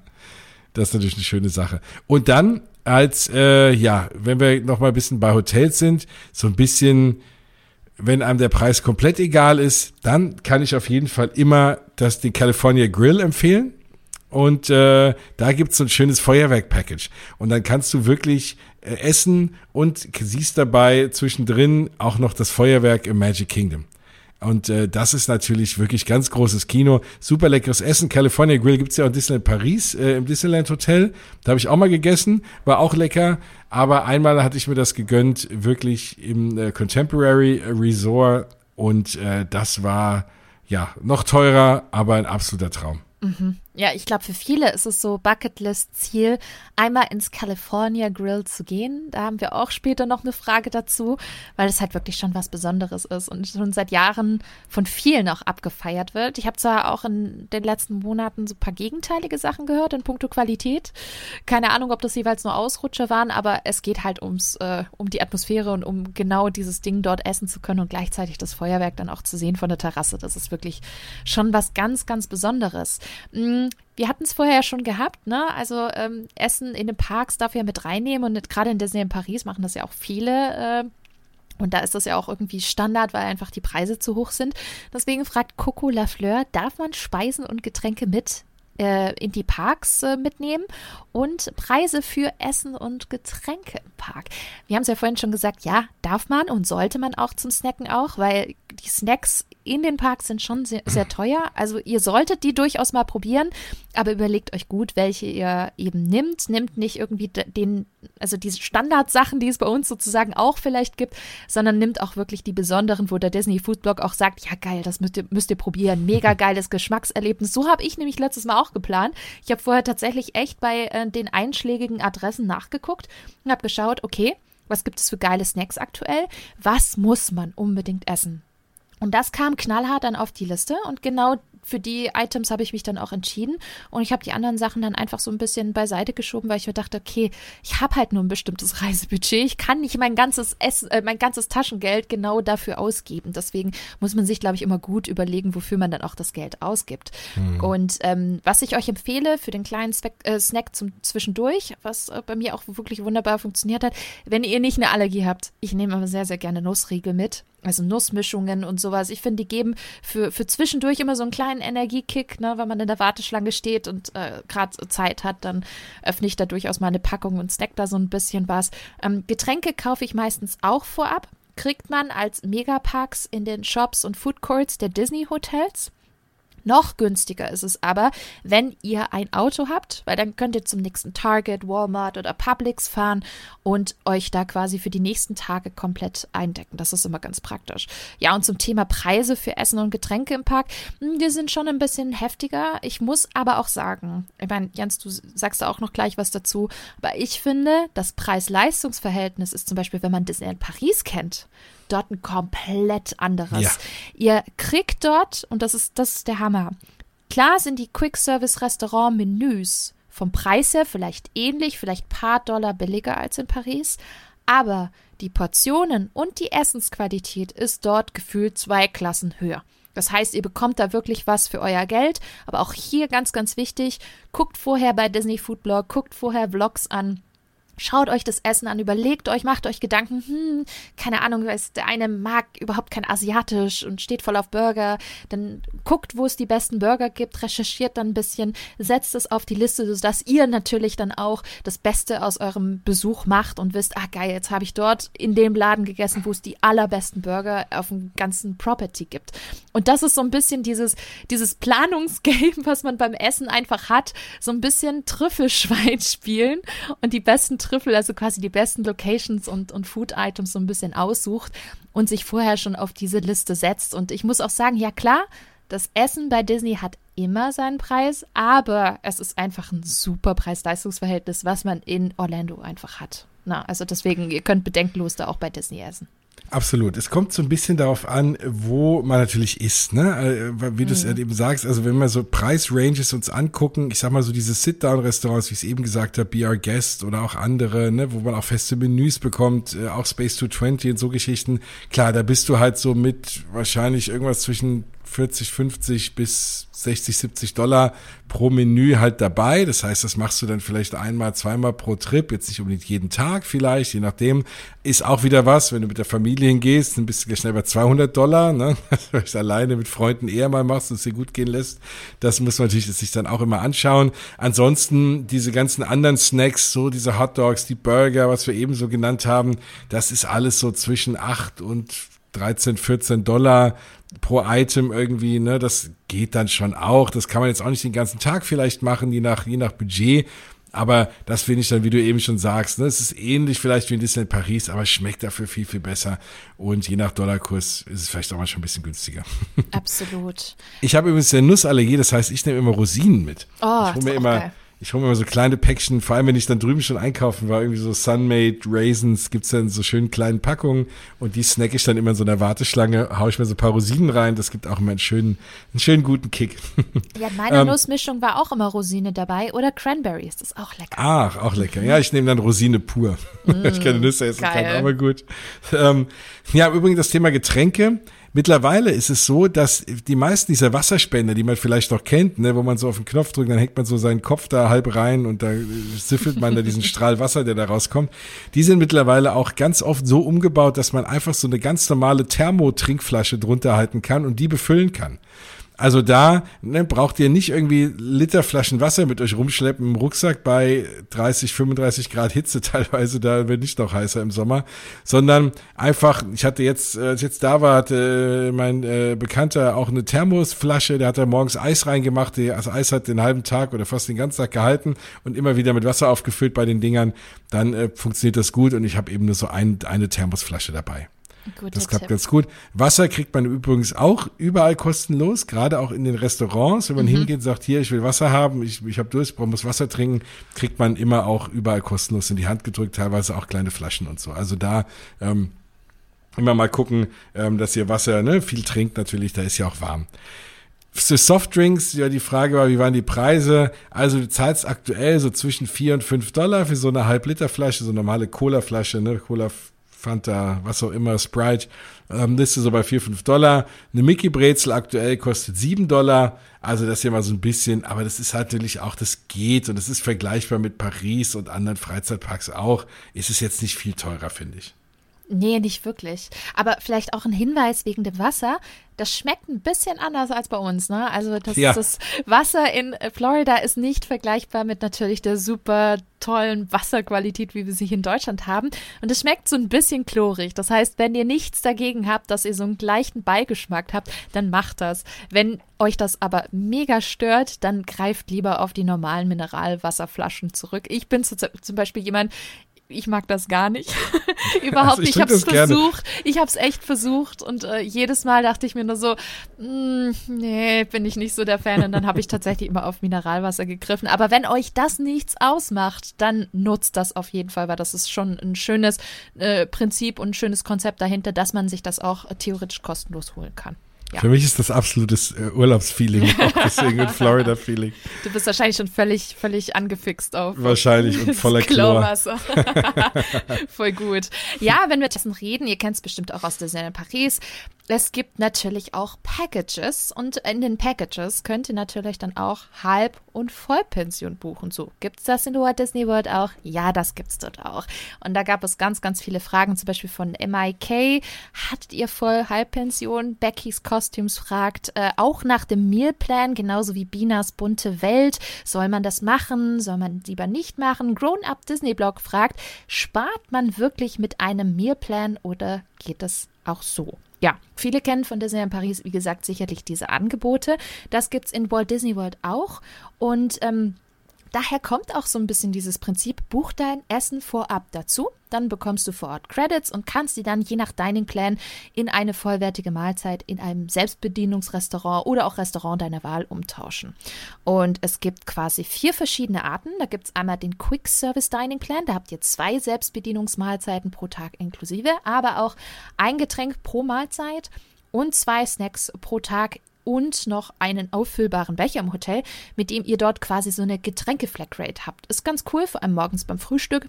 das ist natürlich eine schöne Sache. Und dann als, äh, ja, wenn wir noch mal ein bisschen bei Hotels sind, so ein bisschen, wenn einem der Preis komplett egal ist, dann kann ich auf jeden Fall immer das die California Grill empfehlen. Und äh, da gibt's so ein schönes Feuerwerk-Package. Und dann kannst du wirklich äh, essen und siehst dabei zwischendrin auch noch das Feuerwerk im Magic Kingdom. Und äh, das ist natürlich wirklich ganz großes Kino. Super leckeres Essen. California Grill gibt's ja auch in Disneyland Paris, äh, im Disneyland Hotel. Da habe ich auch mal gegessen, war auch lecker. Aber einmal hatte ich mir das gegönnt, wirklich im äh, Contemporary Resort. Und äh, das war ja noch teurer, aber ein absoluter Traum. Mhm. Ja, ich glaube, für viele ist es so Bucketlist-Ziel, einmal ins California Grill zu gehen. Da haben wir auch später noch eine Frage dazu, weil es halt wirklich schon was Besonderes ist und schon seit Jahren von vielen auch abgefeiert wird. Ich habe zwar auch in den letzten Monaten so ein paar gegenteilige Sachen gehört in puncto Qualität. Keine Ahnung, ob das jeweils nur Ausrutscher waren, aber es geht halt ums, äh, um die Atmosphäre und um genau dieses Ding dort essen zu können und gleichzeitig das Feuerwerk dann auch zu sehen von der Terrasse. Das ist wirklich schon was ganz, ganz Besonderes. Mhm wir hatten es vorher ja schon gehabt, ne? Also ähm, Essen in den Parks darf ja mit reinnehmen und gerade in Disney in Paris machen das ja auch viele. Äh, und da ist das ja auch irgendwie Standard, weil einfach die Preise zu hoch sind. Deswegen fragt Coco Lafleur, darf man Speisen und Getränke mit äh, in die Parks äh, mitnehmen und Preise für Essen und Getränke im Park. Wir haben es ja vorhin schon gesagt, ja, darf man und sollte man auch zum Snacken auch, weil die Snacks in den Parks sind schon sehr, sehr teuer. Also ihr solltet die durchaus mal probieren, aber überlegt euch gut, welche ihr eben nimmt. Nimmt nicht irgendwie den, also diese Standardsachen, die es bei uns sozusagen auch vielleicht gibt, sondern nimmt auch wirklich die besonderen, wo der Disney Foodblog auch sagt, ja geil, das müsst ihr, müsst ihr probieren. Mega geiles Geschmackserlebnis. So habe ich nämlich letztes Mal auch geplant. Ich habe vorher tatsächlich echt bei äh, den einschlägigen Adressen nachgeguckt und habe geschaut, okay, was gibt es für geile Snacks aktuell? Was muss man unbedingt essen? Und das kam knallhart dann auf die Liste und genau für die Items habe ich mich dann auch entschieden und ich habe die anderen Sachen dann einfach so ein bisschen beiseite geschoben, weil ich mir dachte, okay, ich habe halt nur ein bestimmtes Reisebudget, ich kann nicht mein ganzes Essen, äh, mein ganzes Taschengeld genau dafür ausgeben. Deswegen muss man sich, glaube ich, immer gut überlegen, wofür man dann auch das Geld ausgibt. Mhm. Und ähm, was ich euch empfehle für den kleinen Zweck, äh, Snack zum Zwischendurch, was äh, bei mir auch wirklich wunderbar funktioniert hat, wenn ihr nicht eine Allergie habt, ich nehme aber sehr, sehr gerne Nussriegel mit also Nussmischungen und sowas. Ich finde, die geben für, für zwischendurch immer so einen kleinen Energiekick, ne, wenn man in der Warteschlange steht und äh, gerade Zeit hat, dann öffne ich da durchaus mal eine Packung und snack da so ein bisschen was. Ähm, Getränke kaufe ich meistens auch vorab. Kriegt man als Megaparks in den Shops und Food Courts der Disney Hotels. Noch günstiger ist es aber, wenn ihr ein Auto habt, weil dann könnt ihr zum nächsten Target, Walmart oder Publix fahren und euch da quasi für die nächsten Tage komplett eindecken. Das ist immer ganz praktisch. Ja, und zum Thema Preise für Essen und Getränke im Park, hm, die sind schon ein bisschen heftiger. Ich muss aber auch sagen, ich meine, Jens, du sagst auch noch gleich was dazu, aber ich finde, das Preis-Leistungs-Verhältnis ist zum Beispiel, wenn man Disneyland Paris kennt, dort ein komplett anderes. Ja. Ihr kriegt dort, und das ist, das ist der Hammer, klar sind die Quick-Service-Restaurant-Menüs vom Preis her vielleicht ähnlich, vielleicht paar Dollar billiger als in Paris, aber die Portionen und die Essensqualität ist dort gefühlt zwei Klassen höher. Das heißt, ihr bekommt da wirklich was für euer Geld. Aber auch hier ganz, ganz wichtig, guckt vorher bei Disney Food Blog, guckt vorher Vlogs an Schaut euch das Essen an, überlegt euch, macht euch Gedanken, hm, keine Ahnung, der eine mag überhaupt kein Asiatisch und steht voll auf Burger. Dann guckt, wo es die besten Burger gibt, recherchiert dann ein bisschen, setzt es auf die Liste, sodass ihr natürlich dann auch das Beste aus eurem Besuch macht und wisst, ah geil, jetzt habe ich dort in dem Laden gegessen, wo es die allerbesten Burger auf dem ganzen Property gibt. Und das ist so ein bisschen dieses, dieses Planungsgame, was man beim Essen einfach hat, so ein bisschen Trüffelschwein spielen und die besten also quasi die besten Locations und, und Food-Items so ein bisschen aussucht und sich vorher schon auf diese Liste setzt. Und ich muss auch sagen, ja klar, das Essen bei Disney hat immer seinen Preis, aber es ist einfach ein super Preis-Leistungs-Verhältnis, was man in Orlando einfach hat. Na, also deswegen, ihr könnt bedenkenlos da auch bei Disney essen. Absolut. Es kommt so ein bisschen darauf an, wo man natürlich ist, ne? Äh, wie du es mhm. eben sagst, also wenn wir so Preisranges uns angucken, ich sag mal so diese Sit-Down-Restaurants, wie ich es eben gesagt habe, Be Our Guest oder auch andere, ne, wo man auch feste Menüs bekommt, äh, auch Space 220 und so Geschichten. Klar, da bist du halt so mit wahrscheinlich irgendwas zwischen 40, 50 bis 60, 70 Dollar pro Menü halt dabei. Das heißt, das machst du dann vielleicht einmal, zweimal pro Trip, jetzt nicht unbedingt jeden Tag vielleicht, je nachdem. Ist auch wieder was, wenn du mit der Familie hingehst, dann bist du schnell bei 200 Dollar, ne? Wenn du alleine mit Freunden eher mal machst und es dir gut gehen lässt. Das muss man natürlich sich dann auch immer anschauen. Ansonsten diese ganzen anderen Snacks, so diese Hot Dogs, die Burger, was wir eben so genannt haben, das ist alles so zwischen 8 und 13, 14 Dollar pro Item irgendwie, ne, das geht dann schon auch. Das kann man jetzt auch nicht den ganzen Tag vielleicht machen, je nach, je nach Budget. Aber das finde ich dann, wie du eben schon sagst, ne, es ist ähnlich vielleicht wie in Disneyland Paris, aber schmeckt dafür viel, viel besser. Und je nach Dollarkurs ist es vielleicht auch mal schon ein bisschen günstiger. Absolut. Ich habe übrigens eine Nussallergie, das heißt, ich nehme immer Rosinen mit. Oh, ich hole mir immer, geil ich hole mir immer so kleine Päckchen, vor allem wenn ich dann drüben schon einkaufen war, irgendwie so Sunmade Raisins gibt's dann so schön kleinen Packungen und die snack ich dann immer in so einer Warteschlange, haue ich mir so ein paar Rosinen rein, das gibt auch immer einen schönen, einen schönen guten Kick. Ja, meine ähm, Nussmischung war auch immer Rosine dabei oder Cranberries, das ist auch lecker. Ach, auch lecker. Ja, ich nehme dann Rosine pur, mm, ich keine Nüsse essen geil. kann, aber gut. Ähm, ja, übrigens das Thema Getränke. Mittlerweile ist es so, dass die meisten dieser Wasserspender, die man vielleicht noch kennt, ne, wo man so auf den Knopf drückt, dann hängt man so seinen Kopf da halb rein und da siffelt man da diesen Strahl Wasser, der da rauskommt. Die sind mittlerweile auch ganz oft so umgebaut, dass man einfach so eine ganz normale Thermotrinkflasche drunter halten kann und die befüllen kann. Also da ne, braucht ihr nicht irgendwie Literflaschen Wasser mit euch rumschleppen im Rucksack bei 30, 35 Grad Hitze teilweise, da wird nicht noch heißer im Sommer, sondern einfach, ich hatte jetzt, als ich jetzt da war, hatte mein äh, Bekannter auch eine Thermosflasche, der hat da morgens Eis reingemacht, die, also Eis hat den halben Tag oder fast den ganzen Tag gehalten und immer wieder mit Wasser aufgefüllt bei den Dingern, dann äh, funktioniert das gut und ich habe eben nur so ein, eine Thermosflasche dabei. Guter das klappt Tipp. ganz gut. Wasser kriegt man übrigens auch überall kostenlos, gerade auch in den Restaurants. Wenn man mhm. hingeht und sagt, hier, ich will Wasser haben, ich, ich habe Durst, ich muss Wasser trinken, kriegt man immer auch überall kostenlos in die Hand gedrückt, teilweise auch kleine Flaschen und so. Also da ähm, immer mal gucken, ähm, dass ihr Wasser ne, viel trinkt natürlich, da ist ja auch warm. Für Softdrinks, ja, die Frage war, wie waren die Preise? Also du zahlst aktuell so zwischen vier und fünf Dollar für so eine Halb-Liter-Flasche, so eine normale Cola-Flasche, ne? Cola Fanta, was auch immer, Sprite, ähm, Liste so bei 4, 5 Dollar. Eine Mickey Brezel aktuell kostet 7 Dollar. Also das hier mal so ein bisschen, aber das ist halt natürlich auch, das geht und das ist vergleichbar mit Paris und anderen Freizeitparks auch. Ist es jetzt nicht viel teurer, finde ich. Nee, nicht wirklich. Aber vielleicht auch ein Hinweis wegen dem Wasser. Das schmeckt ein bisschen anders als bei uns, ne? Also das, ja. das Wasser in Florida ist nicht vergleichbar mit natürlich der super tollen Wasserqualität, wie wir sie hier in Deutschland haben. Und es schmeckt so ein bisschen chlorig. Das heißt, wenn ihr nichts dagegen habt, dass ihr so einen gleichen Beigeschmack habt, dann macht das. Wenn euch das aber mega stört, dann greift lieber auf die normalen Mineralwasserflaschen zurück. Ich bin zum Beispiel jemand, ich mag das gar nicht. Überhaupt also ich nicht. Ich habe es versucht. Gerne. Ich habe es echt versucht und äh, jedes Mal dachte ich mir nur so, mm, nee, bin ich nicht so der Fan. Und dann habe ich tatsächlich immer auf Mineralwasser gegriffen. Aber wenn euch das nichts ausmacht, dann nutzt das auf jeden Fall, weil das ist schon ein schönes äh, Prinzip und ein schönes Konzept dahinter, dass man sich das auch äh, theoretisch kostenlos holen kann. Ja. Für mich ist das absolutes äh, Urlaubsfeeling, deswegen ein Florida-Feeling. Du bist wahrscheinlich schon völlig, völlig angefixt auf. Wahrscheinlich und voller Chlorwasser. Voll gut. Ja, wenn wir dessen reden, ihr kennt es bestimmt auch aus Disneyland Paris, es gibt natürlich auch Packages und in den Packages könnt ihr natürlich dann auch Halb- und Vollpension buchen. So, gibt es das in Walt Disney World auch? Ja, das gibt es dort auch. Und da gab es ganz, ganz viele Fragen, zum Beispiel von MIK. Hattet ihr Voll-Halbpension? Becky's Costumes fragt äh, auch nach dem Mealplan, genauso wie Binas bunte Welt. Soll man das machen? Soll man lieber nicht machen? Grown Up Disney Blog fragt, spart man wirklich mit einem Mealplan oder geht es auch so? Ja, viele kennen von Disneyland Paris, wie gesagt, sicherlich diese Angebote. Das gibt es in Walt Disney World auch. Und ähm, Daher kommt auch so ein bisschen dieses Prinzip, buch dein Essen vorab dazu, dann bekommst du vor Ort Credits und kannst die dann je nach Dining Plan in eine vollwertige Mahlzeit in einem Selbstbedienungsrestaurant oder auch Restaurant deiner Wahl umtauschen. Und es gibt quasi vier verschiedene Arten. Da gibt es einmal den Quick Service Dining Plan, da habt ihr zwei Selbstbedienungsmahlzeiten pro Tag inklusive, aber auch ein Getränk pro Mahlzeit und zwei Snacks pro Tag und noch einen auffüllbaren Becher im Hotel, mit dem ihr dort quasi so eine Getränke-Flatrate habt. Ist ganz cool, vor allem morgens beim Frühstück.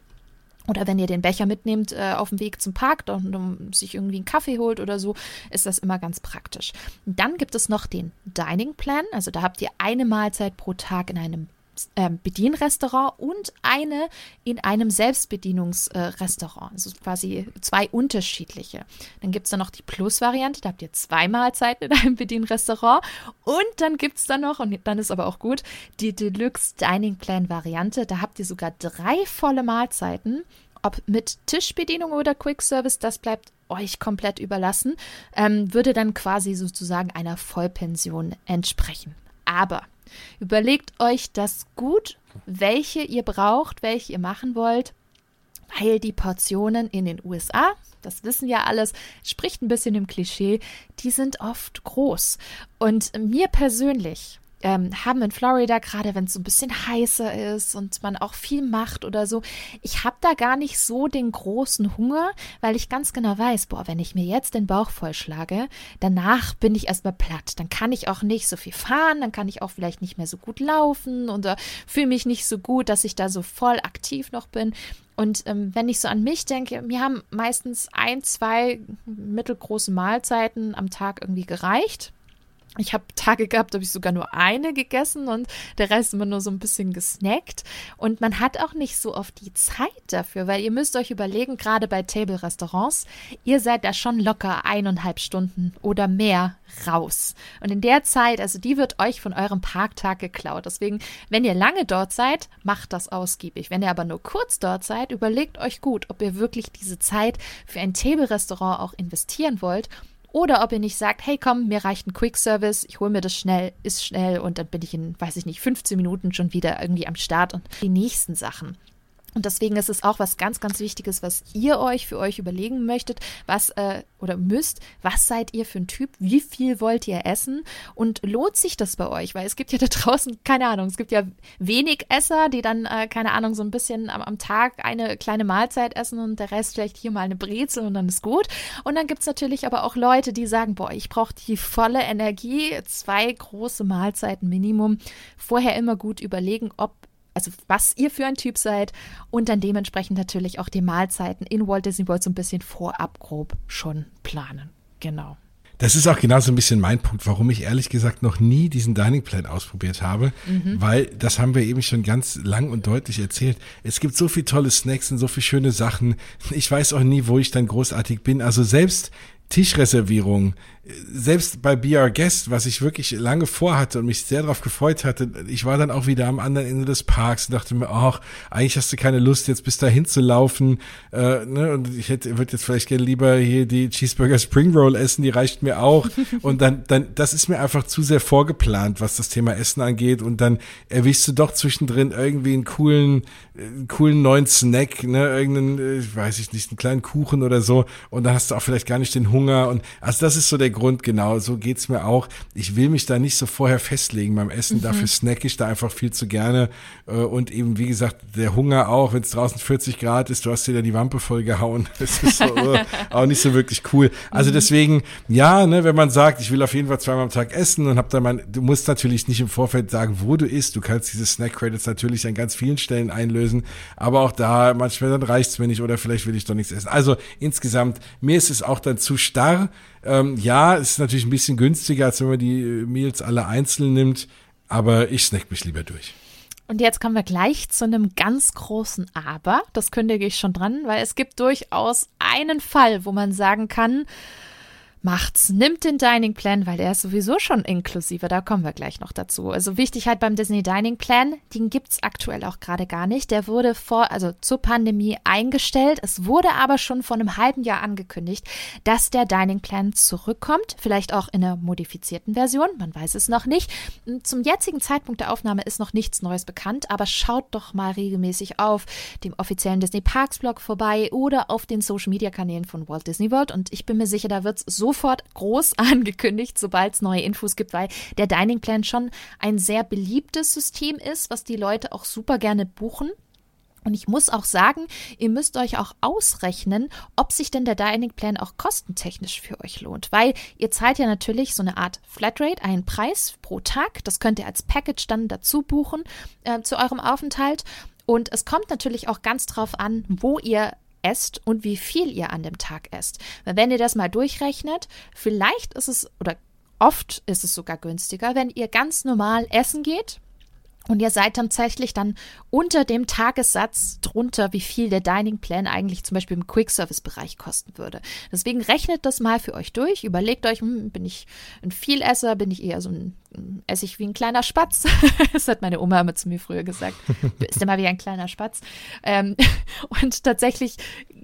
Oder wenn ihr den Becher mitnehmt äh, auf dem Weg zum Park und um sich irgendwie einen Kaffee holt oder so, ist das immer ganz praktisch. dann gibt es noch den Dining Plan. Also da habt ihr eine Mahlzeit pro Tag in einem ähm, Bedienrestaurant und eine in einem Selbstbedienungsrestaurant. also quasi zwei unterschiedliche. Dann gibt es dann noch die Plus-Variante, da habt ihr zwei Mahlzeiten in einem Bedienrestaurant. Und dann gibt es dann noch, und dann ist aber auch gut, die Deluxe Dining Plan Variante. Da habt ihr sogar drei volle Mahlzeiten. Ob mit Tischbedienung oder Quick Service, das bleibt euch komplett überlassen, ähm, würde dann quasi sozusagen einer Vollpension entsprechen. Aber Überlegt euch das gut, welche ihr braucht, welche ihr machen wollt, weil die Portionen in den USA, das wissen ja alles, spricht ein bisschen im Klischee, die sind oft groß. Und mir persönlich ähm, haben in Florida, gerade wenn es so ein bisschen heißer ist und man auch viel macht oder so, ich habe da gar nicht so den großen Hunger, weil ich ganz genau weiß, boah, wenn ich mir jetzt den Bauch vollschlage, danach bin ich erstmal platt. Dann kann ich auch nicht so viel fahren, dann kann ich auch vielleicht nicht mehr so gut laufen oder fühle mich nicht so gut, dass ich da so voll aktiv noch bin. Und ähm, wenn ich so an mich denke, mir haben meistens ein, zwei mittelgroße Mahlzeiten am Tag irgendwie gereicht. Ich habe Tage gehabt, habe ich sogar nur eine gegessen und der Rest immer nur so ein bisschen gesnackt. Und man hat auch nicht so oft die Zeit dafür, weil ihr müsst euch überlegen, gerade bei Table-Restaurants, ihr seid da schon locker eineinhalb Stunden oder mehr raus. Und in der Zeit, also die wird euch von eurem Parktag geklaut. Deswegen, wenn ihr lange dort seid, macht das ausgiebig. Wenn ihr aber nur kurz dort seid, überlegt euch gut, ob ihr wirklich diese Zeit für ein Table-Restaurant auch investieren wollt oder ob ihr nicht sagt, hey komm, mir reicht ein Quick Service, ich hole mir das schnell, ist schnell und dann bin ich in, weiß ich nicht, 15 Minuten schon wieder irgendwie am Start und die nächsten Sachen. Und deswegen ist es auch was ganz, ganz Wichtiges, was ihr euch für euch überlegen möchtet, was äh, oder müsst, was seid ihr für ein Typ, wie viel wollt ihr essen und lohnt sich das bei euch? Weil es gibt ja da draußen, keine Ahnung, es gibt ja wenig Esser, die dann, äh, keine Ahnung, so ein bisschen am, am, Tag eine kleine Mahlzeit essen und der Rest vielleicht hier mal eine Brezel und dann ist gut. Und dann gibt es natürlich aber auch Leute, die sagen, boah, ich brauche die volle Energie, zwei große Mahlzeiten Minimum. Vorher immer gut überlegen, ob also was ihr für ein Typ seid und dann dementsprechend natürlich auch die Mahlzeiten in Walt Disney World so ein bisschen vorab grob schon planen. Genau. Das ist auch genau so ein bisschen mein Punkt, warum ich ehrlich gesagt noch nie diesen Dining Plan ausprobiert habe, mhm. weil das haben wir eben schon ganz lang und deutlich erzählt. Es gibt so viele tolle Snacks und so viele schöne Sachen. Ich weiß auch nie, wo ich dann großartig bin. Also selbst Tischreservierung, selbst bei BR Guest, was ich wirklich lange vorhatte und mich sehr darauf gefreut hatte, ich war dann auch wieder am anderen Ende des Parks und dachte mir, ach, eigentlich hast du keine Lust, jetzt bis dahin zu laufen. Äh, ne? Und ich hätte, würde jetzt vielleicht gerne lieber hier die Cheeseburger Spring Roll essen, die reicht mir auch. und dann, dann, das ist mir einfach zu sehr vorgeplant, was das Thema Essen angeht. Und dann erwischst du doch zwischendrin irgendwie einen coolen, einen coolen neuen Snack, ne, irgendeinen, äh, weiß ich nicht, einen kleinen Kuchen oder so. Und dann hast du auch vielleicht gar nicht den Hunger. Und also das ist so der Grund, genau, so geht's mir auch. Ich will mich da nicht so vorher festlegen beim Essen, mhm. dafür snack ich da einfach viel zu gerne. Äh, und eben, wie gesagt, der Hunger auch, wenn es draußen 40 Grad ist, du hast dir da die Wampe voll gehauen. Das ist so, äh, auch nicht so wirklich cool. Also mhm. deswegen, ja, ne, wenn man sagt, ich will auf jeden Fall zweimal am Tag essen und hab da mein, du musst natürlich nicht im Vorfeld sagen, wo du isst. Du kannst diese Snack-Credits natürlich an ganz vielen Stellen einlösen. Aber auch da, manchmal dann reicht's mir nicht oder vielleicht will ich doch nichts essen. Also insgesamt, mir ist es auch dann zu starr. Ähm, ja, ist natürlich ein bisschen günstiger, als wenn man die Meals alle einzeln nimmt, aber ich snack mich lieber durch. Und jetzt kommen wir gleich zu einem ganz großen Aber. Das kündige ich schon dran, weil es gibt durchaus einen Fall, wo man sagen kann, macht's. Nimmt den Dining Plan, weil der ist sowieso schon inklusive. Da kommen wir gleich noch dazu. Also wichtig halt beim Disney Dining Plan, den gibt's aktuell auch gerade gar nicht. Der wurde vor, also zur Pandemie eingestellt. Es wurde aber schon vor einem halben Jahr angekündigt, dass der Dining Plan zurückkommt. Vielleicht auch in einer modifizierten Version. Man weiß es noch nicht. Zum jetzigen Zeitpunkt der Aufnahme ist noch nichts Neues bekannt, aber schaut doch mal regelmäßig auf dem offiziellen Disney Parks Blog vorbei oder auf den Social Media Kanälen von Walt Disney World. Und ich bin mir sicher, da wird's so sofort groß angekündigt, sobald es neue Infos gibt, weil der Dining Plan schon ein sehr beliebtes System ist, was die Leute auch super gerne buchen. Und ich muss auch sagen, ihr müsst euch auch ausrechnen, ob sich denn der Dining Plan auch kostentechnisch für euch lohnt. Weil ihr zahlt ja natürlich so eine Art Flatrate, einen Preis pro Tag. Das könnt ihr als Package dann dazu buchen äh, zu eurem Aufenthalt. Und es kommt natürlich auch ganz drauf an, wo ihr esst und wie viel ihr an dem Tag esst. Weil wenn ihr das mal durchrechnet, vielleicht ist es oder oft ist es sogar günstiger, wenn ihr ganz normal essen geht und ihr seid dann tatsächlich dann unter dem Tagessatz drunter, wie viel der Dining Plan eigentlich zum Beispiel im Quick-Service-Bereich kosten würde. Deswegen rechnet das mal für euch durch. Überlegt euch, hm, bin ich ein Vielesser, bin ich eher so ein, esse ich wie ein kleiner Spatz? das hat meine Oma immer zu mir früher gesagt. Du isst immer wie ein kleiner Spatz. Ähm, und tatsächlich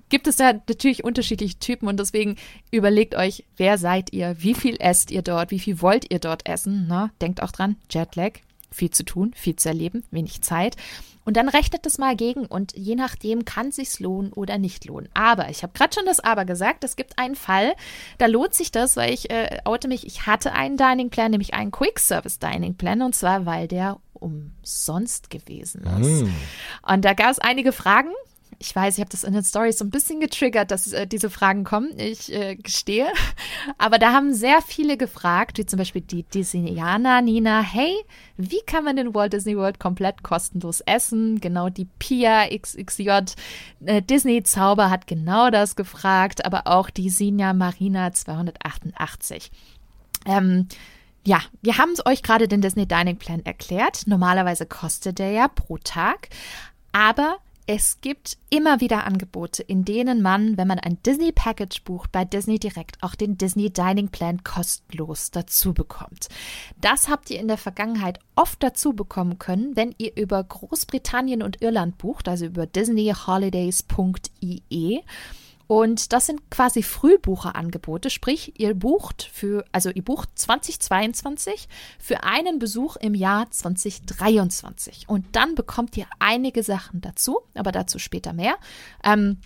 gibt es da natürlich unterschiedliche Typen und deswegen überlegt euch, wer seid ihr, wie viel esst ihr dort, wie viel wollt ihr dort essen. Ne? Denkt auch dran, Jetlag, viel zu tun, viel zu erleben, wenig Zeit. Und dann rechnet es mal gegen und je nachdem kann sich's lohnen oder nicht lohnen. Aber ich habe gerade schon das Aber gesagt. Es gibt einen Fall, da lohnt sich das, weil ich äh, oute mich. Ich hatte einen Dining Plan, nämlich einen Quick Service Dining Plan und zwar weil der umsonst gewesen ist. Mm. Und da gab es einige Fragen ich weiß, ich habe das in den Stories so ein bisschen getriggert, dass äh, diese Fragen kommen. Ich äh, gestehe. Aber da haben sehr viele gefragt, wie zum Beispiel die Disneyaner Nina, hey, wie kann man den Walt Disney World komplett kostenlos essen? Genau die Pia XXJ äh, Disney Zauber hat genau das gefragt, aber auch die Sinja Marina 288. Ähm, ja, wir haben euch gerade den Disney Dining Plan erklärt. Normalerweise kostet der ja pro Tag. Aber es gibt immer wieder Angebote, in denen man, wenn man ein Disney Package bucht, bei Disney direkt auch den Disney Dining Plan kostenlos dazu bekommt. Das habt ihr in der Vergangenheit oft dazu bekommen können, wenn ihr über Großbritannien und Irland bucht, also über disneyholidays.ie. Und das sind quasi Frühbucherangebote, sprich, ihr bucht für, also ihr bucht 2022 für einen Besuch im Jahr 2023. Und dann bekommt ihr einige Sachen dazu, aber dazu später mehr. Ähm,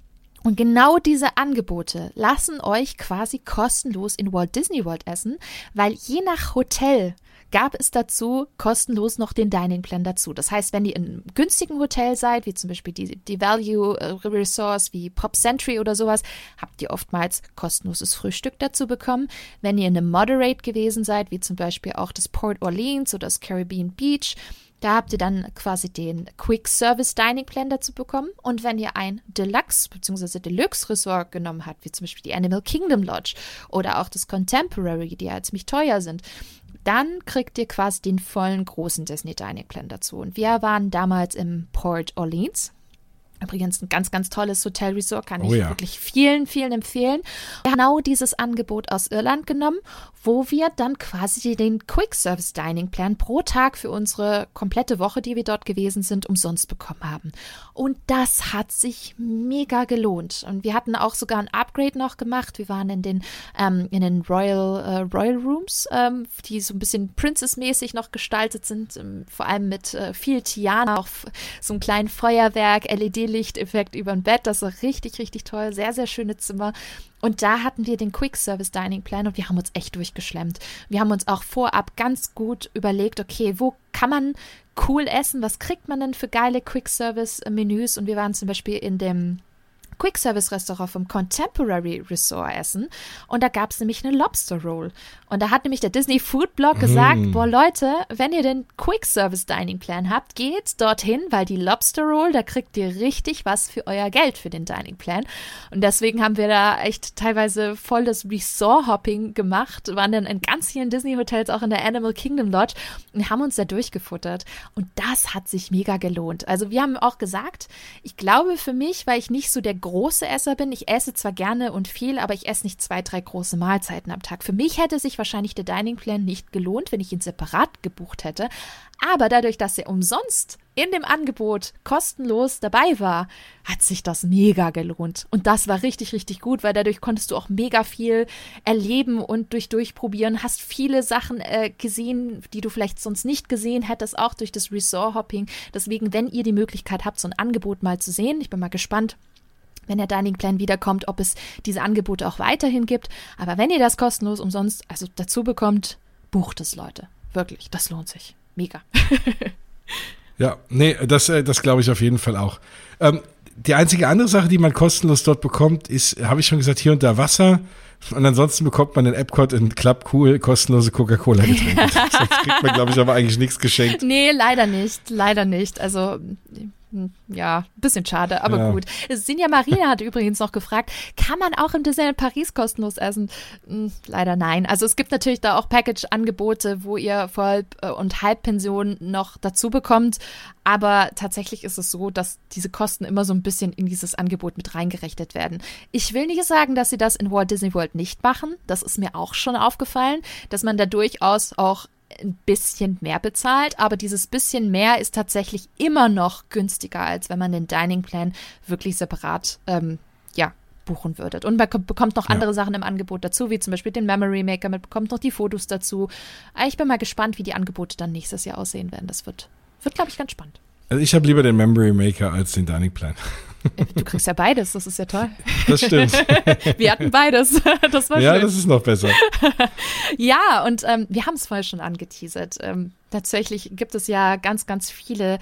und genau diese Angebote lassen euch quasi kostenlos in Walt Disney World essen, weil je nach Hotel gab es dazu kostenlos noch den Dining Plan dazu. Das heißt, wenn ihr in einem günstigen Hotel seid, wie zum Beispiel die, die Value äh, Resource wie Pop Century oder sowas, habt ihr oftmals kostenloses Frühstück dazu bekommen. Wenn ihr in einem Moderate gewesen seid, wie zum Beispiel auch das Port Orleans oder das Caribbean Beach, da habt ihr dann quasi den Quick Service Dining Plan dazu bekommen. Und wenn ihr ein Deluxe bzw. Deluxe Resort genommen habt, wie zum Beispiel die Animal Kingdom Lodge oder auch das Contemporary, die ja ziemlich teuer sind, dann kriegt ihr quasi den vollen großen Disney Dining Plan dazu. Und wir waren damals im Port Orleans. Übrigens ein ganz, ganz tolles Hotelresort, kann oh ich ja. wirklich vielen, vielen empfehlen. Wir haben genau dieses Angebot aus Irland genommen, wo wir dann quasi den Quick Service Dining Plan pro Tag für unsere komplette Woche, die wir dort gewesen sind, umsonst bekommen haben. Und das hat sich mega gelohnt. Und wir hatten auch sogar ein Upgrade noch gemacht. Wir waren in den, ähm, in den Royal, äh, Royal Rooms, ähm, die so ein bisschen Princess-mäßig noch gestaltet sind, ähm, vor allem mit äh, viel Tiana, auch so einem kleinen Feuerwerk, LED Lichteffekt über dem Bett. Das war richtig, richtig toll. Sehr, sehr schöne Zimmer. Und da hatten wir den Quick Service Dining Plan und wir haben uns echt durchgeschlemmt. Wir haben uns auch vorab ganz gut überlegt, okay, wo kann man cool essen? Was kriegt man denn für geile Quick Service Menüs? Und wir waren zum Beispiel in dem Quick-Service-Restaurant vom Contemporary Resort essen und da gab es nämlich eine Lobster Roll. Und da hat nämlich der Disney Food Blog gesagt, mm. boah Leute, wenn ihr den Quick-Service-Dining-Plan habt, geht dorthin, weil die Lobster Roll, da kriegt ihr richtig was für euer Geld für den Dining-Plan. Und deswegen haben wir da echt teilweise voll das Resort-Hopping gemacht, waren dann in ganz vielen Disney-Hotels, auch in der Animal Kingdom Lodge und haben uns da durchgefuttert. Und das hat sich mega gelohnt. Also wir haben auch gesagt, ich glaube für mich, weil ich nicht so der große Esser bin. Ich esse zwar gerne und viel, aber ich esse nicht zwei, drei große Mahlzeiten am Tag. Für mich hätte sich wahrscheinlich der Dining Plan nicht gelohnt, wenn ich ihn separat gebucht hätte. Aber dadurch, dass er umsonst in dem Angebot kostenlos dabei war, hat sich das mega gelohnt. Und das war richtig, richtig gut, weil dadurch konntest du auch mega viel erleben und durch durchprobieren, hast viele Sachen äh, gesehen, die du vielleicht sonst nicht gesehen hättest, auch durch das Resort-Hopping. Deswegen, wenn ihr die Möglichkeit habt, so ein Angebot mal zu sehen, ich bin mal gespannt, wenn der Dining Plan wiederkommt, ob es diese Angebote auch weiterhin gibt. Aber wenn ihr das kostenlos umsonst also dazu bekommt, bucht es, Leute. Wirklich, das lohnt sich. Mega. ja, nee, das, äh, das glaube ich auf jeden Fall auch. Ähm, die einzige andere Sache, die man kostenlos dort bekommt, ist, habe ich schon gesagt, hier und da Wasser. Und ansonsten bekommt man in Epcot in Club Cool kostenlose Coca-Cola-Getränke. Sonst kriegt man, glaube ich, aber eigentlich nichts geschenkt. Nee, leider nicht. Leider nicht. Also hm, ja, bisschen schade, aber ja. gut. Sinja Marina hat übrigens noch gefragt, kann man auch im Disneyland Paris kostenlos essen? Hm, leider nein. Also es gibt natürlich da auch Package-Angebote, wo ihr Voll- äh, und Halbpension noch dazu bekommt. Aber tatsächlich ist es so, dass diese Kosten immer so ein bisschen in dieses Angebot mit reingerechnet werden. Ich will nicht sagen, dass sie das in Walt Disney World nicht machen. Das ist mir auch schon aufgefallen, dass man da durchaus auch ein bisschen mehr bezahlt, aber dieses bisschen mehr ist tatsächlich immer noch günstiger, als wenn man den Dining Plan wirklich separat ähm, ja, buchen würdet. Und man bekommt noch andere ja. Sachen im Angebot dazu, wie zum Beispiel den Memory Maker, man bekommt noch die Fotos dazu. Ich bin mal gespannt, wie die Angebote dann nächstes Jahr aussehen werden. Das wird, wird glaube ich, ganz spannend. Also ich habe lieber den Memory Maker als den Dining Plan. Du kriegst ja beides, das ist ja toll. Das stimmt. Wir hatten beides. Das war ja, schön. das ist noch besser. ja, und ähm, wir haben es vorher schon angeteasert. Ähm, tatsächlich gibt es ja ganz, ganz viele,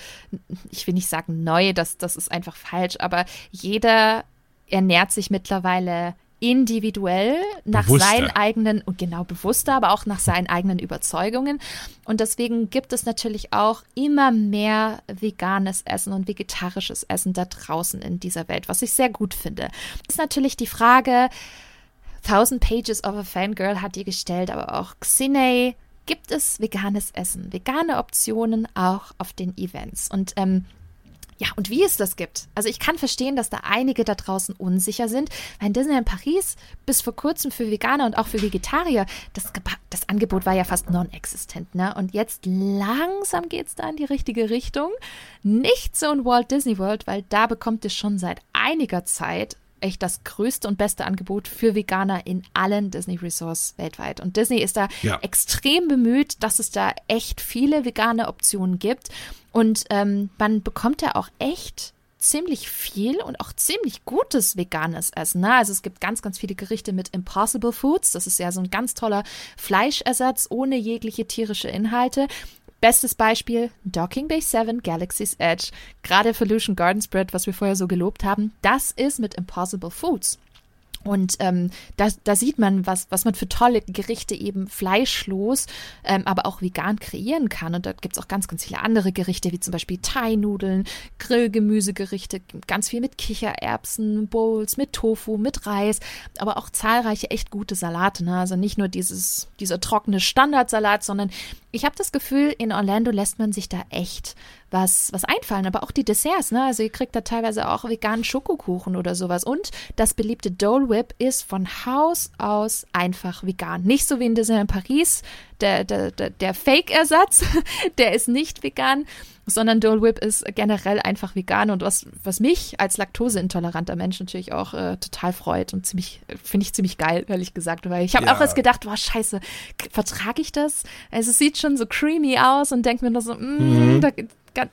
ich will nicht sagen neu, das, das ist einfach falsch, aber jeder ernährt sich mittlerweile individuell nach bewusster. seinen eigenen und genau bewusster, aber auch nach seinen eigenen Überzeugungen. Und deswegen gibt es natürlich auch immer mehr veganes Essen und vegetarisches Essen da draußen in dieser Welt, was ich sehr gut finde. Ist natürlich die Frage, 1000 Pages of a Fangirl hat die gestellt, aber auch Xine, gibt es veganes Essen, vegane Optionen auch auf den Events. Und ähm, ja, und wie es das gibt. Also ich kann verstehen, dass da einige da draußen unsicher sind, weil in Disneyland Paris bis vor kurzem für Veganer und auch für Vegetarier, das, das Angebot war ja fast non-existent. Ne? Und jetzt langsam geht es da in die richtige Richtung. Nicht so in Walt Disney World, weil da bekommt es schon seit einiger Zeit echt das größte und beste Angebot für Veganer in allen Disney Resorts weltweit. Und Disney ist da ja. extrem bemüht, dass es da echt viele vegane Optionen gibt. Und ähm, man bekommt ja auch echt ziemlich viel und auch ziemlich gutes veganes Essen. Ne? Also es gibt ganz, ganz viele Gerichte mit Impossible Foods. Das ist ja so ein ganz toller Fleischersatz ohne jegliche tierische Inhalte. Bestes Beispiel, Docking Bay 7 Galaxy's Edge. Gerade für Lucian Garden Spread, was wir vorher so gelobt haben, das ist mit Impossible Foods. Und ähm, da, da sieht man, was, was man für tolle Gerichte eben fleischlos, ähm, aber auch vegan kreieren kann. Und da gibt es auch ganz, ganz viele andere Gerichte, wie zum Beispiel Thai-Nudeln, Grillgemüsegerichte, ganz viel mit Kichererbsen, Bowls, mit Tofu, mit Reis, aber auch zahlreiche echt gute Salate. Ne? Also nicht nur dieses, dieser trockene Standardsalat, sondern ich habe das Gefühl, in Orlando lässt man sich da echt was, was einfallen, aber auch die Desserts, ne? Also ihr kriegt da teilweise auch veganen Schokokuchen oder sowas. Und das beliebte Dole Whip ist von Haus aus einfach vegan. Nicht so wie in Disneyland Paris, der, der, der, der Fake-Ersatz, der ist nicht vegan, sondern Dole Whip ist generell einfach vegan und was, was mich als laktoseintoleranter Mensch natürlich auch äh, total freut und ziemlich, finde ich ziemlich geil, ehrlich gesagt, weil ich habe ja. auch erst gedacht, boah, scheiße, vertrage ich das? Also es sieht schon so creamy aus und denke mir nur so, mm, mhm. da,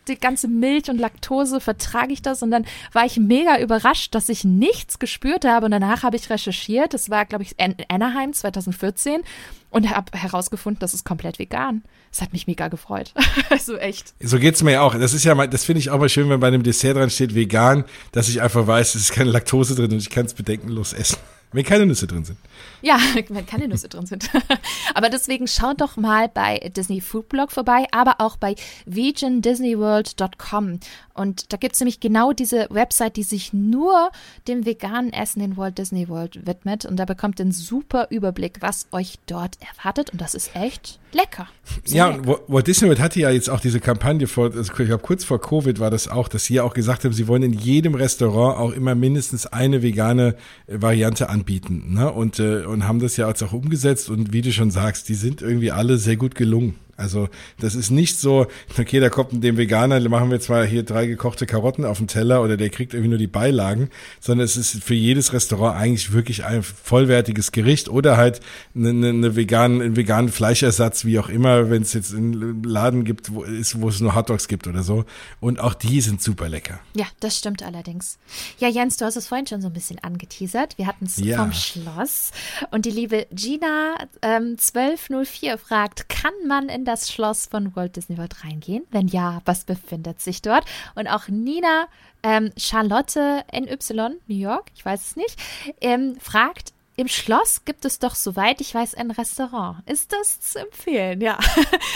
die ganze Milch und Laktose, vertrage ich das? Und dann war ich mega überrascht, dass ich nichts gespürt habe. Und danach habe ich recherchiert. Das war, glaube ich, Anaheim 2014 und habe herausgefunden, das ist komplett vegan. Das hat mich mega gefreut. also echt. So geht es mir auch. Das ist ja mal, das finde ich auch mal schön, wenn bei einem Dessert dran steht vegan, dass ich einfach weiß, es ist keine Laktose drin und ich kann es bedenkenlos essen. Wenn keine Nüsse drin sind. Ja, wenn keine Nüsse drin sind. aber deswegen schaut doch mal bei Disney Food Blog vorbei, aber auch bei vegandisneyworld.com. Und da gibt es nämlich genau diese Website, die sich nur dem veganen Essen in Walt Disney World widmet. Und da bekommt ihr einen super Überblick, was euch dort erwartet. Und das ist echt lecker. Sehr ja, lecker. Walt Disney World hatte ja jetzt auch diese Kampagne vor, also ich glaube kurz vor Covid war das auch, dass sie ja auch gesagt haben, sie wollen in jedem Restaurant auch immer mindestens eine vegane äh, Variante anbieten. Ne? Und, äh, und haben das ja jetzt auch umgesetzt. Und wie du schon sagst, die sind irgendwie alle sehr gut gelungen. Also das ist nicht so, okay, da kommt dem Veganer, machen wir zwar hier drei gekochte Karotten auf den Teller oder der kriegt irgendwie nur die Beilagen, sondern es ist für jedes Restaurant eigentlich wirklich ein vollwertiges Gericht oder halt eine, eine, eine vegan, einen veganen Fleischersatz, wie auch immer, wenn es jetzt einen Laden gibt, wo, ist, wo es nur Hotdogs gibt oder so. Und auch die sind super lecker. Ja, das stimmt allerdings. Ja, Jens, du hast es vorhin schon so ein bisschen angeteasert. Wir hatten es ja. vom Schloss. Und die liebe Gina ähm, 1204 fragt, kann man in das Schloss von Walt Disney World reingehen? Wenn ja, was befindet sich dort? Und auch Nina ähm, Charlotte NY, New York, ich weiß es nicht, ähm, fragt, im Schloss gibt es doch, soweit ich weiß, ein Restaurant. Ist das zu empfehlen? Ja.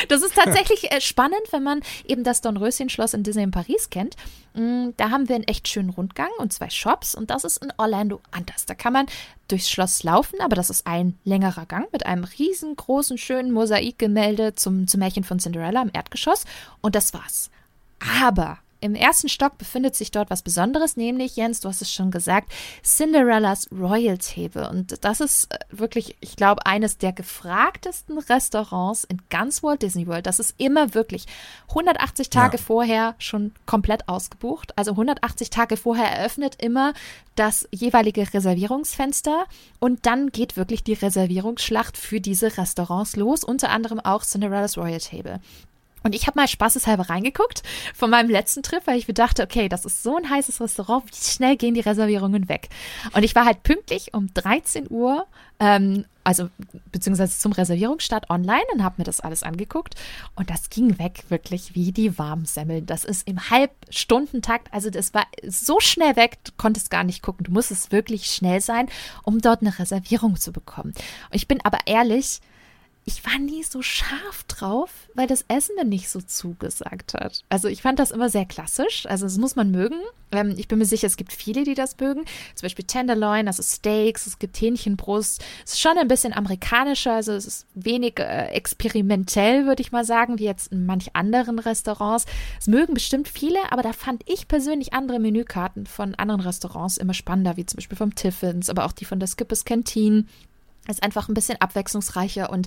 Das ist tatsächlich äh, spannend, wenn man eben das Dornröschen-Schloss in Disney in Paris kennt. Mm, da haben wir einen echt schönen Rundgang und zwei Shops und das ist in Orlando anders. Da kann man durchs Schloss laufen, aber das ist ein längerer Gang mit einem riesengroßen, schönen Mosaikgemälde zum, zum Märchen von Cinderella im Erdgeschoss und das war's. Aber im ersten Stock befindet sich dort was Besonderes, nämlich, Jens, du hast es schon gesagt, Cinderellas Royal Table. Und das ist äh, wirklich, ich glaube, eines der gefragtesten Restaurants in ganz Walt Disney World. Das ist immer wirklich 180 Tage ja. vorher schon komplett ausgebucht. Also 180 Tage vorher eröffnet immer das jeweilige Reservierungsfenster und dann geht wirklich die Reservierungsschlacht für diese Restaurants los, unter anderem auch Cinderella's Royal Table. Und ich habe mal spaßeshalber reingeguckt von meinem letzten Trip, weil ich mir dachte, okay, das ist so ein heißes Restaurant, wie schnell gehen die Reservierungen weg? Und ich war halt pünktlich um 13 Uhr, ähm, also beziehungsweise zum Reservierungsstart online und habe mir das alles angeguckt. Und das ging weg wirklich wie die warmen Semmeln. Das ist im Halbstundentakt, also das war so schnell weg, du konntest gar nicht gucken. Du musstest wirklich schnell sein, um dort eine Reservierung zu bekommen. Und ich bin aber ehrlich, ich war nie so scharf drauf, weil das Essen mir nicht so zugesagt hat. Also ich fand das immer sehr klassisch. Also das muss man mögen. Ähm, ich bin mir sicher, es gibt viele, die das mögen. Zum Beispiel Tenderloin, also Steaks, es gibt Hähnchenbrust. Es ist schon ein bisschen amerikanischer, also es ist wenig äh, experimentell, würde ich mal sagen, wie jetzt in manch anderen Restaurants. Es mögen bestimmt viele, aber da fand ich persönlich andere Menükarten von anderen Restaurants immer spannender, wie zum Beispiel vom Tiffins, aber auch die von der Skippers Canteen ist einfach ein bisschen abwechslungsreicher und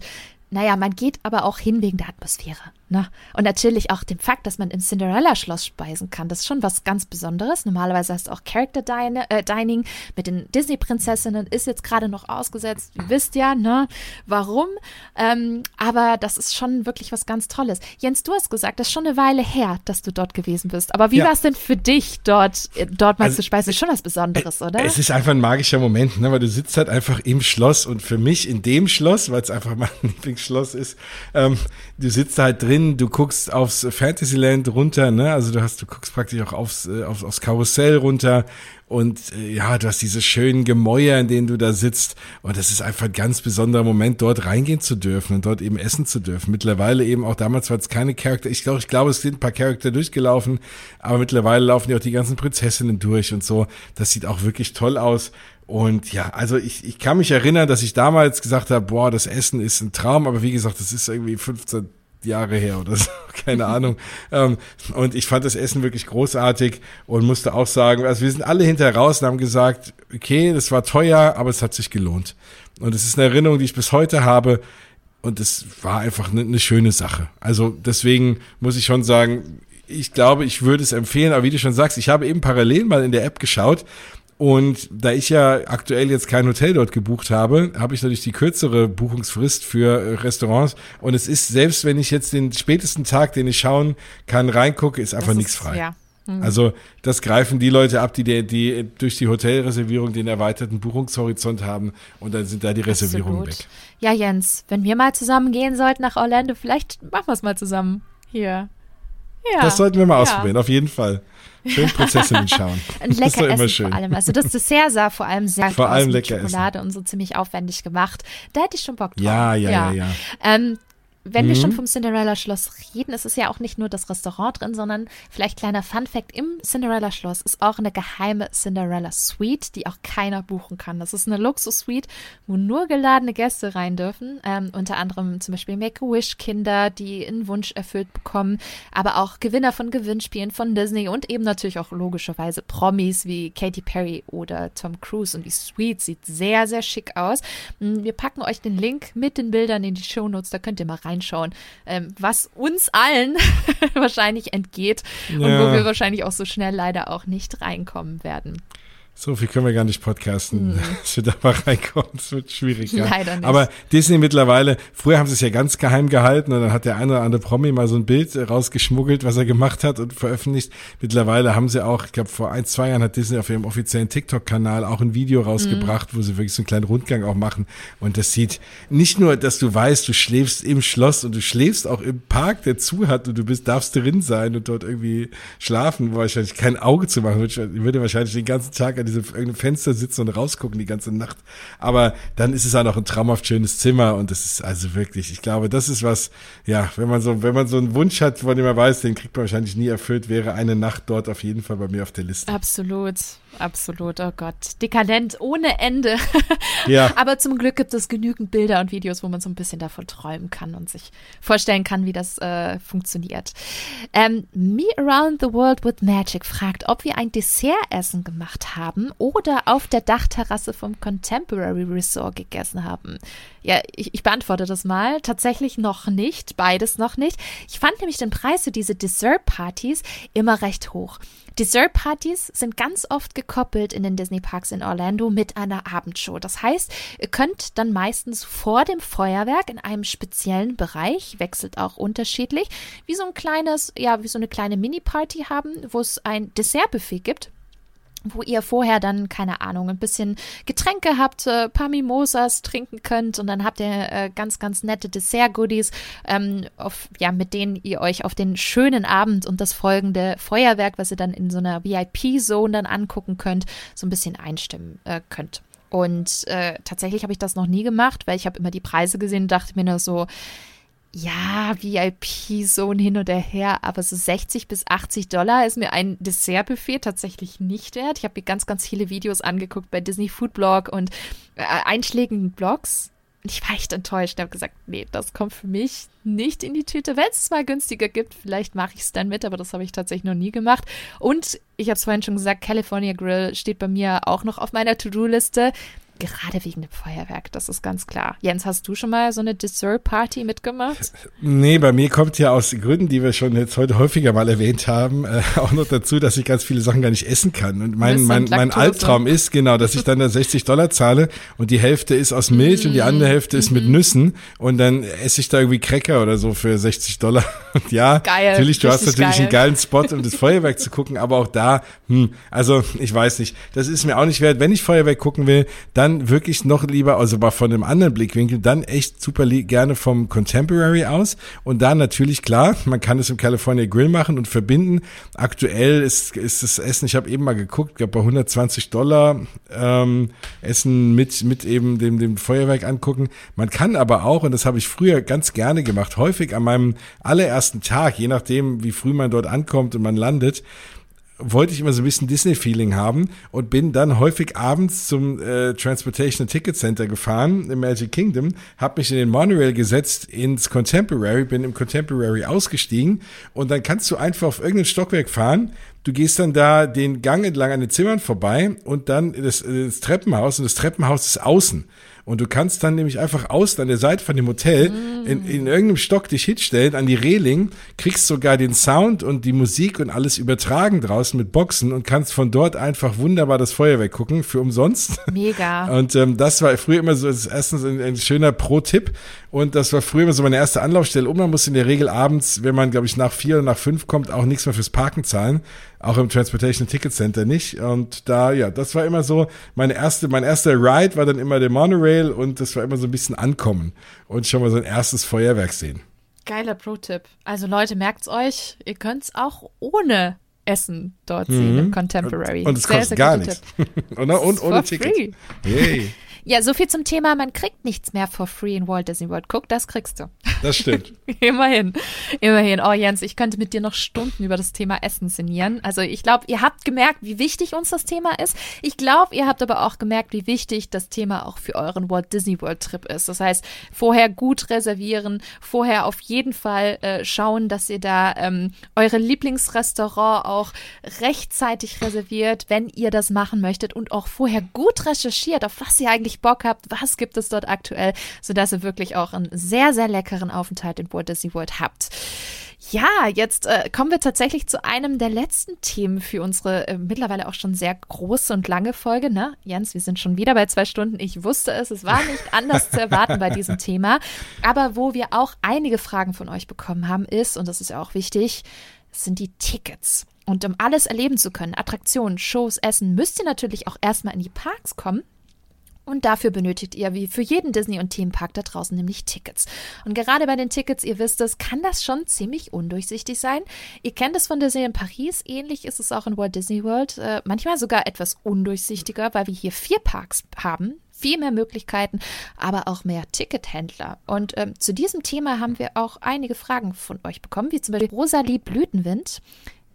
naja, man geht aber auch hin wegen der Atmosphäre. Ne? Und natürlich auch dem Fakt, dass man im Cinderella-Schloss speisen kann. Das ist schon was ganz Besonderes. Normalerweise hast du auch Character äh, Dining mit den Disney-Prinzessinnen, ist jetzt gerade noch ausgesetzt. Ihr wisst ja, ne? Warum? Ähm, aber das ist schon wirklich was ganz Tolles. Jens, du hast gesagt, das ist schon eine Weile her, dass du dort gewesen bist. Aber wie ja. war es denn für dich, dort, äh, dort mal also, zu speisen? Ist schon was Besonderes, äh, oder? Es ist einfach ein magischer Moment, ne? weil du sitzt halt einfach im Schloss und für mich in dem Schloss, weil es einfach mein Lieblingsschloss ist, ähm, du sitzt halt drin du guckst aufs Fantasyland runter, ne? Also du hast, du guckst praktisch auch aufs, äh, aufs, aufs Karussell runter und äh, ja, du hast diese schönen Gemäuer, in denen du da sitzt. Und das ist einfach ein ganz besonderer Moment, dort reingehen zu dürfen und dort eben essen zu dürfen. Mittlerweile eben auch damals war es keine Charakter. Ich glaube, ich glaube, es sind ein paar Charakter durchgelaufen, aber mittlerweile laufen ja auch die ganzen Prinzessinnen durch und so. Das sieht auch wirklich toll aus. Und ja, also ich, ich kann mich erinnern, dass ich damals gesagt habe, boah, das Essen ist ein Traum, aber wie gesagt, das ist irgendwie 15, Jahre her oder so, keine Ahnung. Ähm, und ich fand das Essen wirklich großartig und musste auch sagen, also wir sind alle hinterher raus und haben gesagt, okay, das war teuer, aber es hat sich gelohnt. Und es ist eine Erinnerung, die ich bis heute habe. Und es war einfach eine, eine schöne Sache. Also deswegen muss ich schon sagen, ich glaube, ich würde es empfehlen, aber wie du schon sagst, ich habe eben parallel mal in der App geschaut und da ich ja aktuell jetzt kein Hotel dort gebucht habe, habe ich natürlich die kürzere Buchungsfrist für äh, Restaurants. Und es ist, selbst wenn ich jetzt den spätesten Tag, den ich schauen kann, reingucke, ist einfach nichts frei. Ja. Mhm. Also das greifen die Leute ab, die, die durch die Hotelreservierung den erweiterten Buchungshorizont haben und dann sind da die Reservierungen Absolut. weg. Ja, Jens, wenn wir mal zusammen gehen sollten nach Orlando, vielleicht machen wir es mal zusammen hier. Ja. Das sollten wir mal ausprobieren, ja. auf jeden Fall. Schön Prinzessinnen schauen. Und lecker das ist doch immer schön. vor allem. Also das Dessert sah vor allem sehr vor allem lecker Schokolade essen. und so ziemlich aufwendig gemacht. Da hätte ich schon Bock drauf. Ja, ja, ja, ja. ja. Ähm, wenn mhm. wir schon vom Cinderella-Schloss reden, ist es ja auch nicht nur das Restaurant drin, sondern vielleicht kleiner Fun-Fact: Im Cinderella-Schloss ist auch eine geheime Cinderella-Suite, die auch keiner buchen kann. Das ist eine Luxus-Suite, wo nur geladene Gäste rein dürfen. Ähm, unter anderem zum Beispiel Make-A-Wish-Kinder, die einen Wunsch erfüllt bekommen, aber auch Gewinner von Gewinnspielen von Disney und eben natürlich auch logischerweise Promis wie Katy Perry oder Tom Cruise. Und die Suite sieht sehr, sehr schick aus. Hm, wir packen euch den Link mit den Bildern in die Show Notes, da könnt ihr mal rein reinschauen, ähm, was uns allen wahrscheinlich entgeht ja. und wo wir wahrscheinlich auch so schnell leider auch nicht reinkommen werden. So viel können wir gar nicht podcasten, hm. dass wir da mal reinkommen. Das wird schwierig. Ja. Leider nicht. Aber Disney mittlerweile, früher haben sie es ja ganz geheim gehalten und dann hat der eine oder andere Promi mal so ein Bild rausgeschmuggelt, was er gemacht hat und veröffentlicht. Mittlerweile haben sie auch, ich glaube vor ein, zwei Jahren hat Disney auf ihrem offiziellen TikTok-Kanal auch ein Video rausgebracht, hm. wo sie wirklich so einen kleinen Rundgang auch machen. Und das sieht nicht nur, dass du weißt, du schläfst im Schloss und du schläfst auch im Park, der zu hat und du bist, darfst drin sein und dort irgendwie schlafen, wo wahrscheinlich kein Auge zu machen wird. Ich würde wahrscheinlich den ganzen Tag an diesem Fenster sitzen und rausgucken die ganze Nacht. Aber dann ist es auch noch ein traumhaft schönes Zimmer und das ist also wirklich, ich glaube, das ist was, ja, wenn man so, wenn man so einen Wunsch hat, von dem man weiß, den kriegt man wahrscheinlich nie erfüllt, wäre eine Nacht dort auf jeden Fall bei mir auf der Liste. Absolut. Absolut, oh Gott. Dekadent ohne Ende. Ja. Aber zum Glück gibt es genügend Bilder und Videos, wo man so ein bisschen davon träumen kann und sich vorstellen kann, wie das äh, funktioniert. Ähm, Me Around the World with Magic fragt, ob wir ein Dessertessen gemacht haben oder auf der Dachterrasse vom Contemporary Resort gegessen haben. Ja, ich, ich beantworte das mal. Tatsächlich noch nicht, beides noch nicht. Ich fand nämlich den Preis für diese Dessert-Partys immer recht hoch. Dessert-Partys sind ganz oft gekoppelt in den Disney-Parks in Orlando mit einer Abendshow. Das heißt, ihr könnt dann meistens vor dem Feuerwerk in einem speziellen Bereich, wechselt auch unterschiedlich, wie so ein kleines, ja, wie so eine kleine Mini-Party haben, wo es ein Dessertbuffet gibt wo ihr vorher dann, keine Ahnung, ein bisschen Getränke habt, äh, paar Mimosas trinken könnt und dann habt ihr äh, ganz, ganz nette Dessert-Goodies, ähm, ja, mit denen ihr euch auf den schönen Abend und das folgende Feuerwerk, was ihr dann in so einer VIP-Zone dann angucken könnt, so ein bisschen einstimmen äh, könnt. Und äh, tatsächlich habe ich das noch nie gemacht, weil ich habe immer die Preise gesehen und dachte mir nur so, ja, VIP-Zone hin oder her, aber so 60 bis 80 Dollar ist mir ein Dessertbuffet tatsächlich nicht wert. Ich habe mir ganz, ganz viele Videos angeguckt bei Disney Food Blog und äh, einschlägigen Blogs. Und ich war echt enttäuscht. Ich habe gesagt, nee, das kommt für mich nicht in die Tüte. Wenn es mal günstiger gibt, vielleicht mache ich es dann mit, aber das habe ich tatsächlich noch nie gemacht. Und ich habe es vorhin schon gesagt, California Grill steht bei mir auch noch auf meiner To-Do-Liste. Gerade wegen dem Feuerwerk, das ist ganz klar. Jens, hast du schon mal so eine Dessert-Party mitgemacht? Nee, bei mir kommt ja aus Gründen, die wir schon jetzt heute häufiger mal erwähnt haben, äh, auch noch dazu, dass ich ganz viele Sachen gar nicht essen kann. Und mein, mein, mein Albtraum ist genau, dass ich dann da 60 Dollar zahle und die Hälfte ist aus Milch mm. und die andere Hälfte ist mm mit mhm. Nüssen und dann esse ich da irgendwie Cracker oder so für 60 Dollar. Und ja, Geil, natürlich, du hast natürlich geil. einen geilen Spot, um das Feuerwerk zu gucken, aber auch da, hm, also ich weiß nicht, das ist mir auch nicht wert. Wenn ich Feuerwerk gucken will, dann dann wirklich noch lieber, also mal von einem anderen Blickwinkel, dann echt super gerne vom Contemporary aus. Und da natürlich klar, man kann es im California Grill machen und verbinden. Aktuell ist, ist das Essen, ich habe eben mal geguckt, glaube bei 120 Dollar ähm, Essen mit, mit eben dem, dem Feuerwerk angucken. Man kann aber auch, und das habe ich früher ganz gerne gemacht, häufig an meinem allerersten Tag, je nachdem, wie früh man dort ankommt und man landet, wollte ich immer so ein bisschen Disney-Feeling haben und bin dann häufig abends zum äh, Transportation Ticket Center gefahren im Magic Kingdom, habe mich in den Monorail gesetzt ins Contemporary, bin im Contemporary ausgestiegen und dann kannst du einfach auf irgendein Stockwerk fahren. Du gehst dann da den Gang entlang an den Zimmern vorbei und dann das, das Treppenhaus und das Treppenhaus ist außen. Und du kannst dann nämlich einfach außen an der Seite von dem Hotel mm. in, in irgendeinem Stock dich hinstellen an die Reling, kriegst sogar den Sound und die Musik und alles übertragen draußen mit Boxen und kannst von dort einfach wunderbar das Feuerwerk gucken für umsonst. Mega. Und ähm, das war früher immer so, das ist erstens ein, ein schöner Pro-Tipp und das war früher immer so meine erste Anlaufstelle. Und man muss in der Regel abends, wenn man, glaube ich, nach vier oder nach fünf kommt, auch nichts mehr fürs Parken zahlen. Auch im Transportation Ticket Center nicht. Und da, ja, das war immer so, meine erste, mein erster Ride war dann immer der Monorail und das war immer so ein bisschen ankommen und schon mal so ein erstes Feuerwerk sehen. Geiler Pro-Tipp. Also Leute, merkt's euch, ihr könnt's auch ohne Essen dort mhm. sehen im Contemporary. Und, es kostet sehr, gar nichts. und, und ohne Ticket. Free. Yay. Ja, so viel zum Thema, man kriegt nichts mehr for free in Walt Disney World. Guck, das kriegst du. Das stimmt. immerhin, immerhin. Oh Jens, ich könnte mit dir noch Stunden über das Thema Essen sinnieren. Also ich glaube, ihr habt gemerkt, wie wichtig uns das Thema ist. Ich glaube, ihr habt aber auch gemerkt, wie wichtig das Thema auch für euren Walt Disney World Trip ist. Das heißt, vorher gut reservieren, vorher auf jeden Fall äh, schauen, dass ihr da ähm, eure Lieblingsrestaurant auch rechtzeitig reserviert, wenn ihr das machen möchtet und auch vorher gut recherchiert, auf was ihr eigentlich Bock habt, was gibt es dort aktuell, sodass ihr wirklich auch einen sehr, sehr leckeren Aufenthalt in Walt Disney World habt. Ja, jetzt äh, kommen wir tatsächlich zu einem der letzten Themen für unsere äh, mittlerweile auch schon sehr große und lange Folge. Ne? Jens, wir sind schon wieder bei zwei Stunden. Ich wusste es, es war nicht anders zu erwarten bei diesem Thema. Aber wo wir auch einige Fragen von euch bekommen haben, ist, und das ist ja auch wichtig, sind die Tickets. Und um alles erleben zu können, Attraktionen, Shows, Essen, müsst ihr natürlich auch erstmal in die Parks kommen. Und dafür benötigt ihr, wie für jeden Disney- und Themenpark da draußen, nämlich Tickets. Und gerade bei den Tickets, ihr wisst es, kann das schon ziemlich undurchsichtig sein. Ihr kennt es von Disney in Paris, ähnlich ist es auch in Walt Disney World. Äh, manchmal sogar etwas undurchsichtiger, weil wir hier vier Parks haben, viel mehr Möglichkeiten, aber auch mehr Tickethändler. Und ähm, zu diesem Thema haben wir auch einige Fragen von euch bekommen, wie zum Beispiel Rosalie Blütenwind.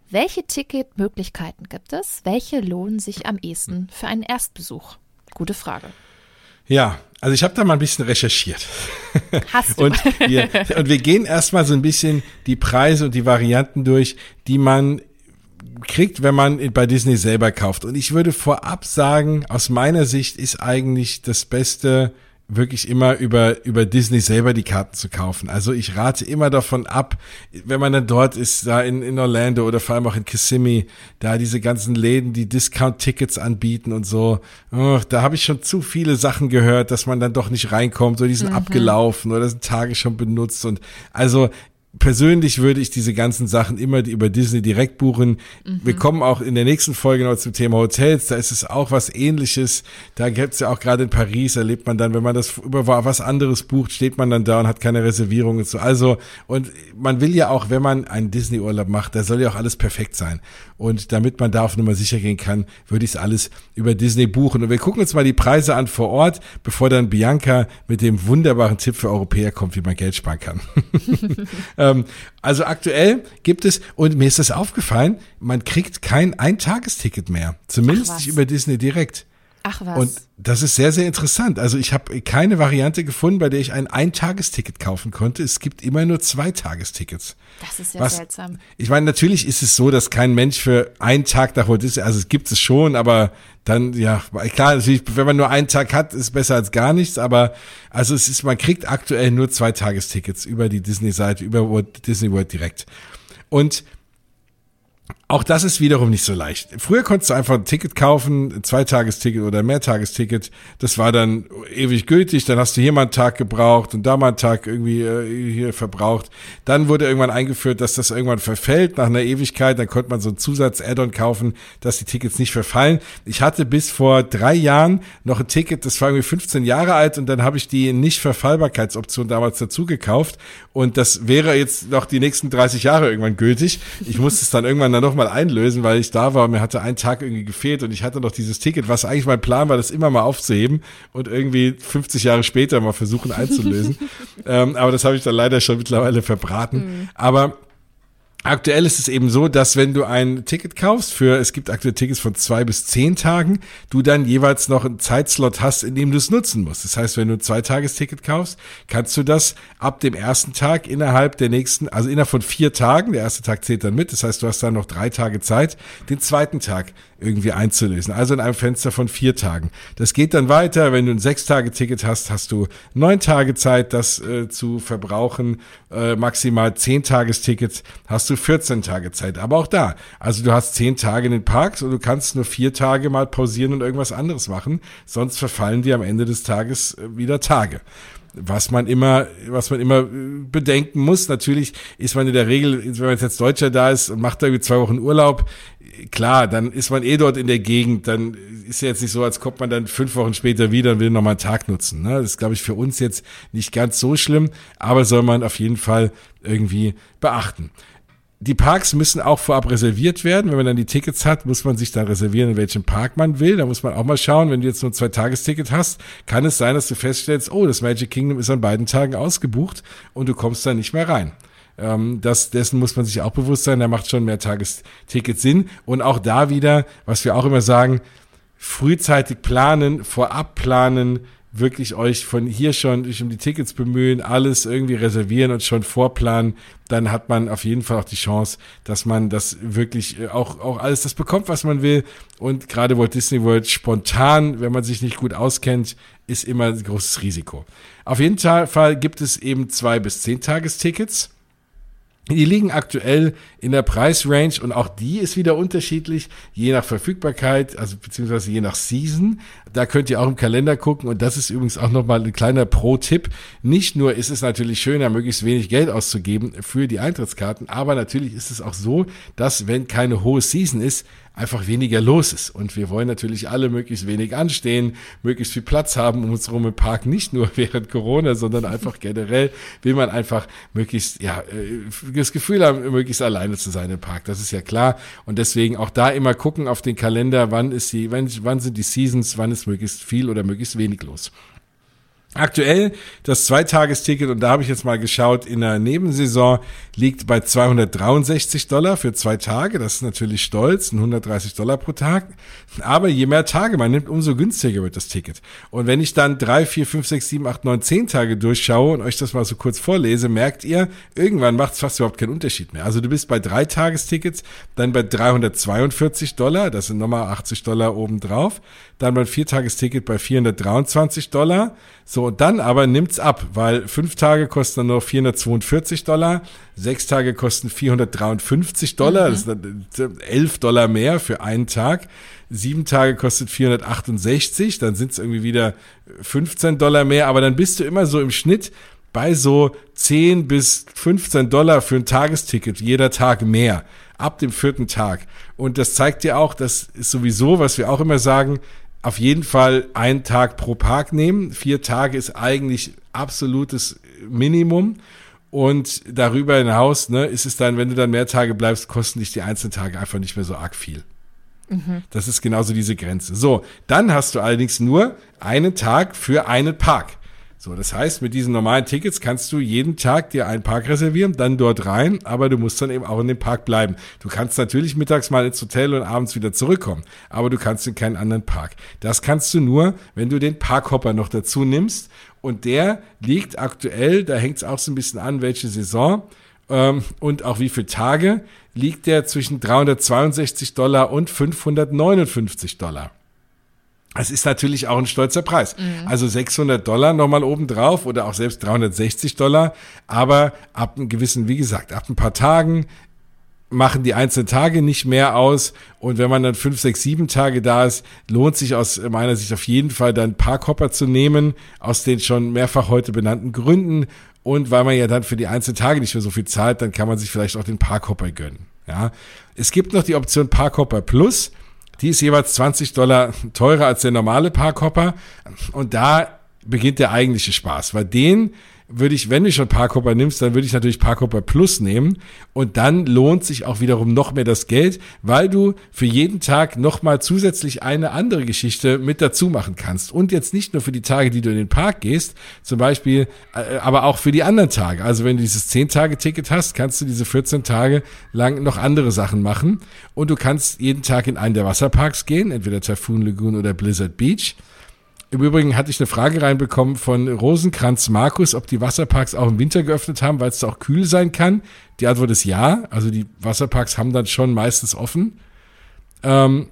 Welche Ticketmöglichkeiten gibt es? Welche lohnen sich am ehesten für einen Erstbesuch? Gute Frage. Ja, also ich habe da mal ein bisschen recherchiert. Hast du. und, wir, und wir gehen erstmal so ein bisschen die Preise und die Varianten durch, die man kriegt, wenn man bei Disney selber kauft. Und ich würde vorab sagen, aus meiner Sicht ist eigentlich das Beste, wirklich immer über, über Disney selber die Karten zu kaufen. Also ich rate immer davon ab, wenn man dann dort ist, da in, in Orlando oder vor allem auch in Kissimmee, da diese ganzen Läden, die Discount-Tickets anbieten und so, oh, da habe ich schon zu viele Sachen gehört, dass man dann doch nicht reinkommt oder die sind mhm. abgelaufen oder sind Tage schon benutzt und also persönlich würde ich diese ganzen Sachen immer über Disney direkt buchen. Mhm. Wir kommen auch in der nächsten Folge noch zum Thema Hotels. Da ist es auch was ähnliches. Da gibt es ja auch gerade in Paris, erlebt man dann, wenn man das über was anderes bucht, steht man dann da und hat keine Reservierung und so. Also, und man will ja auch, wenn man einen Disney-Urlaub macht, da soll ja auch alles perfekt sein. Und damit man da auf Nummer sicher gehen kann, würde ich es alles über Disney buchen. Und wir gucken uns mal die Preise an vor Ort, bevor dann Bianca mit dem wunderbaren Tipp für Europäer kommt, wie man Geld sparen kann. ähm, also aktuell gibt es, und mir ist das aufgefallen, man kriegt kein Eintagesticket mehr. Zumindest nicht über Disney direkt. Ach was. Und das ist sehr, sehr interessant. Also ich habe keine Variante gefunden, bei der ich ein Eintagesticket kaufen konnte. Es gibt immer nur zwei Tagestickets. Das ist ja Was, seltsam. Ich meine, natürlich ist es so, dass kein Mensch für einen Tag nach Walt Disney, also es gibt es schon, aber dann, ja, klar, natürlich, wenn man nur einen Tag hat, ist besser als gar nichts, aber also es ist, man kriegt aktuell nur zwei Tagestickets über die Disney-Seite, über Disney World direkt. Und auch das ist wiederum nicht so leicht. Früher konntest du einfach ein Ticket kaufen, ein Zweitagesticket oder ein Mehrtagesticket. Das war dann ewig gültig. Dann hast du hier mal einen Tag gebraucht und da mal einen Tag irgendwie äh, hier verbraucht. Dann wurde irgendwann eingeführt, dass das irgendwann verfällt nach einer Ewigkeit. Dann konnte man so ein Zusatz-Add-on kaufen, dass die Tickets nicht verfallen. Ich hatte bis vor drei Jahren noch ein Ticket, das war irgendwie 15 Jahre alt und dann habe ich die Nicht-Verfallbarkeitsoption damals dazu gekauft. Und das wäre jetzt noch die nächsten 30 Jahre irgendwann gültig. Ich musste es dann irgendwann dann noch mal einlösen, weil ich da war. Mir hatte ein Tag irgendwie gefehlt und ich hatte noch dieses Ticket, was eigentlich mein Plan war, das immer mal aufzuheben und irgendwie 50 Jahre später mal versuchen einzulösen. ähm, aber das habe ich dann leider schon mittlerweile verbraten. Mhm. Aber Aktuell ist es eben so, dass wenn du ein Ticket kaufst für, es gibt aktuell Tickets von zwei bis zehn Tagen, du dann jeweils noch einen Zeitslot hast, in dem du es nutzen musst. Das heißt, wenn du ein Zweitagesticket kaufst, kannst du das ab dem ersten Tag innerhalb der nächsten, also innerhalb von vier Tagen, der erste Tag zählt dann mit, das heißt, du hast dann noch drei Tage Zeit, den zweiten Tag irgendwie einzulösen. Also in einem Fenster von vier Tagen. Das geht dann weiter. Wenn du ein Sechs-Tage-Ticket hast, hast du neun Tage Zeit, das äh, zu verbrauchen. Äh, maximal zehn Tagestickets hast du 14 Tage Zeit. Aber auch da, also du hast zehn Tage in den Parks und du kannst nur vier Tage mal pausieren und irgendwas anderes machen. Sonst verfallen dir am Ende des Tages äh, wieder Tage was man immer, was man immer äh, bedenken muss. Natürlich ist man in der Regel, wenn man jetzt Deutscher da ist und macht da zwei Wochen Urlaub, klar, dann ist man eh dort in der Gegend, dann ist ja jetzt nicht so, als kommt man dann fünf Wochen später wieder und will nochmal einen Tag nutzen. Ne? Das ist, glaube ich, für uns jetzt nicht ganz so schlimm, aber soll man auf jeden Fall irgendwie beachten. Die Parks müssen auch vorab reserviert werden. Wenn man dann die Tickets hat, muss man sich dann reservieren, in welchem Park man will. Da muss man auch mal schauen, wenn du jetzt nur ein Zwei-Tages-Ticket hast, kann es sein, dass du feststellst, oh, das Magic Kingdom ist an beiden Tagen ausgebucht und du kommst da nicht mehr rein. Ähm, das, dessen muss man sich auch bewusst sein, da macht schon mehr Tagesticket Sinn. Und auch da wieder, was wir auch immer sagen, frühzeitig planen, vorab planen, wirklich euch von hier schon euch um die Tickets bemühen, alles irgendwie reservieren und schon vorplanen, dann hat man auf jeden Fall auch die Chance, dass man das wirklich äh, auch, auch alles das bekommt, was man will. Und gerade Walt Disney World spontan, wenn man sich nicht gut auskennt, ist immer ein großes Risiko. Auf jeden Fall gibt es eben zwei bis zehn Tagestickets. Die liegen aktuell in der Preisrange und auch die ist wieder unterschiedlich, je nach Verfügbarkeit, also beziehungsweise je nach Season. Da könnt ihr auch im Kalender gucken und das ist übrigens auch nochmal ein kleiner Pro-Tipp. Nicht nur ist es natürlich schöner, möglichst wenig Geld auszugeben für die Eintrittskarten, aber natürlich ist es auch so, dass wenn keine hohe Season ist, einfach weniger los ist. Und wir wollen natürlich alle möglichst wenig anstehen, möglichst viel Platz haben um uns herum im Park, nicht nur während Corona, sondern einfach generell will man einfach möglichst, ja, äh, das Gefühl haben, möglichst alleine zu sein im Park. Das ist ja klar. Und deswegen auch da immer gucken auf den Kalender, wann ist die, wann, wann sind die Seasons, wann ist möglichst viel oder möglichst wenig los. Aktuell das Zweitagesticket, und da habe ich jetzt mal geschaut, in der Nebensaison liegt bei 263 Dollar für zwei Tage. Das ist natürlich stolz, 130 Dollar pro Tag. Aber je mehr Tage man nimmt, umso günstiger wird das Ticket. Und wenn ich dann drei, vier, fünf, sechs, sieben, acht, neun, zehn Tage durchschaue und euch das mal so kurz vorlese, merkt ihr, irgendwann macht es fast überhaupt keinen Unterschied mehr. Also du bist bei drei Tagestickets, dann bei 342 Dollar, das sind nochmal 80 Dollar obendrauf dann beim Viertagesticket bei 423 Dollar. So, und dann aber nimmt's ab, weil fünf Tage kosten dann nur 442 Dollar, sechs Tage kosten 453 Dollar, mhm. das ist 11 Dollar mehr für einen Tag. Sieben Tage kostet 468, dann sind's irgendwie wieder 15 Dollar mehr, aber dann bist du immer so im Schnitt bei so 10 bis 15 Dollar für ein Tagesticket, jeder Tag mehr, ab dem vierten Tag. Und das zeigt dir auch, das ist sowieso, was wir auch immer sagen, auf jeden Fall einen Tag pro Park nehmen. Vier Tage ist eigentlich absolutes Minimum. Und darüber hinaus ne, ist es dann, wenn du dann mehr Tage bleibst, kosten dich die einzelnen Tage einfach nicht mehr so arg viel. Mhm. Das ist genauso diese Grenze. So, dann hast du allerdings nur einen Tag für einen Park. So, das heißt, mit diesen normalen Tickets kannst du jeden Tag dir einen Park reservieren, dann dort rein, aber du musst dann eben auch in dem Park bleiben. Du kannst natürlich mittags mal ins Hotel und abends wieder zurückkommen, aber du kannst in keinen anderen Park. Das kannst du nur, wenn du den Parkhopper noch dazu nimmst und der liegt aktuell, da hängt es auch so ein bisschen an, welche Saison und auch wie viele Tage, liegt der zwischen 362 Dollar und 559 Dollar. Es ist natürlich auch ein stolzer Preis. Mhm. Also 600 Dollar nochmal obendrauf oder auch selbst 360 Dollar. Aber ab einem gewissen, wie gesagt, ab ein paar Tagen machen die einzelnen Tage nicht mehr aus. Und wenn man dann fünf, sechs, sieben Tage da ist, lohnt sich aus meiner Sicht auf jeden Fall dann Parkhopper zu nehmen, aus den schon mehrfach heute benannten Gründen. Und weil man ja dann für die einzelnen Tage nicht mehr so viel zahlt, dann kann man sich vielleicht auch den Parkhopper gönnen. Ja. Es gibt noch die Option Parkhopper Plus. Die ist jeweils 20 Dollar teurer als der normale Parkhopper. Und da beginnt der eigentliche Spaß, weil den würde ich, wenn du schon Parkhopper nimmst, dann würde ich natürlich Parkhopper Plus nehmen. Und dann lohnt sich auch wiederum noch mehr das Geld, weil du für jeden Tag nochmal zusätzlich eine andere Geschichte mit dazu machen kannst. Und jetzt nicht nur für die Tage, die du in den Park gehst, zum Beispiel, äh, aber auch für die anderen Tage. Also wenn du dieses 10-Tage-Ticket hast, kannst du diese 14 Tage lang noch andere Sachen machen. Und du kannst jeden Tag in einen der Wasserparks gehen, entweder Typhoon Lagoon oder Blizzard Beach im Übrigen hatte ich eine Frage reinbekommen von Rosenkranz Markus, ob die Wasserparks auch im Winter geöffnet haben, weil es da auch kühl sein kann. Die Antwort ist ja. Also die Wasserparks haben dann schon meistens offen. Ähm,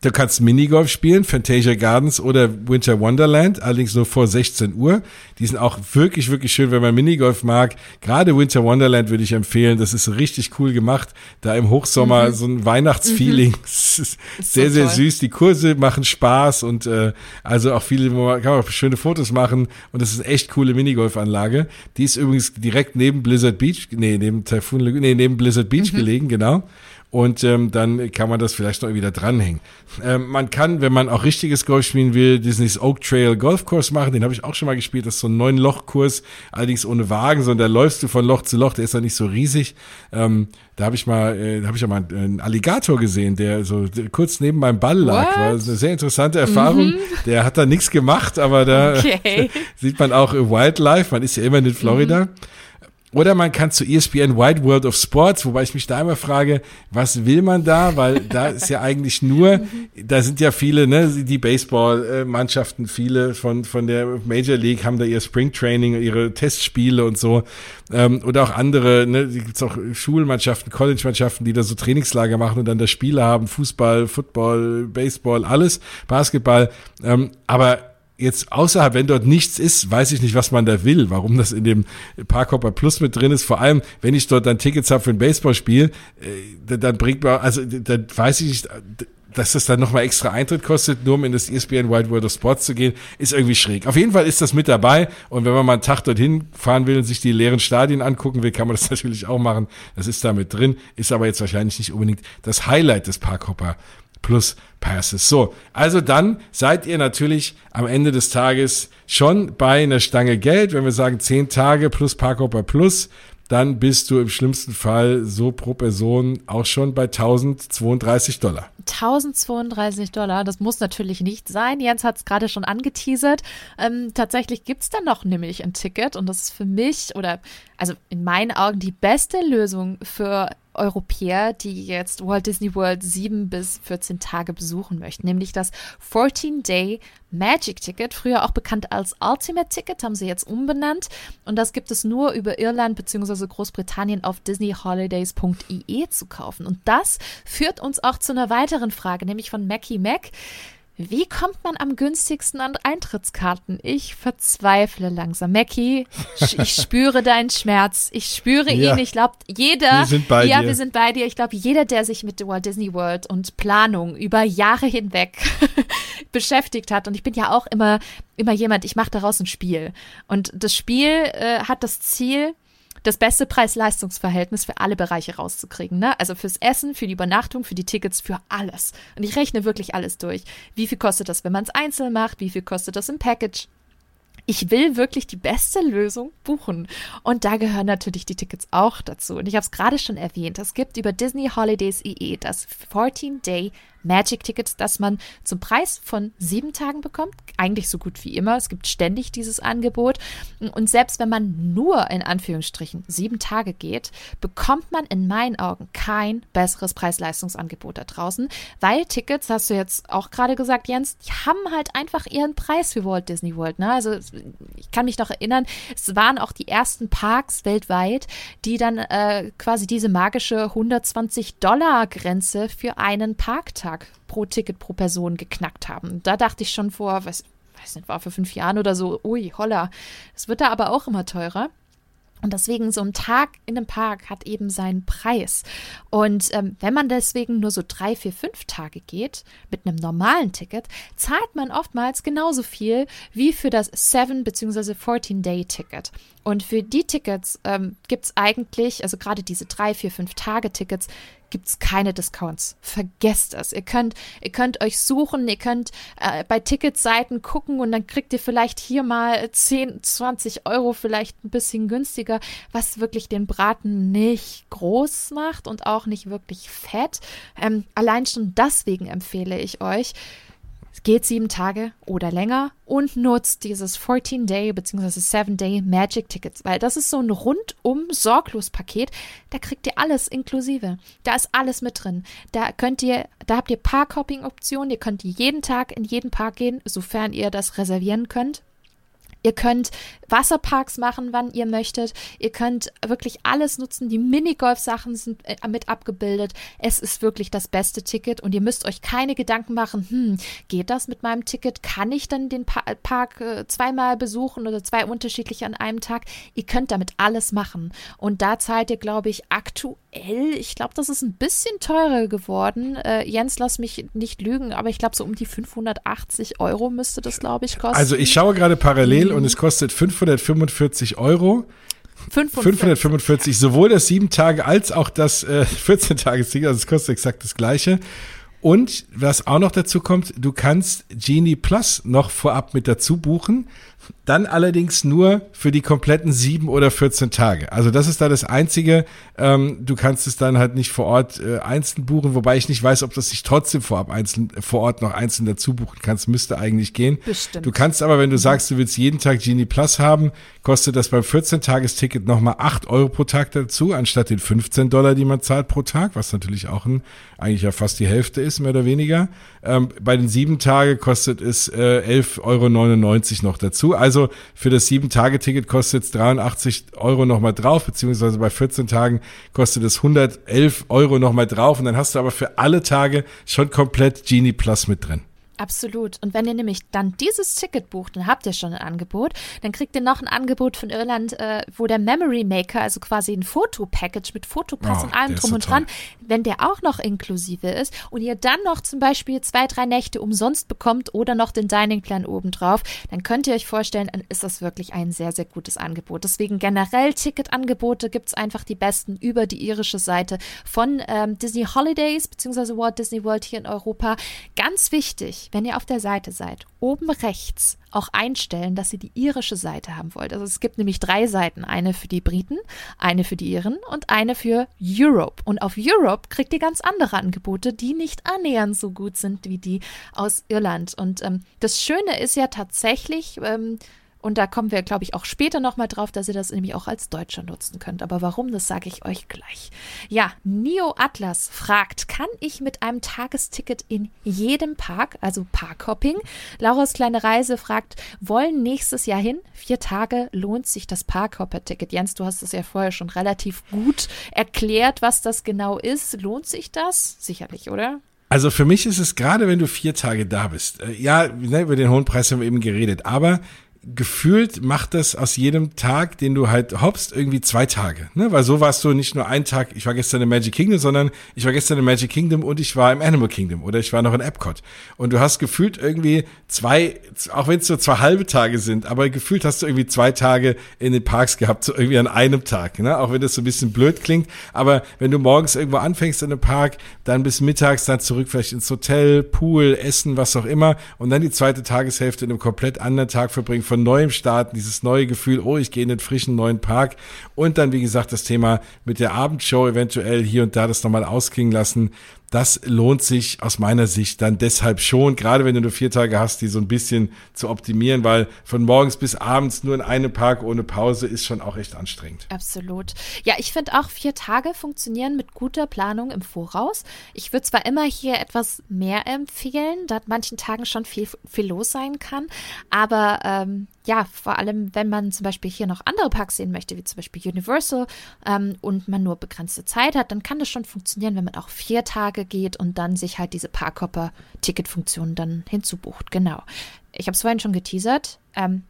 Du kannst Minigolf spielen, Fantasia Gardens oder Winter Wonderland, allerdings nur vor 16 Uhr. Die sind auch wirklich, wirklich schön, wenn man Minigolf mag. Gerade Winter Wonderland würde ich empfehlen. Das ist richtig cool gemacht. Da im Hochsommer mhm. so ein Weihnachtsfeeling. Mhm. Ist, sehr, so sehr süß. Die Kurse machen Spaß und äh, also auch viele, wo man kann man auch schöne Fotos machen. Und das ist eine echt coole Minigolfanlage. Die ist übrigens direkt neben Blizzard Beach, nee, neben Typhoon, nee, neben Blizzard Beach mhm. gelegen, genau. Und ähm, dann kann man das vielleicht noch wieder dranhängen. Ähm, man kann, wenn man auch richtiges Golf spielen will, Disneys Oak Trail Golfkurs machen. Den habe ich auch schon mal gespielt. Das ist so ein neun Loch Kurs, allerdings ohne Wagen, sondern da läufst du von Loch zu Loch. Der ist ja nicht so riesig. Ähm, da habe ich mal, äh, habe ich ja mal einen Alligator gesehen, der so kurz neben meinem Ball lag. What? War eine sehr interessante Erfahrung. Mhm. Der hat da nichts gemacht, aber da okay. sieht man auch Wildlife. Man ist ja immer in Florida. Mhm. Oder man kann zu ESPN Wide World of Sports, wobei ich mich da immer frage, was will man da? Weil da ist ja eigentlich nur, da sind ja viele, ne, die Baseball-Mannschaften, viele von, von der Major League haben da ihr Springtraining, ihre Testspiele und so. Ähm, oder auch andere, ne, gibt's auch Schulmannschaften, College-Mannschaften, die da so Trainingslager machen und dann da Spiele haben, Fußball, Football, Baseball, alles, Basketball. Ähm, aber jetzt außerhalb, wenn dort nichts ist, weiß ich nicht, was man da will, warum das in dem Parkhopper Plus mit drin ist. Vor allem, wenn ich dort dann Tickets habe für ein Baseballspiel, äh, dann bringt man, also dann weiß ich nicht, dass das dann nochmal extra Eintritt kostet, nur um in das ESPN Wide World of Sports zu gehen, ist irgendwie schräg. Auf jeden Fall ist das mit dabei und wenn man mal einen Tag dorthin fahren will und sich die leeren Stadien angucken will, kann man das natürlich auch machen. Das ist da mit drin, ist aber jetzt wahrscheinlich nicht unbedingt das Highlight des Parkhopper plus Passes. So, also dann seid ihr natürlich am Ende des Tages schon bei einer Stange Geld. Wenn wir sagen 10 Tage plus Parkhopper plus, dann bist du im schlimmsten Fall so pro Person auch schon bei 1032 Dollar. 1032 Dollar, das muss natürlich nicht sein. Jens hat es gerade schon angeteasert. Ähm, tatsächlich gibt es dann noch nämlich ein Ticket und das ist für mich oder also in meinen Augen die beste Lösung für Europäer, die jetzt Walt Disney World sieben bis 14 Tage besuchen möchten, nämlich das 14-Day Magic Ticket, früher auch bekannt als Ultimate Ticket, haben sie jetzt umbenannt und das gibt es nur über Irland bzw. Großbritannien auf disneyholidays.ie zu kaufen. Und das führt uns auch zu einer weiteren Frage, nämlich von Mackie Mac. Wie kommt man am günstigsten an Eintrittskarten? Ich verzweifle langsam. Mackie, ich spüre deinen Schmerz. Ich spüre ja. ihn. Ich glaube, jeder. Wir sind bei ja, dir. wir sind bei dir. Ich glaube, jeder, der sich mit Walt Disney World und Planung über Jahre hinweg beschäftigt hat. Und ich bin ja auch immer, immer jemand, ich mache daraus ein Spiel. Und das Spiel äh, hat das Ziel, das beste Preis-Leistungs-Verhältnis für alle Bereiche rauszukriegen. Ne? Also fürs Essen, für die Übernachtung, für die Tickets, für alles. Und ich rechne wirklich alles durch. Wie viel kostet das, wenn man es einzeln macht? Wie viel kostet das im Package? ich will wirklich die beste Lösung buchen. Und da gehören natürlich die Tickets auch dazu. Und ich habe es gerade schon erwähnt, es gibt über Disney Holidays EE das 14-Day Magic Ticket, das man zum Preis von sieben Tagen bekommt. Eigentlich so gut wie immer. Es gibt ständig dieses Angebot. Und selbst wenn man nur in Anführungsstrichen sieben Tage geht, bekommt man in meinen Augen kein besseres Preis-Leistungsangebot da draußen, weil Tickets, hast du jetzt auch gerade gesagt, Jens, die haben halt einfach ihren Preis für Walt Disney World. Ne? Also ich kann mich noch erinnern, es waren auch die ersten Parks weltweit, die dann äh, quasi diese magische 120 Dollar Grenze für einen Parktag pro Ticket pro Person geknackt haben. Da dachte ich schon vor, was, weiß nicht, war vor fünf Jahren oder so, ui, holla. Es wird da aber auch immer teurer. Und deswegen so ein Tag in einem Park hat eben seinen Preis. Und ähm, wenn man deswegen nur so drei, vier, fünf Tage geht mit einem normalen Ticket, zahlt man oftmals genauso viel wie für das 7 bzw. 14-Day-Ticket. Und für die Tickets ähm, gibt es eigentlich, also gerade diese drei, vier, fünf Tage-Tickets, gibt es keine Discounts. Vergesst es. Ihr könnt, ihr könnt euch suchen, ihr könnt äh, bei Ticketseiten gucken und dann kriegt ihr vielleicht hier mal 10, 20 Euro, vielleicht ein bisschen günstiger, was wirklich den Braten nicht groß macht und auch nicht wirklich fett. Ähm, allein schon deswegen empfehle ich euch, geht sieben Tage oder länger und nutzt dieses 14-Day bzw. 7-Day Magic Tickets, weil das ist so ein rundum sorglos Paket. Da kriegt ihr alles inklusive. Da ist alles mit drin. Da könnt ihr, da habt ihr Parkhopping-Optionen. Ihr könnt jeden Tag in jeden Park gehen, sofern ihr das reservieren könnt. Ihr könnt Wasserparks machen, wann ihr möchtet. Ihr könnt wirklich alles nutzen. Die Minigolf-Sachen sind äh, mit abgebildet. Es ist wirklich das beste Ticket und ihr müsst euch keine Gedanken machen, hm, geht das mit meinem Ticket? Kann ich dann den pa Park äh, zweimal besuchen oder zwei unterschiedliche an einem Tag? Ihr könnt damit alles machen. Und da zahlt ihr, glaube ich, aktuell, ich glaube, das ist ein bisschen teurer geworden. Äh, Jens, lass mich nicht lügen, aber ich glaube, so um die 580 Euro müsste das, glaube ich, kosten. Also ich schaue gerade parallel und es kostet 545 Euro. 545, sowohl das 7 Tage als auch das äh, 14 Tage Ticket, also es kostet exakt das gleiche. Und was auch noch dazu kommt, du kannst Genie Plus noch vorab mit dazu buchen. Dann allerdings nur für die kompletten sieben oder 14 Tage. Also das ist da das Einzige. Ähm, du kannst es dann halt nicht vor Ort äh, einzeln buchen, wobei ich nicht weiß, ob das sich trotzdem vorab einzeln, vor Ort noch einzeln dazu buchen kannst. Müsste eigentlich gehen. Bestimmt. Du kannst aber, wenn du sagst, du willst jeden Tag Genie Plus haben, kostet das beim 14-Tages-Ticket nochmal 8 Euro pro Tag dazu, anstatt den 15 Dollar, die man zahlt pro Tag, was natürlich auch ein, eigentlich ja fast die Hälfte ist, mehr oder weniger. Ähm, bei den sieben Tage kostet es äh, 11,99 Euro noch dazu. Also für das sieben Tage Ticket kostet es 83 Euro nochmal drauf, beziehungsweise bei 14 Tagen kostet es 111 Euro nochmal drauf. Und dann hast du aber für alle Tage schon komplett Genie Plus mit drin. Absolut. Und wenn ihr nämlich dann dieses Ticket bucht, dann habt ihr schon ein Angebot. Dann kriegt ihr noch ein Angebot von Irland, äh, wo der Memory Maker, also quasi ein Fotopackage mit Fotopass Oh, und allem drum so und dran, wenn der auch noch inklusive ist und ihr dann noch zum Beispiel zwei, drei Nächte umsonst bekommt oder noch den Dining Plan obendrauf, dann könnt ihr euch vorstellen, dann ist das wirklich ein sehr, sehr gutes Angebot. Deswegen generell Ticketangebote gibt es einfach die besten über die irische Seite von ähm, Disney Holidays bzw. Walt Disney World hier in Europa. Ganz wichtig, wenn ihr auf der Seite seid, oben rechts auch einstellen, dass ihr die irische Seite haben wollt. Also es gibt nämlich drei Seiten, eine für die Briten, eine für die Iren und eine für Europe. Und auf Europe kriegt ihr ganz andere Angebote, die nicht annähernd so gut sind wie die aus Irland. Und ähm, das Schöne ist ja tatsächlich, ähm, und da kommen wir, glaube ich, auch später nochmal drauf, dass ihr das nämlich auch als Deutscher nutzen könnt. Aber warum, das sage ich euch gleich. Ja, Neo Atlas fragt, kann ich mit einem Tagesticket in jedem Park, also Parkhopping? Laura's kleine Reise fragt, wollen nächstes Jahr hin? Vier Tage lohnt sich das Parkhopper-Ticket. Jens, du hast es ja vorher schon relativ gut erklärt, was das genau ist. Lohnt sich das? Sicherlich, oder? Also für mich ist es gerade, wenn du vier Tage da bist. Äh, ja, ne, über den hohen Preis haben wir eben geredet, aber gefühlt macht das aus jedem Tag, den du halt hoppst, irgendwie zwei Tage. Ne? Weil so warst du nicht nur einen Tag, ich war gestern im Magic Kingdom, sondern ich war gestern im Magic Kingdom und ich war im Animal Kingdom oder ich war noch in Epcot. Und du hast gefühlt irgendwie zwei, auch wenn es nur zwei halbe Tage sind, aber gefühlt hast du irgendwie zwei Tage in den Parks gehabt, so irgendwie an einem Tag. Ne? Auch wenn das so ein bisschen blöd klingt. Aber wenn du morgens irgendwo anfängst in einem Park, dann bis mittags, dann zurück vielleicht ins Hotel, Pool, Essen, was auch immer und dann die zweite Tageshälfte in einem komplett anderen Tag verbringen, von neuem starten, dieses neue Gefühl, oh, ich gehe in den frischen neuen Park und dann, wie gesagt, das Thema mit der Abendshow eventuell hier und da das nochmal ausklingen lassen. Das lohnt sich aus meiner Sicht dann deshalb schon, gerade wenn du nur vier Tage hast, die so ein bisschen zu optimieren, weil von morgens bis abends nur in einem Park ohne Pause ist schon auch echt anstrengend. Absolut. Ja, ich finde auch vier Tage funktionieren mit guter Planung im Voraus. Ich würde zwar immer hier etwas mehr empfehlen, da an manchen Tagen schon viel, viel los sein kann, aber ähm, ja, vor allem, wenn man zum Beispiel hier noch andere Parks sehen möchte, wie zum Beispiel Universal, ähm, und man nur begrenzte Zeit hat, dann kann das schon funktionieren, wenn man auch vier Tage geht und dann sich halt diese Parkhopper-Ticket-Funktion dann hinzubucht. Genau. Ich habe es vorhin schon geteasert. Ähm,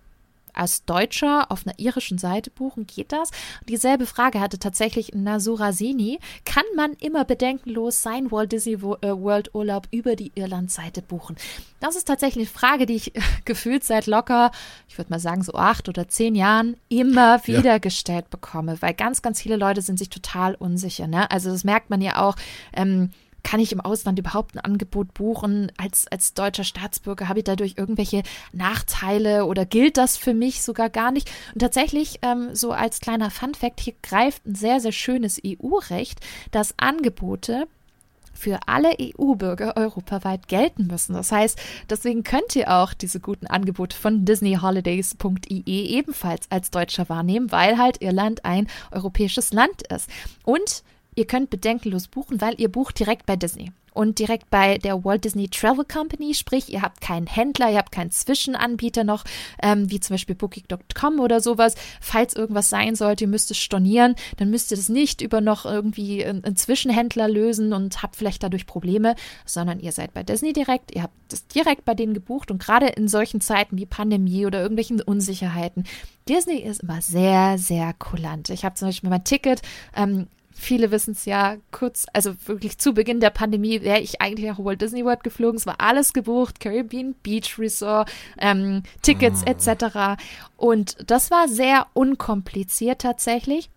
als Deutscher auf einer irischen Seite buchen, geht das? Dieselbe Frage hatte tatsächlich Nasura Seni. Kann man immer bedenkenlos sein Walt Disney äh, World Urlaub über die Irland-Seite buchen? Das ist tatsächlich eine Frage, die ich gefühlt seit locker, ich würde mal sagen, so acht oder zehn Jahren immer wieder ja. gestellt bekomme, weil ganz, ganz viele Leute sind sich total unsicher. Ne? Also das merkt man ja auch. Ähm, kann ich im Ausland überhaupt ein Angebot buchen? Als, als deutscher Staatsbürger habe ich dadurch irgendwelche Nachteile oder gilt das für mich sogar gar nicht? Und tatsächlich, ähm, so als kleiner Fun-Fact, hier greift ein sehr, sehr schönes EU-Recht, dass Angebote für alle EU-Bürger europaweit gelten müssen. Das heißt, deswegen könnt ihr auch diese guten Angebote von disneyholidays.ie ebenfalls als Deutscher wahrnehmen, weil halt Irland ein europäisches Land ist. Und Ihr könnt bedenkenlos buchen, weil ihr bucht direkt bei Disney und direkt bei der Walt Disney Travel Company, sprich, ihr habt keinen Händler, ihr habt keinen Zwischenanbieter noch, ähm, wie zum Beispiel Booking.com oder sowas. Falls irgendwas sein sollte, ihr müsst es stornieren, dann müsst ihr das nicht über noch irgendwie einen Zwischenhändler lösen und habt vielleicht dadurch Probleme, sondern ihr seid bei Disney direkt, ihr habt das direkt bei denen gebucht und gerade in solchen Zeiten wie Pandemie oder irgendwelchen Unsicherheiten, Disney ist immer sehr, sehr kulant. Ich habe zum Beispiel mein Ticket ähm, viele wissen es ja, kurz, also wirklich zu Beginn der Pandemie wäre ich eigentlich nach Walt Disney World geflogen. Es war alles gebucht, Caribbean Beach Resort, ähm, Tickets oh. etc. Und das war sehr unkompliziert tatsächlich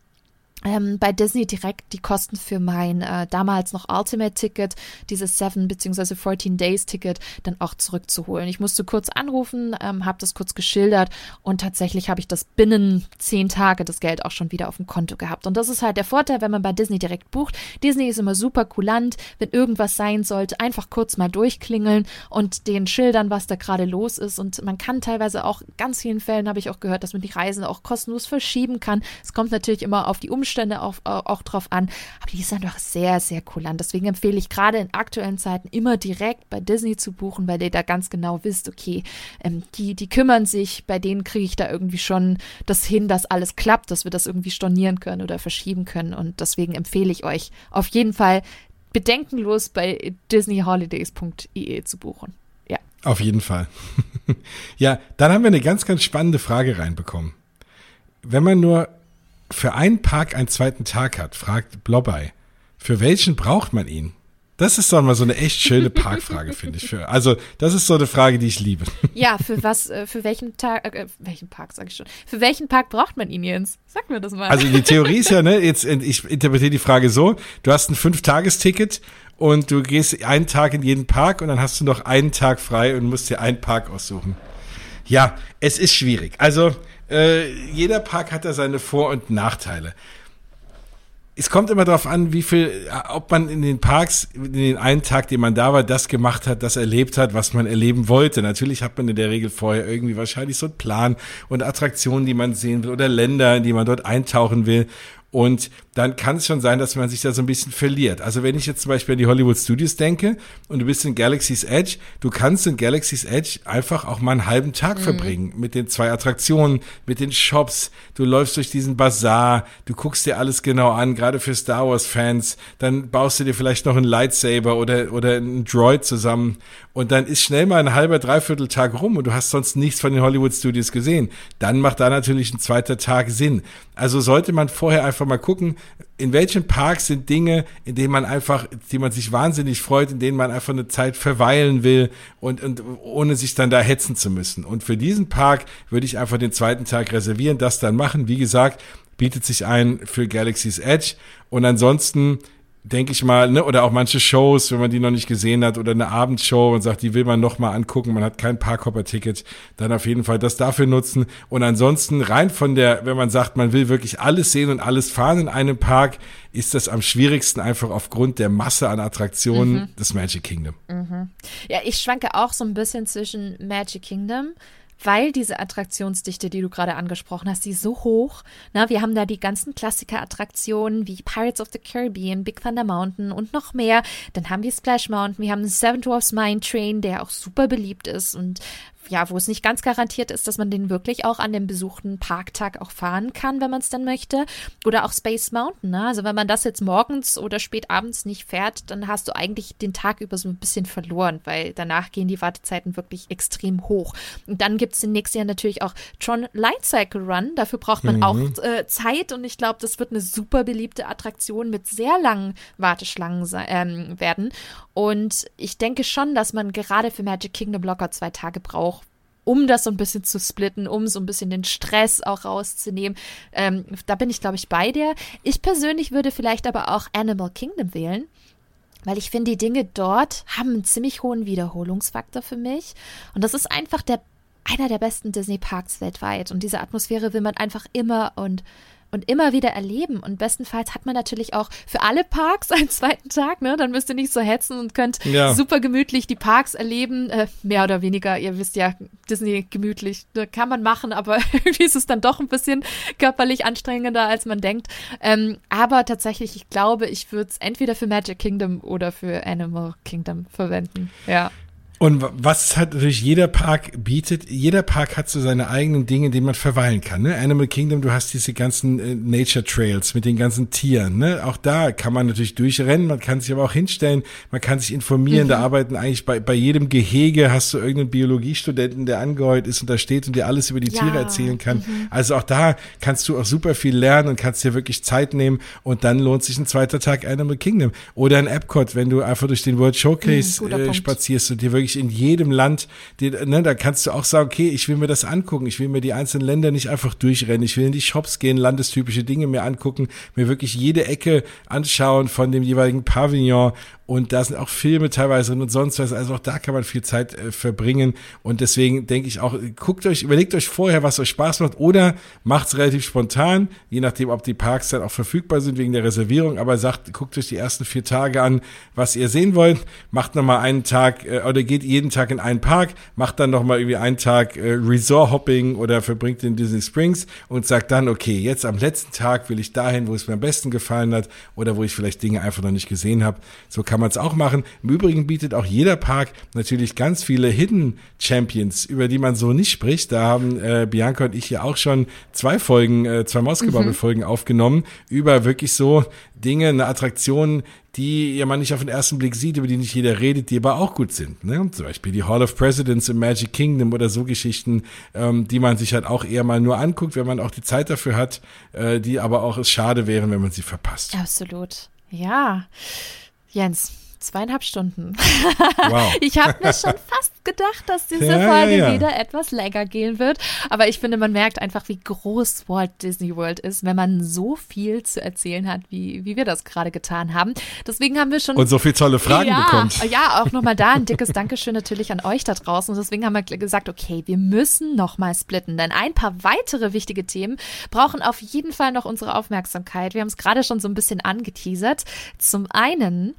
ähm, bei Disney direkt die Kosten für mein äh, damals noch Ultimate-Ticket, dieses 7 bzw. 14 Days-Ticket, dann auch zurückzuholen. Ich musste kurz anrufen, ähm, habe das kurz geschildert und tatsächlich habe ich das binnen zehn Tage das Geld auch schon wieder auf dem Konto gehabt. Und das ist halt der Vorteil, wenn man bei Disney direkt bucht. Disney ist immer super kulant, wenn irgendwas sein sollte, einfach kurz mal durchklingeln und den schildern, was da gerade los ist. Und man kann teilweise auch, ganz vielen Fällen habe ich auch gehört, dass man die Reisen auch kostenlos verschieben kann. Es kommt natürlich immer auf die Umstände Umstände auch, auch drauf an. Aber die sind doch sehr, sehr kulant. Deswegen empfehle ich gerade in aktuellen Zeiten immer direkt bei Disney zu buchen, weil ihr da ganz genau wisst, okay, ähm, die, die kümmern sich, bei denen kriege ich da irgendwie schon das hin, dass alles klappt, dass wir das irgendwie stornieren können oder verschieben können. Und deswegen empfehle ich euch auf jeden Fall bedenkenlos bei disneyholidays.de zu buchen. Ja. Auf jeden Fall. ja, dann haben wir eine ganz, ganz spannende Frage reinbekommen. Wenn man nur für einen Park einen zweiten Tag hat, fragt Blobby, für welchen braucht man ihn? Das ist doch mal so eine echt schöne Parkfrage, finde ich. Für, also, das ist so eine Frage, die ich liebe. Ja, für was, äh, für welchen Tag, äh, welchen Park sage ich schon? Für welchen Park braucht man ihn, Jens? Sag mir das mal. Also, die Theorie ist ja, ne, jetzt, ich interpretiere die Frage so, du hast ein Fünf-Tages-Ticket und du gehst einen Tag in jeden Park und dann hast du noch einen Tag frei und musst dir einen Park aussuchen. Ja, es ist schwierig. Also, äh, jeder Park hat da seine Vor- und Nachteile. Es kommt immer darauf an, wie viel, äh, ob man in den Parks, in den einen Tag, den man da war, das gemacht hat, das erlebt hat, was man erleben wollte. Natürlich hat man in der Regel vorher irgendwie wahrscheinlich so einen Plan und Attraktionen, die man sehen will oder Länder, in die man dort eintauchen will. Und dann kann es schon sein, dass man sich da so ein bisschen verliert. Also wenn ich jetzt zum Beispiel an die Hollywood Studios denke und du bist in Galaxy's Edge, du kannst in Galaxy's Edge einfach auch mal einen halben Tag mhm. verbringen mit den zwei Attraktionen, mit den Shops. Du läufst durch diesen Bazar, du guckst dir alles genau an, gerade für Star Wars Fans. Dann baust du dir vielleicht noch einen Lightsaber oder, oder einen Droid zusammen und dann ist schnell mal ein halber, dreiviertel Tag rum und du hast sonst nichts von den Hollywood Studios gesehen. Dann macht da natürlich ein zweiter Tag Sinn. Also sollte man vorher einfach mal gucken, in welchen Parks sind Dinge, in denen man einfach, die man sich wahnsinnig freut, in denen man einfach eine Zeit verweilen will und, und ohne sich dann da hetzen zu müssen. Und für diesen Park würde ich einfach den zweiten Tag reservieren, das dann machen. Wie gesagt, bietet sich ein für Galaxy's Edge. Und ansonsten denke ich mal, ne, oder auch manche Shows, wenn man die noch nicht gesehen hat, oder eine Abendshow und sagt, die will man noch mal angucken, man hat kein Parkhopper-Ticket, dann auf jeden Fall das dafür nutzen. Und ansonsten rein von der, wenn man sagt, man will wirklich alles sehen und alles fahren in einem Park, ist das am schwierigsten einfach aufgrund der Masse an Attraktionen mhm. des Magic Kingdom. Mhm. Ja, ich schwanke auch so ein bisschen zwischen Magic Kingdom weil diese Attraktionsdichte, die du gerade angesprochen hast, die ist so hoch. Na, wir haben da die ganzen Klassiker-Attraktionen wie Pirates of the Caribbean, Big Thunder Mountain und noch mehr. Dann haben wir Splash Mountain, wir haben Seven Dwarfs Mine Train, der auch super beliebt ist und ja, wo es nicht ganz garantiert ist, dass man den wirklich auch an dem besuchten Parktag auch fahren kann, wenn man es dann möchte. Oder auch Space Mountain. Ne? Also wenn man das jetzt morgens oder spät abends nicht fährt, dann hast du eigentlich den Tag über so ein bisschen verloren, weil danach gehen die Wartezeiten wirklich extrem hoch. Und dann gibt es den nächsten Jahr natürlich auch Tron Light Cycle Run. Dafür braucht man mhm. auch äh, Zeit und ich glaube, das wird eine super beliebte Attraktion mit sehr langen Warteschlangen ähm, werden. Und ich denke schon, dass man gerade für Magic Kingdom locker zwei Tage braucht um das so ein bisschen zu splitten, um so ein bisschen den Stress auch rauszunehmen. Ähm, da bin ich, glaube ich, bei dir. Ich persönlich würde vielleicht aber auch Animal Kingdom wählen. Weil ich finde, die Dinge dort haben einen ziemlich hohen Wiederholungsfaktor für mich. Und das ist einfach der, einer der besten Disney-Parks weltweit. Und diese Atmosphäre will man einfach immer und und immer wieder erleben. Und bestenfalls hat man natürlich auch für alle Parks einen zweiten Tag, ne? Dann müsst ihr nicht so hetzen und könnt ja. super gemütlich die Parks erleben. Äh, mehr oder weniger, ihr wisst ja, Disney gemütlich ne? kann man machen, aber irgendwie ist es dann doch ein bisschen körperlich anstrengender, als man denkt. Ähm, aber tatsächlich, ich glaube, ich würde es entweder für Magic Kingdom oder für Animal Kingdom verwenden. Ja. Und was hat natürlich jeder Park bietet, jeder Park hat so seine eigenen Dinge, in denen man verweilen kann. Ne? Animal Kingdom, du hast diese ganzen äh, Nature Trails mit den ganzen Tieren. Ne? Auch da kann man natürlich durchrennen, man kann sich aber auch hinstellen, man kann sich informieren. Mhm. Da arbeiten eigentlich bei, bei jedem Gehege hast du irgendeinen Biologiestudenten, der angeheuert ist und da steht und dir alles über die ja. Tiere erzählen kann. Mhm. Also auch da kannst du auch super viel lernen und kannst dir wirklich Zeit nehmen und dann lohnt sich ein zweiter Tag Animal Kingdom. Oder ein Epcot, wenn du einfach durch den World Showcase mhm, äh, spazierst und dir wirklich wirklich in jedem Land, die, ne, da kannst du auch sagen, okay, ich will mir das angucken, ich will mir die einzelnen Länder nicht einfach durchrennen, ich will in die Shops gehen, landestypische Dinge mir angucken, mir wirklich jede Ecke anschauen von dem jeweiligen Pavillon und da sind auch Filme teilweise und sonst was. Also auch da kann man viel Zeit äh, verbringen. Und deswegen denke ich auch, guckt euch, überlegt euch vorher, was euch Spaß macht oder macht es relativ spontan, je nachdem, ob die Parks dann auch verfügbar sind wegen der Reservierung. Aber sagt, guckt euch die ersten vier Tage an, was ihr sehen wollt. Macht nochmal einen Tag äh, oder geht jeden Tag in einen Park, macht dann nochmal irgendwie einen Tag äh, Resort-Hopping oder verbringt in Disney Springs und sagt dann, okay, jetzt am letzten Tag will ich dahin, wo es mir am besten gefallen hat oder wo ich vielleicht Dinge einfach noch nicht gesehen habe. So kann kann man es auch machen. Im Übrigen bietet auch jeder Park natürlich ganz viele Hidden Champions, über die man so nicht spricht. Da haben äh, Bianca und ich ja auch schon zwei Folgen, äh, zwei Mausgebabbel-Folgen mhm. aufgenommen, über wirklich so Dinge, eine Attraktion, die ja man nicht auf den ersten Blick sieht, über die nicht jeder redet, die aber auch gut sind. Ne? Zum Beispiel die Hall of Presidents im Magic Kingdom oder so Geschichten, ähm, die man sich halt auch eher mal nur anguckt, wenn man auch die Zeit dafür hat, äh, die aber auch es schade wären, wenn man sie verpasst. Absolut. Ja. Jens, zweieinhalb Stunden. Wow. ich habe mir schon fast gedacht, dass diese ja, Folge ja, ja. wieder etwas länger gehen wird. Aber ich finde, man merkt einfach, wie groß Walt Disney World ist, wenn man so viel zu erzählen hat, wie, wie wir das gerade getan haben. Deswegen haben wir schon. Und so viele tolle Fragen ja, bekommt. Ja, auch nochmal da ein dickes Dankeschön natürlich an euch da draußen. Und deswegen haben wir gesagt, okay, wir müssen nochmal splitten. Denn ein paar weitere wichtige Themen brauchen auf jeden Fall noch unsere Aufmerksamkeit. Wir haben es gerade schon so ein bisschen angeteasert. Zum einen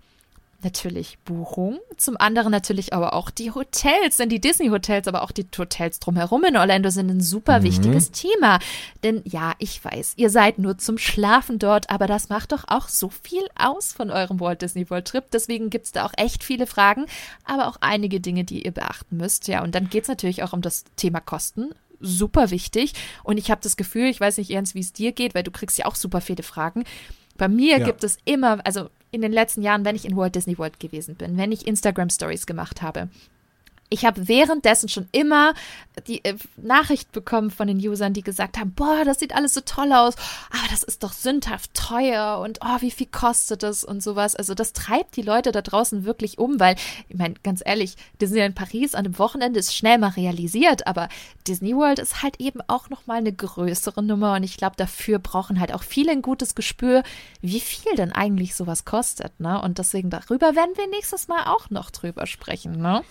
natürlich Buchung, zum anderen natürlich aber auch die Hotels, denn die Disney-Hotels, aber auch die Hotels drumherum in Orlando sind ein super mhm. wichtiges Thema. Denn ja, ich weiß, ihr seid nur zum Schlafen dort, aber das macht doch auch so viel aus von eurem Walt Disney World Trip. Deswegen gibt es da auch echt viele Fragen, aber auch einige Dinge, die ihr beachten müsst. Ja, und dann geht es natürlich auch um das Thema Kosten super wichtig. Und ich habe das Gefühl, ich weiß nicht, Ernst, wie es dir geht, weil du kriegst ja auch super viele Fragen. Bei mir ja. gibt es immer, also in den letzten Jahren, wenn ich in Walt Disney World gewesen bin, wenn ich Instagram Stories gemacht habe, ich habe währenddessen schon immer die äh, Nachricht bekommen von den Usern, die gesagt haben, boah, das sieht alles so toll aus, aber das ist doch sündhaft teuer und oh, wie viel kostet das und sowas. Also das treibt die Leute da draußen wirklich um, weil, ich meine, ganz ehrlich, Disney in Paris an dem Wochenende ist schnell mal realisiert, aber Disney World ist halt eben auch nochmal eine größere Nummer und ich glaube, dafür brauchen halt auch viele ein gutes Gespür, wie viel denn eigentlich sowas kostet, ne? Und deswegen darüber werden wir nächstes Mal auch noch drüber sprechen, ne?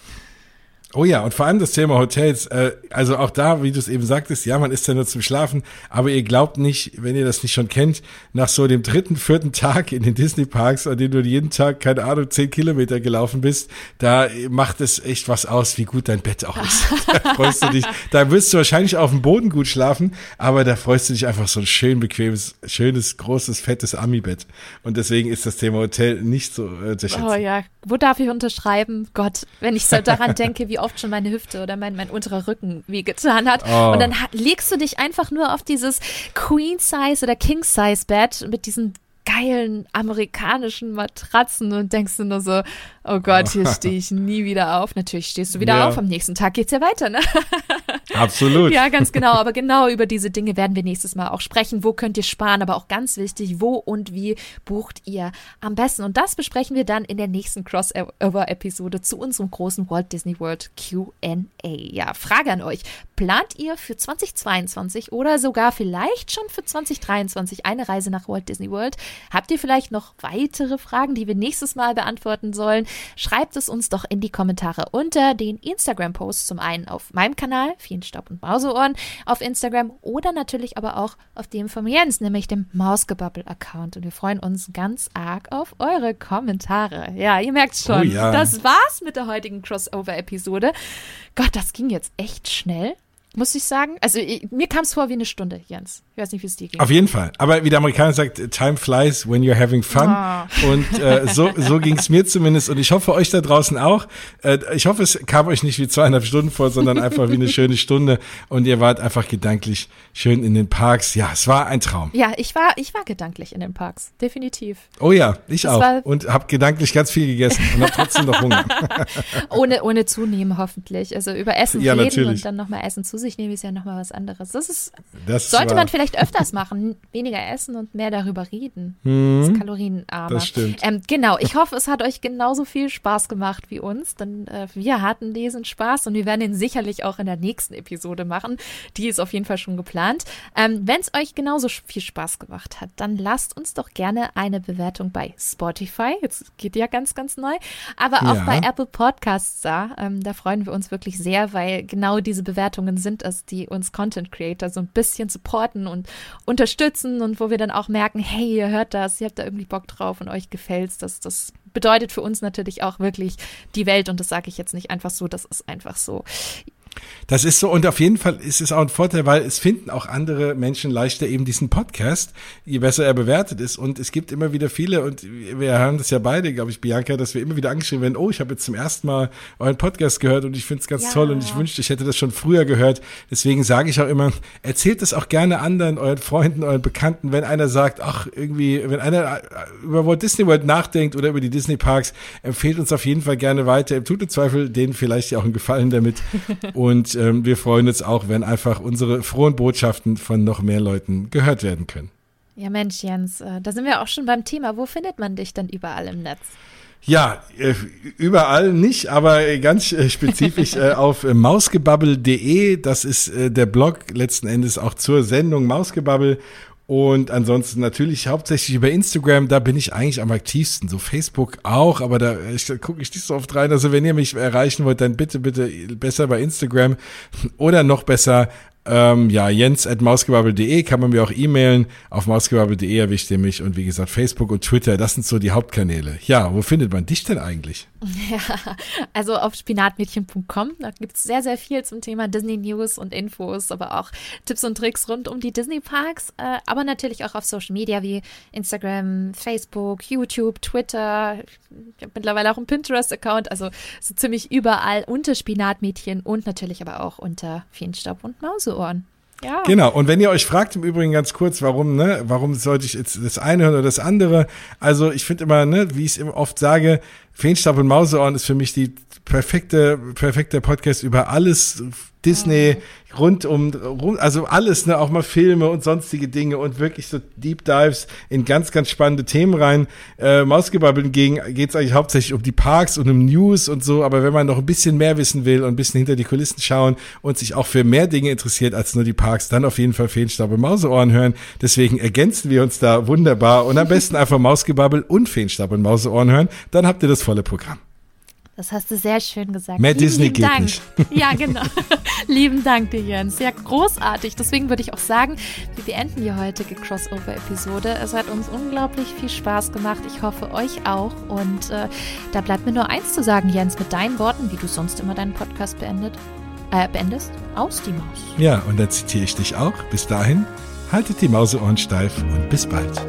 Oh ja, und vor allem das Thema Hotels. Äh, also auch da, wie du es eben sagtest, ja, man ist ja nur zum Schlafen, aber ihr glaubt nicht, wenn ihr das nicht schon kennt, nach so dem dritten, vierten Tag in den Disney-Parks, an dem du jeden Tag, keine Ahnung, zehn Kilometer gelaufen bist, da macht es echt was aus, wie gut dein Bett auch ist. Da freust du dich. Da wirst du wahrscheinlich auf dem Boden gut schlafen, aber da freust du dich einfach so ein schön bequemes, schönes, großes, fettes Ami-Bett. Und deswegen ist das Thema Hotel nicht so äh. Oh ja, wo darf ich unterschreiben? Gott, wenn ich so daran denke, wie oft schon meine Hüfte oder mein, mein unterer Rücken wehgetan hat. Oh. Und dann legst du dich einfach nur auf dieses Queen-Size oder King-Size-Bett mit diesen geilen amerikanischen Matratzen und denkst du nur so, oh Gott, hier stehe ich nie wieder auf. Natürlich stehst du wieder ja. auf, am nächsten Tag geht's ja weiter, ne? Absolut. ja, ganz genau. Aber genau über diese Dinge werden wir nächstes Mal auch sprechen. Wo könnt ihr sparen? Aber auch ganz wichtig, wo und wie bucht ihr am besten? Und das besprechen wir dann in der nächsten Crossover-Episode zu unserem großen Walt Disney World QA. Ja, Frage an euch. Plant ihr für 2022 oder sogar vielleicht schon für 2023 eine Reise nach Walt Disney World? Habt ihr vielleicht noch weitere Fragen, die wir nächstes Mal beantworten sollen? Schreibt es uns doch in die Kommentare unter den Instagram-Posts. Zum einen auf meinem Kanal, vielen Staub und Mauseohren, auf Instagram oder natürlich aber auch auf dem von Jens, nämlich dem Mausgebabbel-Account. Und wir freuen uns ganz arg auf eure Kommentare. Ja, ihr merkt schon, oh ja. das war's mit der heutigen Crossover-Episode. Gott, das ging jetzt echt schnell. Muss ich sagen. Also ich, mir kam es vor wie eine Stunde, Jens. Ich weiß nicht, wie es dir ging. Auf jeden Fall. Aber wie der Amerikaner sagt, time flies when you're having fun. Oh. Und äh, so, so ging es mir zumindest. Und ich hoffe euch da draußen auch. Äh, ich hoffe, es kam euch nicht wie zweieinhalb Stunden vor, sondern einfach wie eine schöne Stunde. Und ihr wart einfach gedanklich schön in den Parks. Ja, es war ein Traum. Ja, ich war, ich war gedanklich in den Parks. Definitiv. Oh ja, ich das auch. Und habe gedanklich ganz viel gegessen und habe trotzdem noch Hunger. ohne, ohne zunehmen, hoffentlich. Also über Essen ja, reden natürlich. und dann nochmal Essen zu sich nehmen ist ja nochmal was anderes. Das ist, das sollte war. man vielleicht öfters machen. Weniger essen und mehr darüber reden. Hm, das ist kalorienarmer. Das stimmt. Ähm, genau, ich hoffe, es hat euch genauso viel Spaß gemacht wie uns, denn äh, wir hatten diesen Spaß und wir werden ihn sicherlich auch in der nächsten Episode machen. Die ist auf jeden Fall schon geplant. Ähm, Wenn es euch genauso viel Spaß gemacht hat, dann lasst uns doch gerne eine Bewertung bei Spotify. Jetzt geht ja ganz, ganz neu. Aber auch ja. bei Apple Podcasts da. Ähm, da freuen wir uns wirklich sehr, weil genau diese Bewertungen sind es, die uns Content Creator so ein bisschen supporten und unterstützen und wo wir dann auch merken, hey, ihr hört das, ihr habt da irgendwie Bock drauf und euch gefällt's. Das, das bedeutet für uns natürlich auch wirklich die Welt und das sage ich jetzt nicht einfach so, das ist einfach so. Das ist so und auf jeden Fall ist es auch ein Vorteil, weil es finden auch andere Menschen leichter eben diesen Podcast, je besser er bewertet ist. Und es gibt immer wieder viele und wir haben das ja beide, glaube ich, Bianca, dass wir immer wieder angeschrieben werden, oh, ich habe jetzt zum ersten Mal euren Podcast gehört und ich finde es ganz ja. toll und ich wünschte, ich hätte das schon früher gehört. Deswegen sage ich auch immer, erzählt es auch gerne anderen, euren Freunden, euren Bekannten, wenn einer sagt, ach, irgendwie, wenn einer über Walt Disney World nachdenkt oder über die Disney Parks, empfehlt uns auf jeden Fall gerne weiter. Tut im Zweifel denen vielleicht ja auch einen Gefallen damit. Und ähm, wir freuen uns auch, wenn einfach unsere frohen Botschaften von noch mehr Leuten gehört werden können. Ja, Mensch, Jens, äh, da sind wir auch schon beim Thema. Wo findet man dich denn überall im Netz? Ja, äh, überall nicht, aber ganz äh, spezifisch äh, auf mausgebabbel.de. Das ist der Blog letzten Endes auch zur Sendung Mausgebabbel. Und ansonsten natürlich hauptsächlich über Instagram, da bin ich eigentlich am aktivsten. So Facebook auch, aber da gucke ich nicht so oft rein. Also wenn ihr mich erreichen wollt, dann bitte, bitte besser bei Instagram oder noch besser ähm, ja, jens at mausgebabbel.de kann man mir auch e-mailen. Auf mausgebabbel.de erwischt ihr mich. Und wie gesagt, Facebook und Twitter, das sind so die Hauptkanäle. Ja, wo findet man dich denn eigentlich? Ja, also auf spinatmädchen.com. Da gibt es sehr, sehr viel zum Thema Disney News und Infos, aber auch Tipps und Tricks rund um die Disney Parks. Äh, aber natürlich auch auf Social Media wie Instagram, Facebook, YouTube, Twitter. Ich habe mittlerweile auch einen Pinterest-Account. Also so ziemlich überall unter Spinatmädchen und natürlich aber auch unter Feenstaub und Mause. Ja. Genau. Und wenn ihr euch fragt im Übrigen ganz kurz, warum, ne, warum sollte ich jetzt das eine hören oder das andere? Also ich finde immer, ne, wie ich es oft sage, Feenstab und Mauseohren ist für mich die perfekte, perfekte Podcast über alles Disney, rund um, rund, also alles, ne, auch mal Filme und sonstige Dinge und wirklich so Deep Dives in ganz, ganz spannende Themen rein. Äh, Mausgebabbeln geht es eigentlich hauptsächlich um die Parks und um News und so, aber wenn man noch ein bisschen mehr wissen will und ein bisschen hinter die Kulissen schauen und sich auch für mehr Dinge interessiert als nur die Parks, dann auf jeden Fall Feenstaub und Mauseohren hören. Deswegen ergänzen wir uns da wunderbar und am besten einfach Mausgebabbel und Feenstaub und Mauseohren hören, dann habt ihr das volle Programm. Das hast du sehr schön gesagt. Mehr lieben, Disney lieben geht Dank. nicht. Ja, genau. lieben Dank dir, Jens. Sehr großartig. Deswegen würde ich auch sagen, wir beenden die heutige Crossover-Episode. Es hat uns unglaublich viel Spaß gemacht. Ich hoffe, euch auch. Und äh, da bleibt mir nur eins zu sagen, Jens, mit deinen Worten, wie du sonst immer deinen Podcast beendet, äh, beendest. Aus die Maus. Ja, und dann zitiere ich dich auch. Bis dahin, haltet die Mauseohren steif und bis bald.